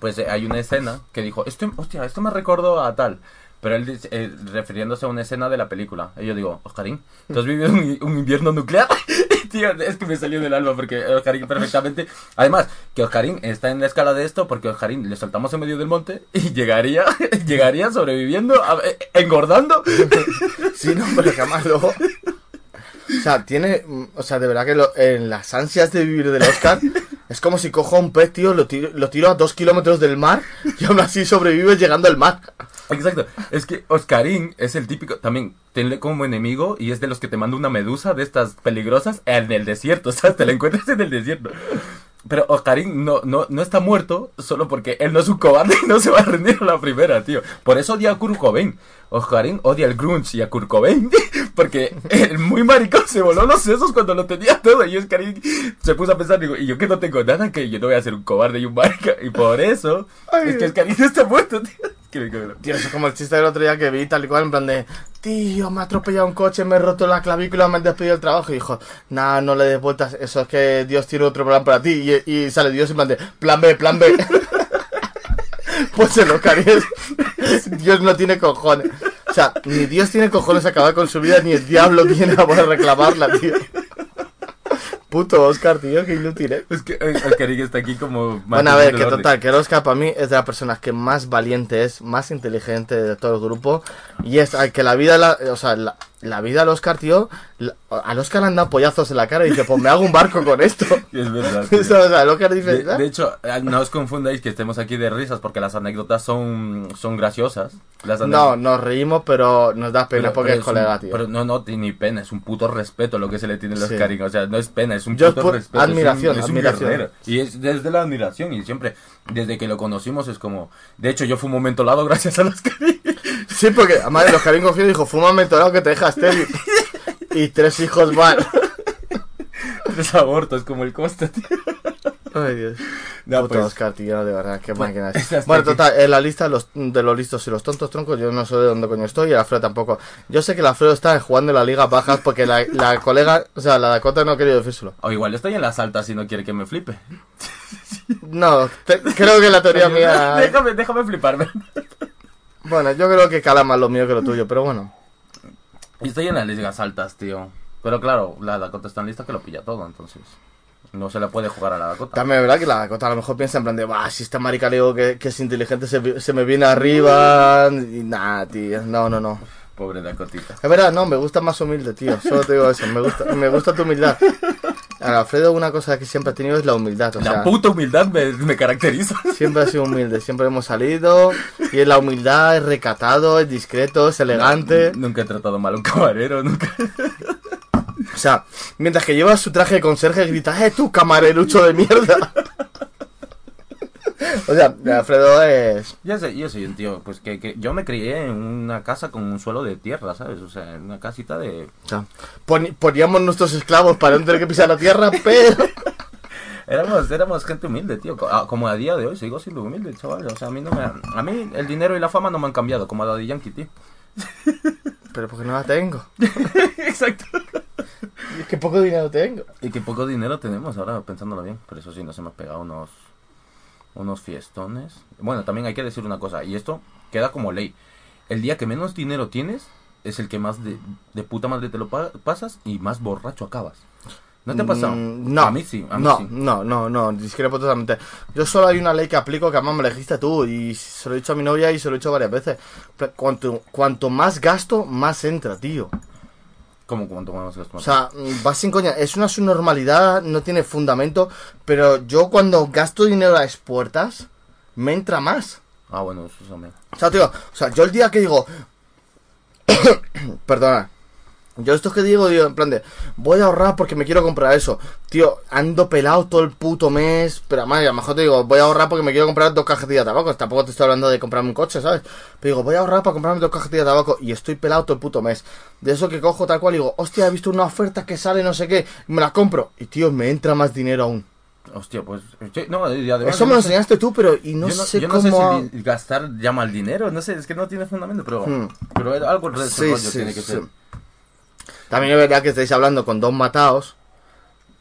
pues eh, hay una escena que dijo, esto, hostia, esto me recordó a tal. Pero él eh, refiriéndose a una escena de la película. Y yo digo, Oscarín, ¿tú has vivido un, invierno nuclear? (laughs) Tío, es que me salió del alma porque Oscarín perfectamente... Además, que Oscarín está en la escala de esto porque Oscarín le soltamos en medio del monte y llegaría, (laughs) llegaría sobreviviendo, eh, engordando. (laughs) Sí, no, pero jamás luego. O sea, tiene. O sea, de verdad que en las ansias de vivir del Oscar. Es como si cojo a un pez, tío, lo tiro, lo tiro a dos kilómetros del mar y aún así sobrevive llegando al mar. Exacto, es que Oscarín es el típico, también tenle como enemigo y es de los que te manda una medusa de estas peligrosas en el desierto, (laughs) o sea, te la encuentras en el desierto. Pero Oscarín no, no, no está muerto solo porque él no es un cobarde y no se va a rendir a la primera, tío. Por eso odia a Kurt Cobain. Oscarín odia al grunge y a Kurt Cobain (laughs) porque el muy maricón se voló los sesos cuando lo tenía todo y Oscarín se puso a pensar, digo, y yo que no tengo nada, que yo no voy a ser un cobarde y un marica. Y por eso es que Oscarín está muerto, tío. Tío, eso es como el chiste del otro día que vi, tal y cual, en plan de, tío, me ha atropellado un coche, me he roto la clavícula, me han despedido del trabajo. Y dijo, nah, no le des vueltas, eso es que Dios tiene otro plan para ti. Y, sale Dios en plan de, plan B, plan B. (laughs) pues en los caries, (laughs) Dios no tiene cojones. O sea, ni Dios tiene cojones a acabar con su vida, ni el diablo tiene a poder reclamarla, tío. Puto Oscar, tío, qué inútil, eh. Es que eh, Oscarín está aquí como... Bueno, a ver, que orden. total, que el Oscar para mí es de las personas que más valiente es, más inteligente de todo el grupo. Y es al que la vida, la- o sea, la, la vida al Oscar, tío, al Oscar le han dado pollazos en la cara y dice, pues me hago un barco con esto. (laughs) Es verdad. (laughs) o sea, el Oscar dice, De, "Ah". de hecho, eh, no os confundáis que estemos aquí de risas porque las anécdotas son, son graciosas. Las no, nos reímos, pero nos da pena pero- porque pero es colega, un- tío. Pero no, no, ni pena, es un puto respeto lo que se le tiene a los Sí. O sea, no es pena, es un Yo puto respeto. es un- admiración, es un, admiración. Y es desde la admiración y siempre, desde que lo conocimos es como... De hecho, yo fui un momento lado (laughs) gracias a los Karim. Sí, porque además el Oscarín cogió y dijo, fuma mentolado que te dejas estéril. Y tres hijos más. (laughs) Tres abortos como el Costa, tío. Ay, Dios. No, Puto pues- Oscar, tío, de verdad, qué Bueno, máquina es es. hasta Bueno, total, en la lista de los, de los listos y los tontos troncos, yo no sé de dónde coño estoy y el Alfredo tampoco. Yo sé que el Alfredo está jugando en la liga bajas (laughs) porque la, la colega, o sea, la Dakota no ha querido decírselo. O igual estoy en las altas y no quiere que me flipe. No, te- creo que la teoría mía... déjame, déjame fliparme. Bueno, yo creo que cala más lo mío que lo tuyo, pero bueno. Y estoy en las ligas altas, tío. Pero claro, la Dakota está en lista que lo pilla todo, entonces. No se le puede jugar a la Dakota. También es verdad que la Dakota a lo mejor piensa en plan de, bah, si este maricaleo que, que es inteligente se, se me viene arriba y nada, tío. No, no, no. Pobre Dakotita. Es verdad, no, me gusta más humilde, tío. Solo te digo eso, me gusta, me gusta tu humildad. Alfredo una cosa que siempre ha tenido es la humildad. O La sea, puta humildad me, me caracteriza. (laughs) siempre ha sido humilde, siempre hemos salido y es la humildad, es recatado, es discreto, es elegante. Nunca he tratado mal a un camarero, nunca. O sea, mientras que lleva su traje de conserje grita, ¡eh, tú, camarerucho de mierda! (laughs) o sea, Alfredo es... Yo soy, yo soy un tío, pues que, que yo me crié en una casa con un suelo de tierra, ¿sabes? O sea, en una casita de... o sea, poni- poníamos nuestros esclavos para no tener que pisar la tierra, (laughs) pero... Éramos, éramos gente humilde, tío. Ah, Como a día de hoy sigo siendo humilde, chaval. O sea, a mí no me... A mí el dinero y la fama no me han cambiado, como a Daddy Yankee, tío. Pero porque no la tengo. (laughs) Exacto. Y es que poco dinero tengo. Y que poco dinero tenemos ahora, pensándolo bien. Pero eso sí, nos hemos pegado unos... Unos fiestones. Bueno, también hay que decir una cosa, y esto queda como ley. El día que menos dinero tienes es el que más de, de puta madre te lo pa- pasas y más borracho acabas. ¿No te ha pasado? Mm, no. A mí sí, a mí no, sí. no, no, no, discrepo totalmente. Yo solo hay una ley que aplico que además me la dijiste tú y se lo he dicho a mi novia y se lo he dicho varias veces. Cuanto, cuanto más gasto, más entra, tío. ¿Cómo cuánto más gasto? O sea, mm, vas sin coña, es una subnormalidad, no tiene fundamento, pero yo cuando gasto dinero a expuertas, me entra más. Ah, bueno, eso también. O sea, tío, o sea, yo el día que digo. (coughs) Perdona. Yo esto que digo, digo, en plan de. Voy a ahorrar porque me quiero comprar eso. Tío, ando pelado todo el puto mes. Pero además, a lo mejor te digo, voy a ahorrar porque me quiero comprar dos cajetillas de tabaco. Tampoco te estoy hablando de comprarme un coche, ¿sabes? Pero digo, voy a ahorrar para comprarme dos cajetillas de tabaco. Y estoy pelado todo el puto mes. De eso que cojo tal cual digo, hostia, he visto una oferta que sale, no sé qué. Y me la compro. Y tío, me entra más dinero aún. Hostia, pues. no, y además. Eso me lo enseñaste tú, pero. Y no yo no, sé yo no cómo. sé si gastar llama al dinero, no sé, es que no tiene fundamento, pero, Hmm. pero algo de ese Sí, rollo sí, tiene que sí. ser. También es verdad que estáis hablando con dos mataos.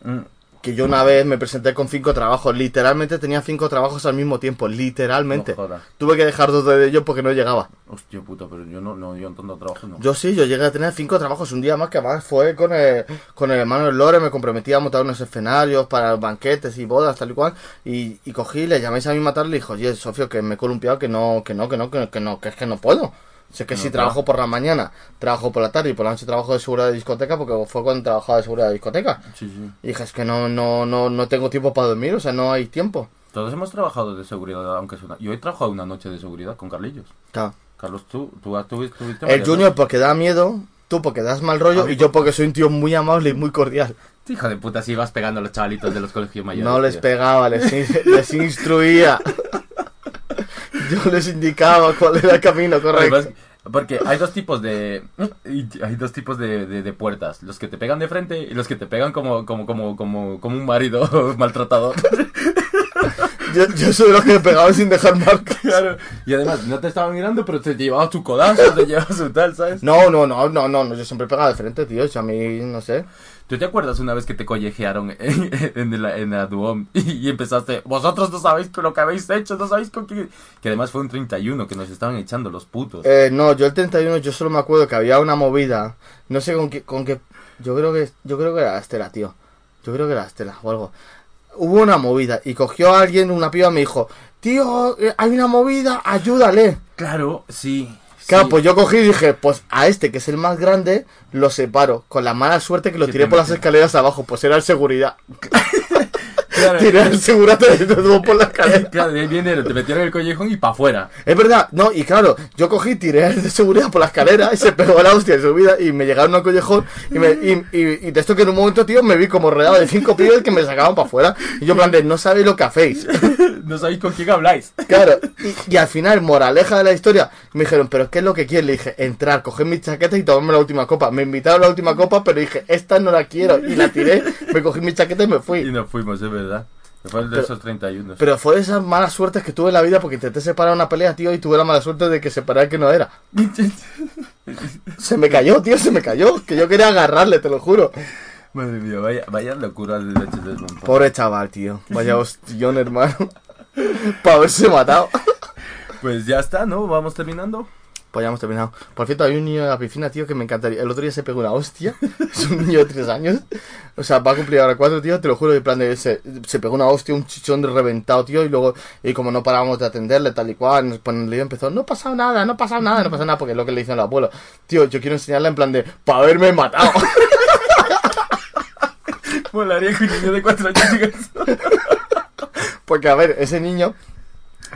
Mm, Que yo una vez me presenté con cinco trabajos. Literalmente tenía cinco trabajos al mismo tiempo. Literalmente. No jodas. Tuve que dejar dos de ellos porque no llegaba. Hostia puta, pero yo no, no, yo en tanto trabajo no. Yo sí, yo llegué a tener cinco trabajos un día más que además fue con el, con el hermano Lore. Me comprometí a montar unos escenarios para banquetes y bodas, tal y cual. Y, y cogí, le llamé a mi matar y le dije, oye, Sofio, que me he columpiado, que no, que no, que no, que no, que no, que es que no puedo. Si es que No, si trabajo por la mañana, trabajo por la tarde y por la noche trabajo de seguridad de discoteca, porque fue cuando trabajaba de seguridad de discoteca. Sí, sí. Y dije, es que no, no, no, no tengo tiempo para dormir, o sea, no hay tiempo. Todos hemos trabajado de seguridad, aunque es una... Yo he trabajado una noche de seguridad con Carlillos. Claro. Carlos, tú, tú, tú tuviste El Junior porque da miedo, tú porque das mal rollo y yo porque soy un tío muy amable y muy cordial. Hija de puta, si ibas pegando a los chavalitos de los colegios mayores. No les tío. pegaba, les, les instruía. (laughs) (laughs) Yo les indicaba cuál era el camino correcto. Porque hay dos tipos de (clears throat) hay dos tipos de, de- de puertas, los que te pegan de frente y los que te pegan como como como como como un marido (laughs) maltratador. (laughs) Yo, yo soy los que me pegaba sin dejar marcas. Claro. Y además no te estaba mirando, pero te llevaba tu codazo, te llevaba su tal, ¿sabes? No, no, no, no, no, no, yo siempre pegaba de frente, tío. O sea, a mí, no sé. ¿Tú te acuerdas una vez que te collejearon en, en la, en la Duom y, y empezaste, vosotros no sabéis lo que habéis hecho, no sabéis con qué... Que además fue un 31 que nos estaban echando los putos. Eh, no, yo el 31 yo solo me acuerdo que había una movida, no sé con qué, con qué, yo creo que, yo creo que era Estela, tío. Yo creo que era Estela o algo. Hubo una movida y cogió a alguien, una piba me dijo, tío, eh, hay una movida, ayúdale. Claro, sí. Claro, sí. pues yo cogí y dije, pues a este que es el más grande, lo separo. Con la mala suerte que lo tiré por las escaleras abajo, pues era el seguridad. (laughs) Claro, Tiré al seguridad y te tuvo por la (laughs) escalera. claro, de ahí viene, te metieron el collejón y para afuera. Es verdad, no, y claro, yo cogí, tiré al de seguridad por la escalera y se pegó la hostia en su vida y me llegaron al collejón y, me, y, y- y de esto que en un momento, tío, me vi como rodeado de cinco pibes que me sacaban para afuera y yo plan de, no sabéis lo que hacéis. (laughs) No sabéis con quién habláis. (laughs) Claro, y, y al final, moraleja de la historia, me dijeron, pero ¿qué es lo que quieres? Le dije, entrar, coger mi chaqueta y tomarme la última copa. Me invitaron a la última copa, pero dije, esta no la quiero. Y la tiré, me cogí mi chaqueta y me Y fui. nos fuimos, es verdad. Fue el de Pero- esos 31. Pero fue de esas malas suertes que tuve en la vida porque intenté separar una pelea, tío, y tuve la mala suerte de que separar que no era. (laughs) Se me cayó, tío, se me cayó. Que yo quería agarrarle, te lo juro. Madre mía, vaya, vaya locura de leche de Desmond. Pobre chaval, tío. Vaya hostión, hermano. (laughs) Para haberse matado. (laughs) Pues ya está, ¿no? Vamos terminando. Pues ya hemos terminado. Por cierto, hay un niño en la piscina, tío, que me encantaría. El otro día se pegó una hostia. (laughs) Es un niño de tres años. O sea, va a cumplir ahora cuatro, tío. Te lo juro, en plan de se, se pegó una hostia, un chichón de reventado, tío. Y luego, y como no parábamos de atenderle, tal y cual, nos ponen el lío, empezó, no ha pasado nada, no ha pasado nada, no pasa nada, porque es lo que le dicen al abuelo. Tío, yo quiero enseñarle en plan de, para haberme matado. Molaría que un niño de cuatro años diga. Porque, a ver, ese niño,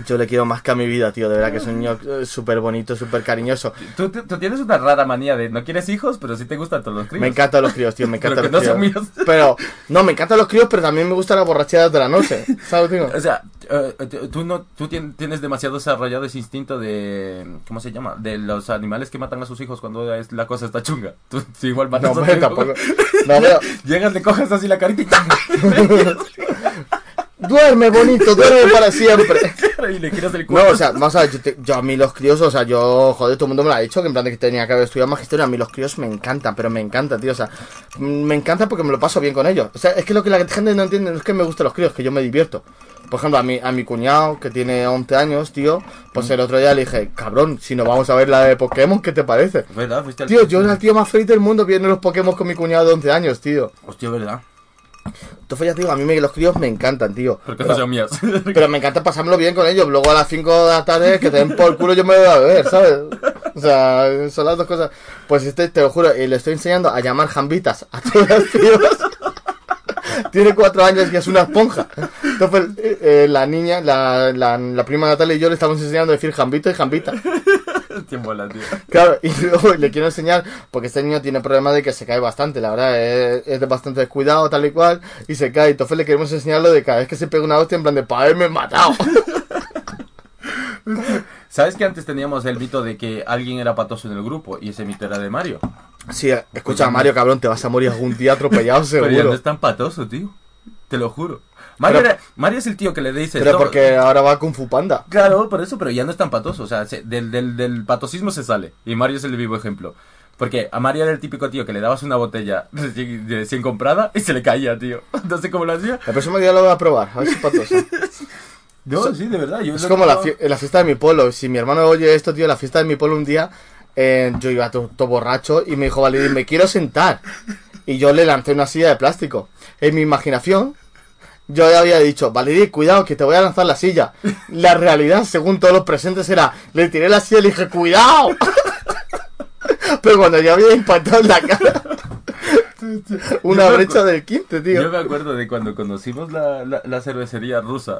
yo le quiero más que a mi vida, tío. De verdad que es un niño eh, súper bonito, súper cariñoso. Tú, tú- tú tienes una rara manía de no quieres hijos, pero sí te gustan todos los críos. Me encantan los críos, tío, me (laughs) Pero encantan que los no son críos. míos. (laughs) Pero, no, me encantan los críos, pero también me gustan las borracheras de la noche. ¿Sabes, tío? O sea, eh, tú no tú tien- tienes demasiado desarrollado ese instinto de ¿cómo se llama? De los animales que matan a sus hijos cuando es- la cosa está chunga. Tú, igual No, matas a tu hombre, hijo. tampoco. (laughs) No, pero, Llegas, le coges así la carita y. duerme bonito, duerme para siempre. (laughs) y le giras el No, cuerpo. o sea, vamos a ver, yo, te- yo a mí los críos, o sea, yo, joder, todo el mundo me lo ha dicho, que en plan de que tenía que haber estudiado magisterio, a mí los críos me encantan, pero me encantan, tío, o sea, mm, me encanta porque me lo paso bien con ellos. O sea, es que lo que la gente no entiende no es que me gusten los críos, que yo me divierto. Por ejemplo, a mi, a mi cuñado, que tiene 11 años, tío, pues el otro día le dije, cabrón, si nos vamos a ver la de Pokémon, ¿qué te parece? ¿Verdad? Fuiste al- Tío, yo era el tío más feliz del mundo viendo los Pokémon con mi cuñado de 11 años, tío. Hostia, ¿verdad? Entonces ya, tío, a mí me, los críos me encantan, tío. Porque Pero- no son mías. pero me encanta pasármelo bien con ellos. Luego a las 5 de la tarde que te den por culo yo me voy a beber, ¿sabes? O sea, son las dos cosas. Pues este, te lo juro, y le estoy enseñando a llamar jambitas a todas las pibas. Tiene cuatro años y es una esponja. Entonces eh, eh, la niña, la, la, la prima Natalia y yo le estamos enseñando a decir jambito y jambita. (laughs) Hostia, mola, tío. Claro, y (laughs) luego le quiero enseñar, porque este niño tiene problema de que se cae bastante, la verdad, es, es de bastante descuidado, tal y cual, y se cae. Entonces le queremos enseñar lo de cada vez que se pega una hostia, en plan de, para haberme matado. (laughs) ¿Sabes que antes teníamos el mito de que alguien era patoso en el grupo y ese mito era de Mario? Sí, escucha, Mario, cabrón, te vas a morir algún día atropellado, Pero ya no seguro. es tan patoso, tío. Te lo juro. Mario, Pero- era- Mario es el tío que le dice... Pero porque ahora va Kung Fu Panda. Claro, por eso, pero ya no es tan patoso. O sea, se- del, del, del patosismo se sale. Y Mario es el vivo ejemplo. Porque a Mario era el típico tío que le dabas una botella recién, recién comprada y se le caía, tío. (laughs) No sé cómo lo hacía. El próximo día lo voy a probar, a ver si es patoso. (laughs) No, sí, de verdad. Yo Es como la, fie- la fiesta de mi pueblo. Si mi hermano oye esto, tío, la fiesta de mi pueblo un día, eh, yo iba todo, todo borracho y me dijo, vale, me quiero sentar. Y yo le lancé una silla de plástico. En mi imaginación, yo le había dicho, Valerie, cuidado, que te voy a lanzar la silla. La realidad, según todos los presentes, era, le tiré la silla y le dije, cuidado. (laughs) Pero cuando ya había impactado en la cara, (laughs) una Yo brecha del 15, tío. Yo me acuerdo de cuando conocimos la, la, la cervecería rusa.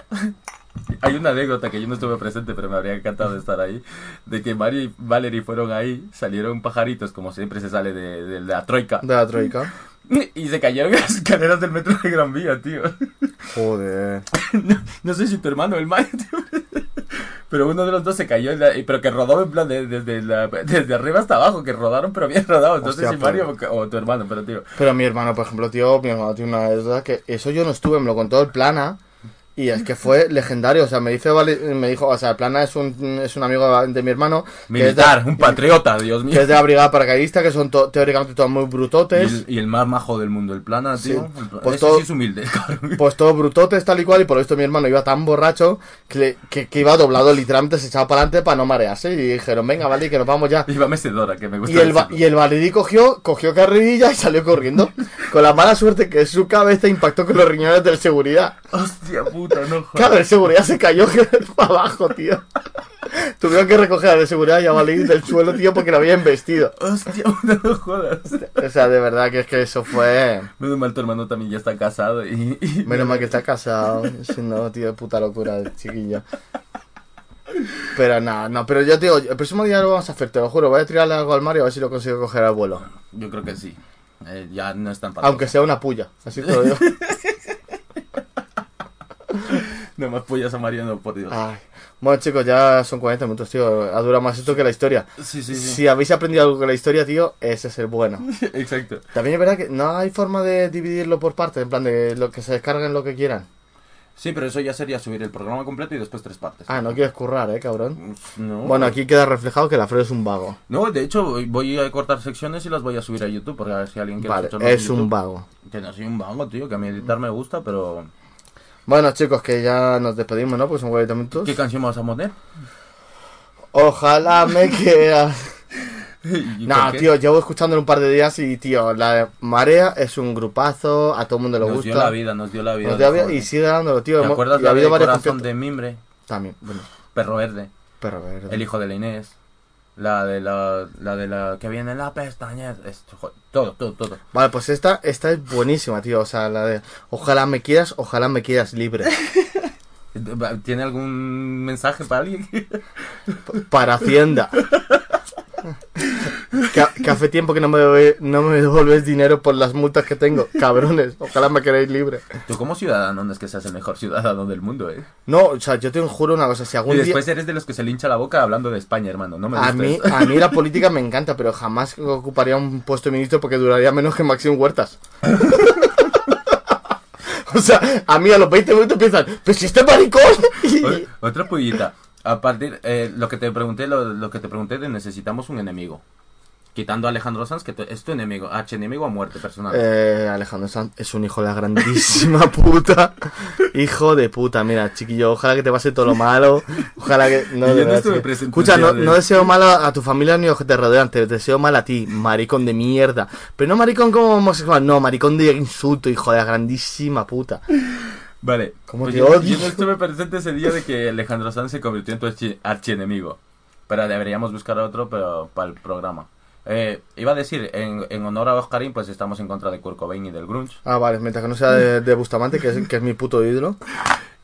Hay una anécdota que yo no estuve presente, pero me habría encantado estar ahí. De que Mario y Valerie fueron ahí, salieron pajaritos, como siempre se sale de, de la troika. De la troika. (laughs) Y se cayeron (laughs) las escaleras del metro de Gran Vía, tío. Joder. (laughs) No, no sé si tu hermano o el Mario, tío. Pero uno de los dos se cayó, en la- pero que rodó en plan de- desde, la- desde arriba hasta abajo, que rodaron, pero bien rodados. No sé si Mario o, o tu hermano, pero tío. Pero mi hermano, por ejemplo, tío, mi hermano tiene una verdad que eso yo no estuve, me lo contó el plana. Y es que fue legendario, o sea, me dice, me dijo, o sea, el plana es un, es un amigo de mi hermano. que es de- Militar, (laughs) un patriota, Dios mío. Que es de la brigada paracaidista, que son to- teóricamente todos muy Y brutotes. el, y el más majo del mundo, el plana, Sí. tío. Pla- Pues Ese todo- sí es humilde. (laughs) Pues todos brutotes, tal y cual, y por esto mi hermano iba tan borracho que, que, que iba doblado, literalmente se echaba para adelante para no marearse. Y dijeron, venga, vale, que nos vamos ya. Iba mecedora, que me gusta Y el, decirlo. y el Valerí cogió, cogió carrerilla y salió corriendo. Con la mala suerte que su cabeza impactó con los riñones del seguridad. (laughs) Hostia puta, no jodas. Claro, el seguridad se cayó (laughs) para abajo, tío. Tuvieron que recoger al de seguridad y a Valerí del suelo, tío, porque lo habían vestido. Hostia (laughs) no jodas. O sea, de verdad que es que eso fue. Menos mal tu hermano también ya está casado y... y- Menos mal (laughs) que está casado. Si no, tío, puta locura el chiquillo. Pero nada, no, pero yo te digo, el próximo día lo vamos a hacer, te lo juro. Voy a tirarle algo al Mario a ver si lo consigo coger al vuelo. Yo creo que sí. Eh, ya no es tan patoso. Aunque sea una puya, así te lo digo. (laughs) No más pollas a Mariano, por Dios. Ay. Bueno, chicos, ya son 40 minutos, tío. Ha durado más esto que la historia. Sí, sí, sí. Si habéis aprendido algo con la historia, tío, ese es el bueno. (laughs) Exacto. También es verdad que no hay forma de dividirlo por partes, en plan de lo que se descarguen lo que quieran. Sí, pero eso ya sería subir el programa completo y después tres partes. Ah, no quieres currar, eh, cabrón. No. Bueno, aquí queda reflejado que la Fred es un vago. No, de hecho, voy- a cortar secciones y las voy a subir a YouTube, porque a ver si alguien quiere Vale, es un vago. Que no soy un vago, tío, que a mí editar me gusta, pero... Bueno, chicos, que ya nos despedimos, ¿no? Pues son 40 minutos. ¿Qué canción vas a poner? Ojalá me (laughs) quieras. ¿Y No, tío, llevo escuchándolo un par de días y, tío, la de Marea es un grupazo, a todo el mundo le Nos gusta. dio la vida, nos dio la vida. Nos de dio la vida y sigue dándolo, tío. ¿Te acuerdas la ha de habido varios Corazón de Mimbre? También, bueno, Perro Verde, perro verde. El hijo de la Inés, La de la, la de la que viene en la pestaña. todo, todo, todo. Vale, pues esta, esta es buenísima, tío. O sea, la de ojalá me quieras, ojalá me quieras libre. (laughs) ¿Tiene algún mensaje para alguien? Para Hacienda. (laughs) Que, que hace tiempo que no me, debe- no me devuelves dinero por las multas que tengo. Cabrones, ojalá me queréis libre. Tú como ciudadano no es que seas el mejor ciudadano del mundo, ¿eh? No, o sea, yo te juro una cosa. Si Y algún día... después eres de los que se le hincha la boca hablando de España, hermano. No me A mí, eso. a mí la política me encanta, pero jamás ocuparía un puesto de ministro porque duraría menos que Maxim Huertas. (laughs) o sea, a mí a los 20 minutos piensan, pero si este maricón... Y- Otra pollita. A partir, eh, lo que te pregunté, lo, lo que te pregunté de necesitamos un enemigo. Quitando a Alejandro Sanz, que es tu enemigo, H enemigo a muerte personal. Eh, Alejandro Sanz es un hijo de la grandísima (laughs) puta. Hijo de puta, mira, chiquillo, ojalá que te pase todo lo malo. Ojalá que. No, Yo no verdad, estuve presente Escucha, no, de- no deseo mal a, a tu familia ni a los que te rodean, te deseo mal a ti, maricón de mierda. Pero no maricón como homosexual, no, maricón de insulto, hijo de la grandísima puta. Vale. ¿Cómo pues yo, yo no estuve presente ese día de que Alejandro Sanz se convirtió en tu archi- archienemigo. Pero deberíamos buscar otro pero para el programa. Eh, iba a decir, en, en honor a Oscarín, pues estamos en contra de Kurt Cobain y del grunge. Ah, vale, mientras que no sea de, de Bustamante, que es, que es mi puto ídolo.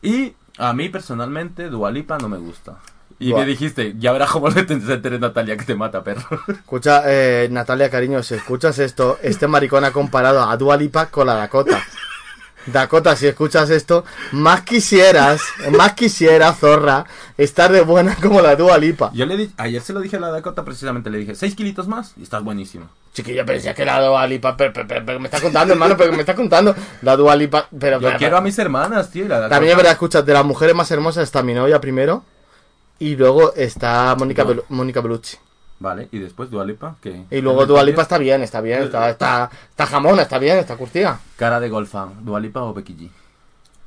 Y a mí personalmente, Dualipa no me gusta. Y me dijiste, ya verás cómo se te se entere Natalia que te mata, perro. (laughs) Escucha, eh, Natalia, cariño, si escuchas esto, este maricón ha comparado a Dua Lipa con la Dakota. Dakota, si escuchas esto, más quisieras, más quisiera, zorra, estar de buena como la Dua Lipa. Yo le di, ayer se lo dije a la Dakota precisamente, le dije, 6 kilitos más y estás buenísimo. Chiquilla, pero si es que la Dua Lipa, pero, pero, pero, pero me estás contando, hermano, pero me estás contando. La Dua Lipa, pero, Yo quiero a mis hermanas, tío. y la Dakota- También es verdad, escucha, de las mujeres más hermosas está mi novia primero, y luego está Mónica, No. Mónica Bellucci. Vale, y después Dualipa, que... Y luego Dua Lipa está bien, está bien, está, está, está jamona, está bien, está curtida. Cara de golfán, Dualipa o Becky G.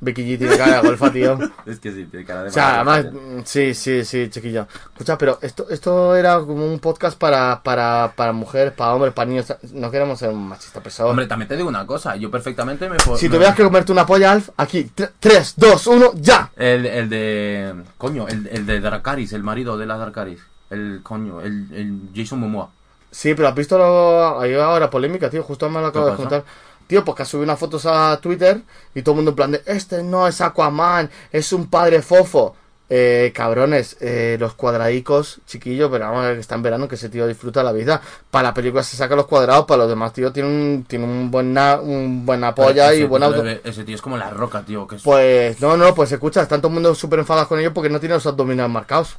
Becky G tiene cara de golfa, tío. (laughs) Es que sí, tiene cara de O sea, además, golfa, sí, sí, sí, chiquillo. Escucha, pero esto, esto era como un podcast para, para, para mujeres, para hombres, para niños. No queremos ser un machista pesado. Hombre, también te digo una cosa, yo perfectamente me... po- si me- tuvieras que comerte una polla, Alf, aquí, 3, 2, 1, ya. El, el de... Coño, el, el de Dracaris, el marido de la Dracaris. El coño, el, el Jason Momoa. Sí, pero has visto lo... Hay ahora polémica, tío, justo me lo acabo ¿Qué de contar. Tío, porque ha subido unas fotos a Twitter y todo el mundo en plan de, este no es Aquaman, es un padre fofo. Eh, cabrones, eh, los cuadradicos, chiquillo, pero vamos a ver que está en verano, que ese tío disfruta la vida. Para la película se saca los cuadrados, para los demás, tío, tiene un, tiene un buena, un buena polla y buen auto. debe- Ese tío es como la roca, tío, que es... Pues, no, no, pues escucha, están todo el mundo súper enfadados con ellos porque no tiene los abdominales marcados.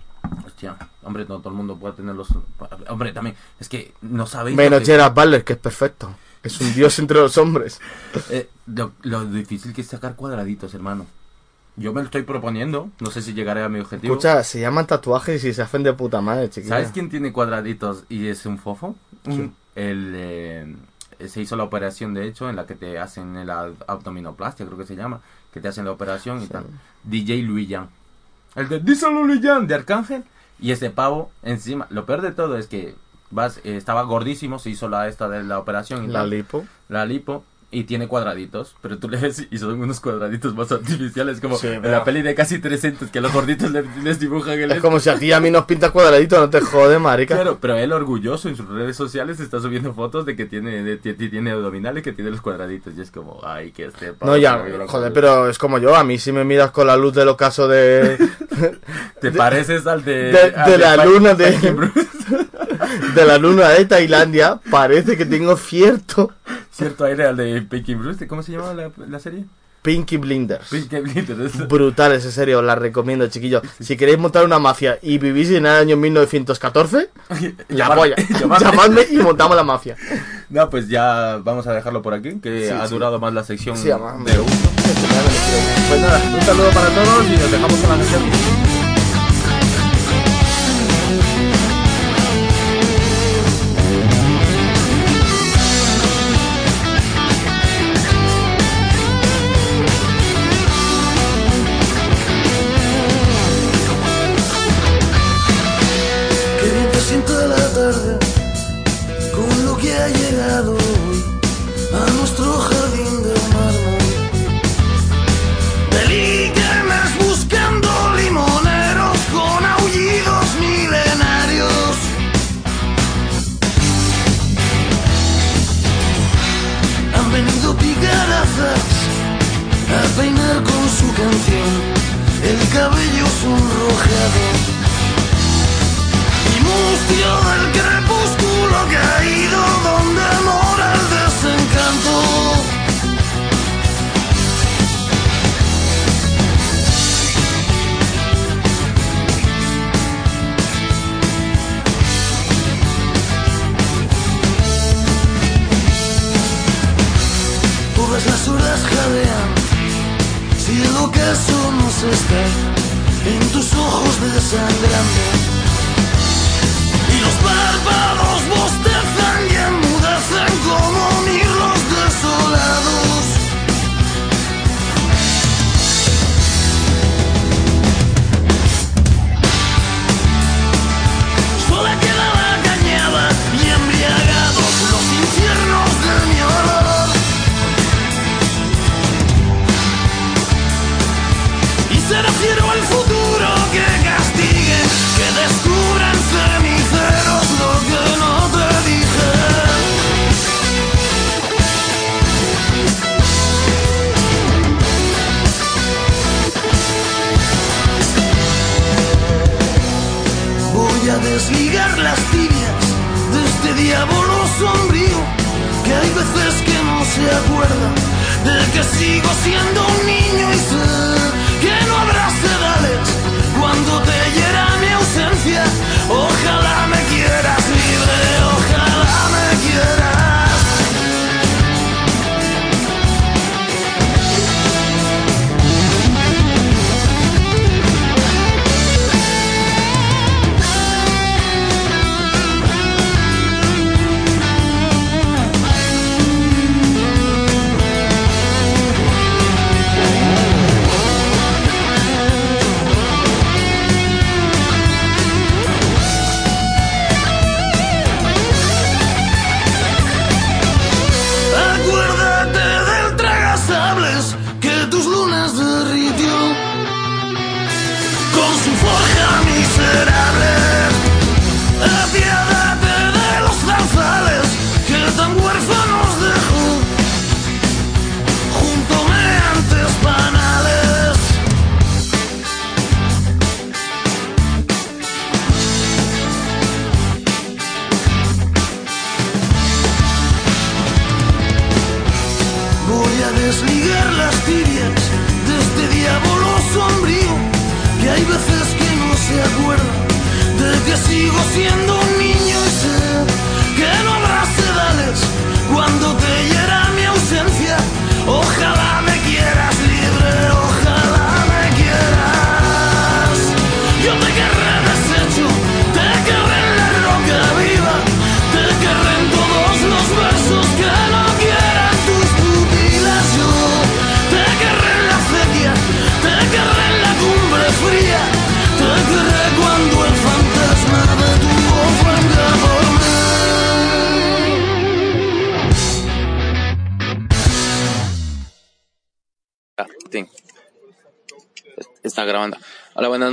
Hostia, hombre, no todo el mundo puede tener los... Hombre, también, es que no sabéis... Menos que- Gerard Butler, que es perfecto. Es un dios entre los hombres. (laughs) Eh, lo, lo difícil que es sacar cuadraditos, hermano. Yo me lo estoy proponiendo, no sé si llegaré a mi objetivo. Escucha, se llaman tatuajes y se hacen de puta madre, chiquillo. ¿Sabes quién tiene cuadraditos y es un fofo? El, eh, se hizo la operación, de hecho, en la que te hacen el ab- abdominoplastia, creo que se llama, que te hacen la operación y tal. DJ Louis Jan. El de Díselo Louis Jan de Arcángel. Y ese pavo, encima, lo peor de todo es que vas, eh, estaba gordísimo, se hizo la esta de la operación y La tal. lipo. la lipo y tiene cuadraditos, pero tú le ves y son unos cuadraditos más artificiales, como Sí, en la peli de casi 300 que los gorditos le- les dibujan el Es como si a ti y a mí nos pintas cuadradito, no te jode, marica. Claro, pero él orgulloso en sus redes sociales está subiendo fotos de que tiene de, ti- tiene abdominales que tiene los cuadraditos y es como, ay, que este No, ya, joder, pero es como yo, a mí si me miras con la luz del ocaso de... (laughs) te pareces al de de- al de la Spike- luna de-. De la luna de Tailandia, parece que tengo cierto cierto aire al de Pinky Bruce, ¿cómo se llama la, la serie? Pinky Blinders. Pinky Blinders. Brutal, es en serio, os la recomiendo, chiquillos. Si queréis montar una mafia y vivís en el año 1914, la polla. llamadme. Y montamos la mafia. (laughs) No, pues ya vamos a dejarlo por aquí, que Sí, ha sí. durado más la sección Sí, de uno. (laughs) Pues nada, un saludo para todos y nos dejamos con la canción.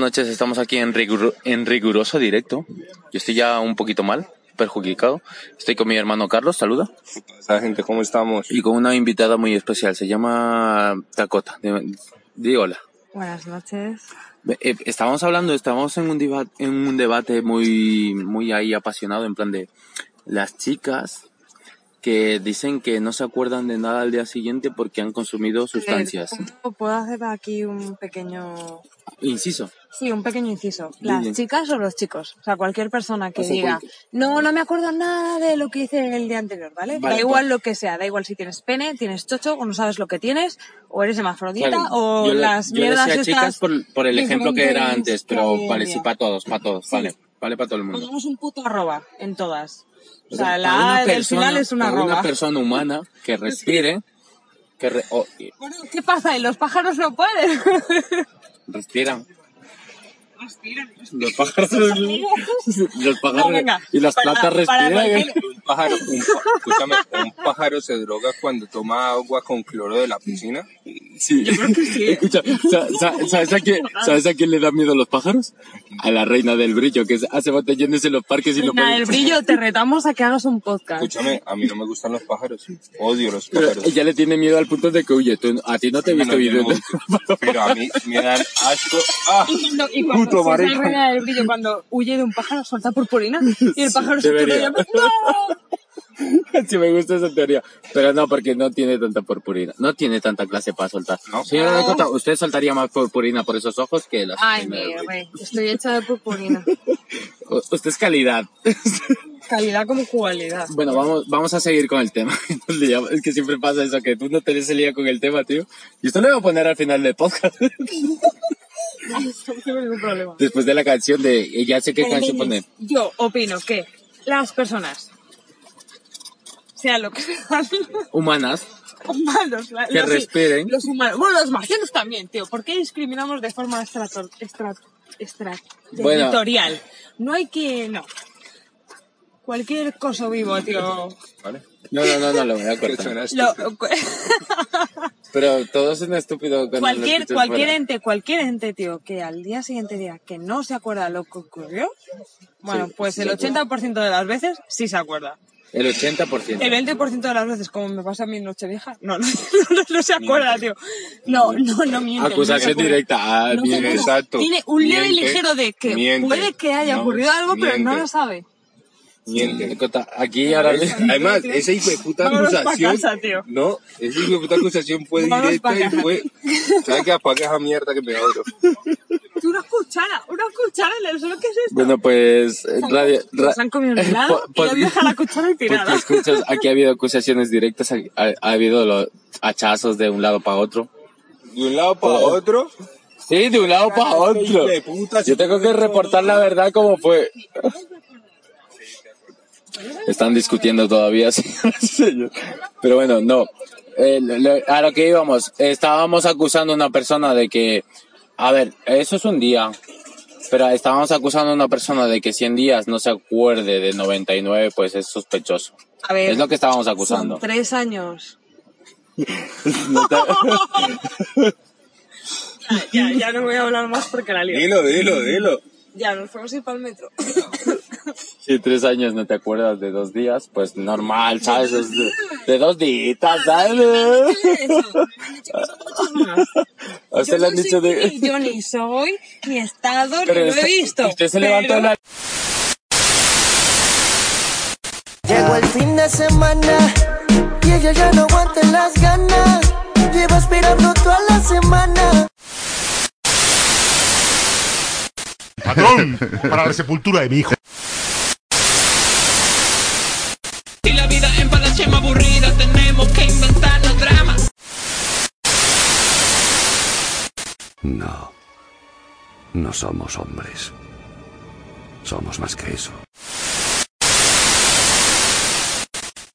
Noches. Estamos aquí en, riguro- en riguroso directo. Yo estoy ya un poquito mal, perjudicado. Estoy con mi hermano Carlos, saluda. Esa gente, ¿cómo estamos? Y con una invitada muy especial. Se llama Dakota. Di- Di hola. Buenas noches. Eh, Estábamos hablando, estábamos en un, deba- en un debate muy, muy ahí apasionado, en plan de las chicas que dicen que no se acuerdan de nada al día siguiente porque han consumido sustancias. Eh, ¿Puedo hacer aquí un pequeño... Inciso. Sí, un pequeño inciso. Dile. ¿Las chicas o los chicos? O sea, cualquier persona que O sea, diga, cualquier- no, no me acuerdo nada de lo que hice el día anterior, ¿vale? Vale, da igual pues- lo que sea, da igual si tienes pene, tienes chocho o no sabes lo que tienes, o eres hermafrodita Claro, o yo le- las yo mierdas decía estas chicas por, por el ejemplo que era antes, pero vale, sí, para todos, para todos, Sí. vale, vale para todo el mundo. Pongamos un puto arroba en todas. O sea, la A del final es una arroba. una persona humana (laughs) que respire, que re- oh, Bueno, ¿qué pasa? ¿Y los pájaros no pueden? (laughs) Respira respiran. Los pájaros, Los pájaros No, venga, y las para- plantas para respiran. un pájaro, un, escúchame, un pájaro se droga cuando toma agua con cloro de la piscina Sí. Yo creo que sí. Escucha, sa- sa- ¿sabes a, quién, ¿sabes a quién le da miedo los pájaros? A la reina del brillo, que hace botellones en los parques y no Nada, puede... el brillo, te retamos a que hagas un podcast. Escúchame, a mí no me gustan los pájaros. Odio los Pero pájaros. ella le tiene miedo al punto de que, oye, tú- a ti no te he visto viviendo. no- Pero a mí me dan asco. (laughs) ¡Ah! Y cuando, y cuando Si es la reina del brillo, cuando huye de un pájaro, suelta purpurina y el (laughs) pájaro se queda ¡No! (laughs) sí me gusta esa teoría. Pero no, porque no tiene tanta purpurina. No tiene tanta clase para soltar. Señora No. Dakota, usted soltaría más purpurina por esos ojos que las... Ay, mi rey, estoy hecha de purpurina. (laughs) U- Usted es calidad. Calidad como cualidad. Bueno, vamos, vamos a seguir con el tema. Es que siempre pasa eso, que tú no te des el día con el tema, tío. Y esto lo voy a poner al final del podcast. (laughs) Problema. Después de la canción de... eh, Ya sé qué Pero canción poner. Yo opino que las personas, sean lo que sean, (laughs) Humanas. humanos, la- Que los- respiren. Los humanos, bueno, los marcianos también, tío. ¿Por qué discriminamos de forma estra- Bueno. territorial? No hay que, no. Cualquier cosa vivo, tío. ¿Vale? No, no, no, no, lo voy a (laughs) cortar. Lo- Pero todo es un estúpido cualquier, cualquier fuera. ente, cualquier ente, tío, que al día siguiente diga que no se acuerda lo que ocurrió, bueno, Sí, pues sí el se acuerda. 80% de las veces sí se acuerda. El 80%. El 20% de las veces, como me pasa a mí Nochevieja, no, (laughs) no, no, no se acuerda, tío. No, no, no miente. Acusación directa. Ah, bien. Exacto. Tiene un leve ligero de que miente. puede que haya ocurrido algo, pero no lo sabe. Miente. Aquí ahora Además, esa hijo de puta acusación. casa, tío. No, esa hijo de puta acusación fue Vámonos directa y fue. ¿Sabes qué? Apaga esa mierda que me abro. Una cuchara, una cuchara en el suelo, ¿qué es esto? Bueno, pues... eh, Radio, ra- Se han comido un helado po- y han dejado la cuchara (laughs) Porque tirada. escuchas, aquí ha habido acusaciones directas, ha, ha- ha habido los hachazos de un lado para otro. De un lado para otro. Sí, de un lado para otro. Puta, Yo tengo que reportar la verdad como fue. Están discutiendo todavía. (laughs) Pero bueno, no. Eh, a lo que íbamos, estábamos acusando a una persona de que, a ver, eso es un día, pero estábamos acusando a una persona de que 100 días no se acuerde de 99, pues es sospechoso. A ver, Es lo que estábamos acusando. son tres años. (laughs) No te- Ya, ya no voy a hablar más porque la lío. Dilo, dilo, dilo. Ya, nos fuimos a ir para el metro. (laughs) Si tres años no te acuerdas de dos días, pues normal, ¿sabes? Es de, de dos días, ¿sabes? Le han dicho de... Yo ni soy, ni he estado, Pero ni lo he visto. Usted se levantó Pero- en la... Llegó el fin de semana y ella ya no aguanta las ganas. Llevo esperando toda la semana. Patrón, para la sepultura de mi hijo. Si la vida en Palachema aburrida, tenemos que inventarnos drama. No. No somos hombres. Somos más que eso.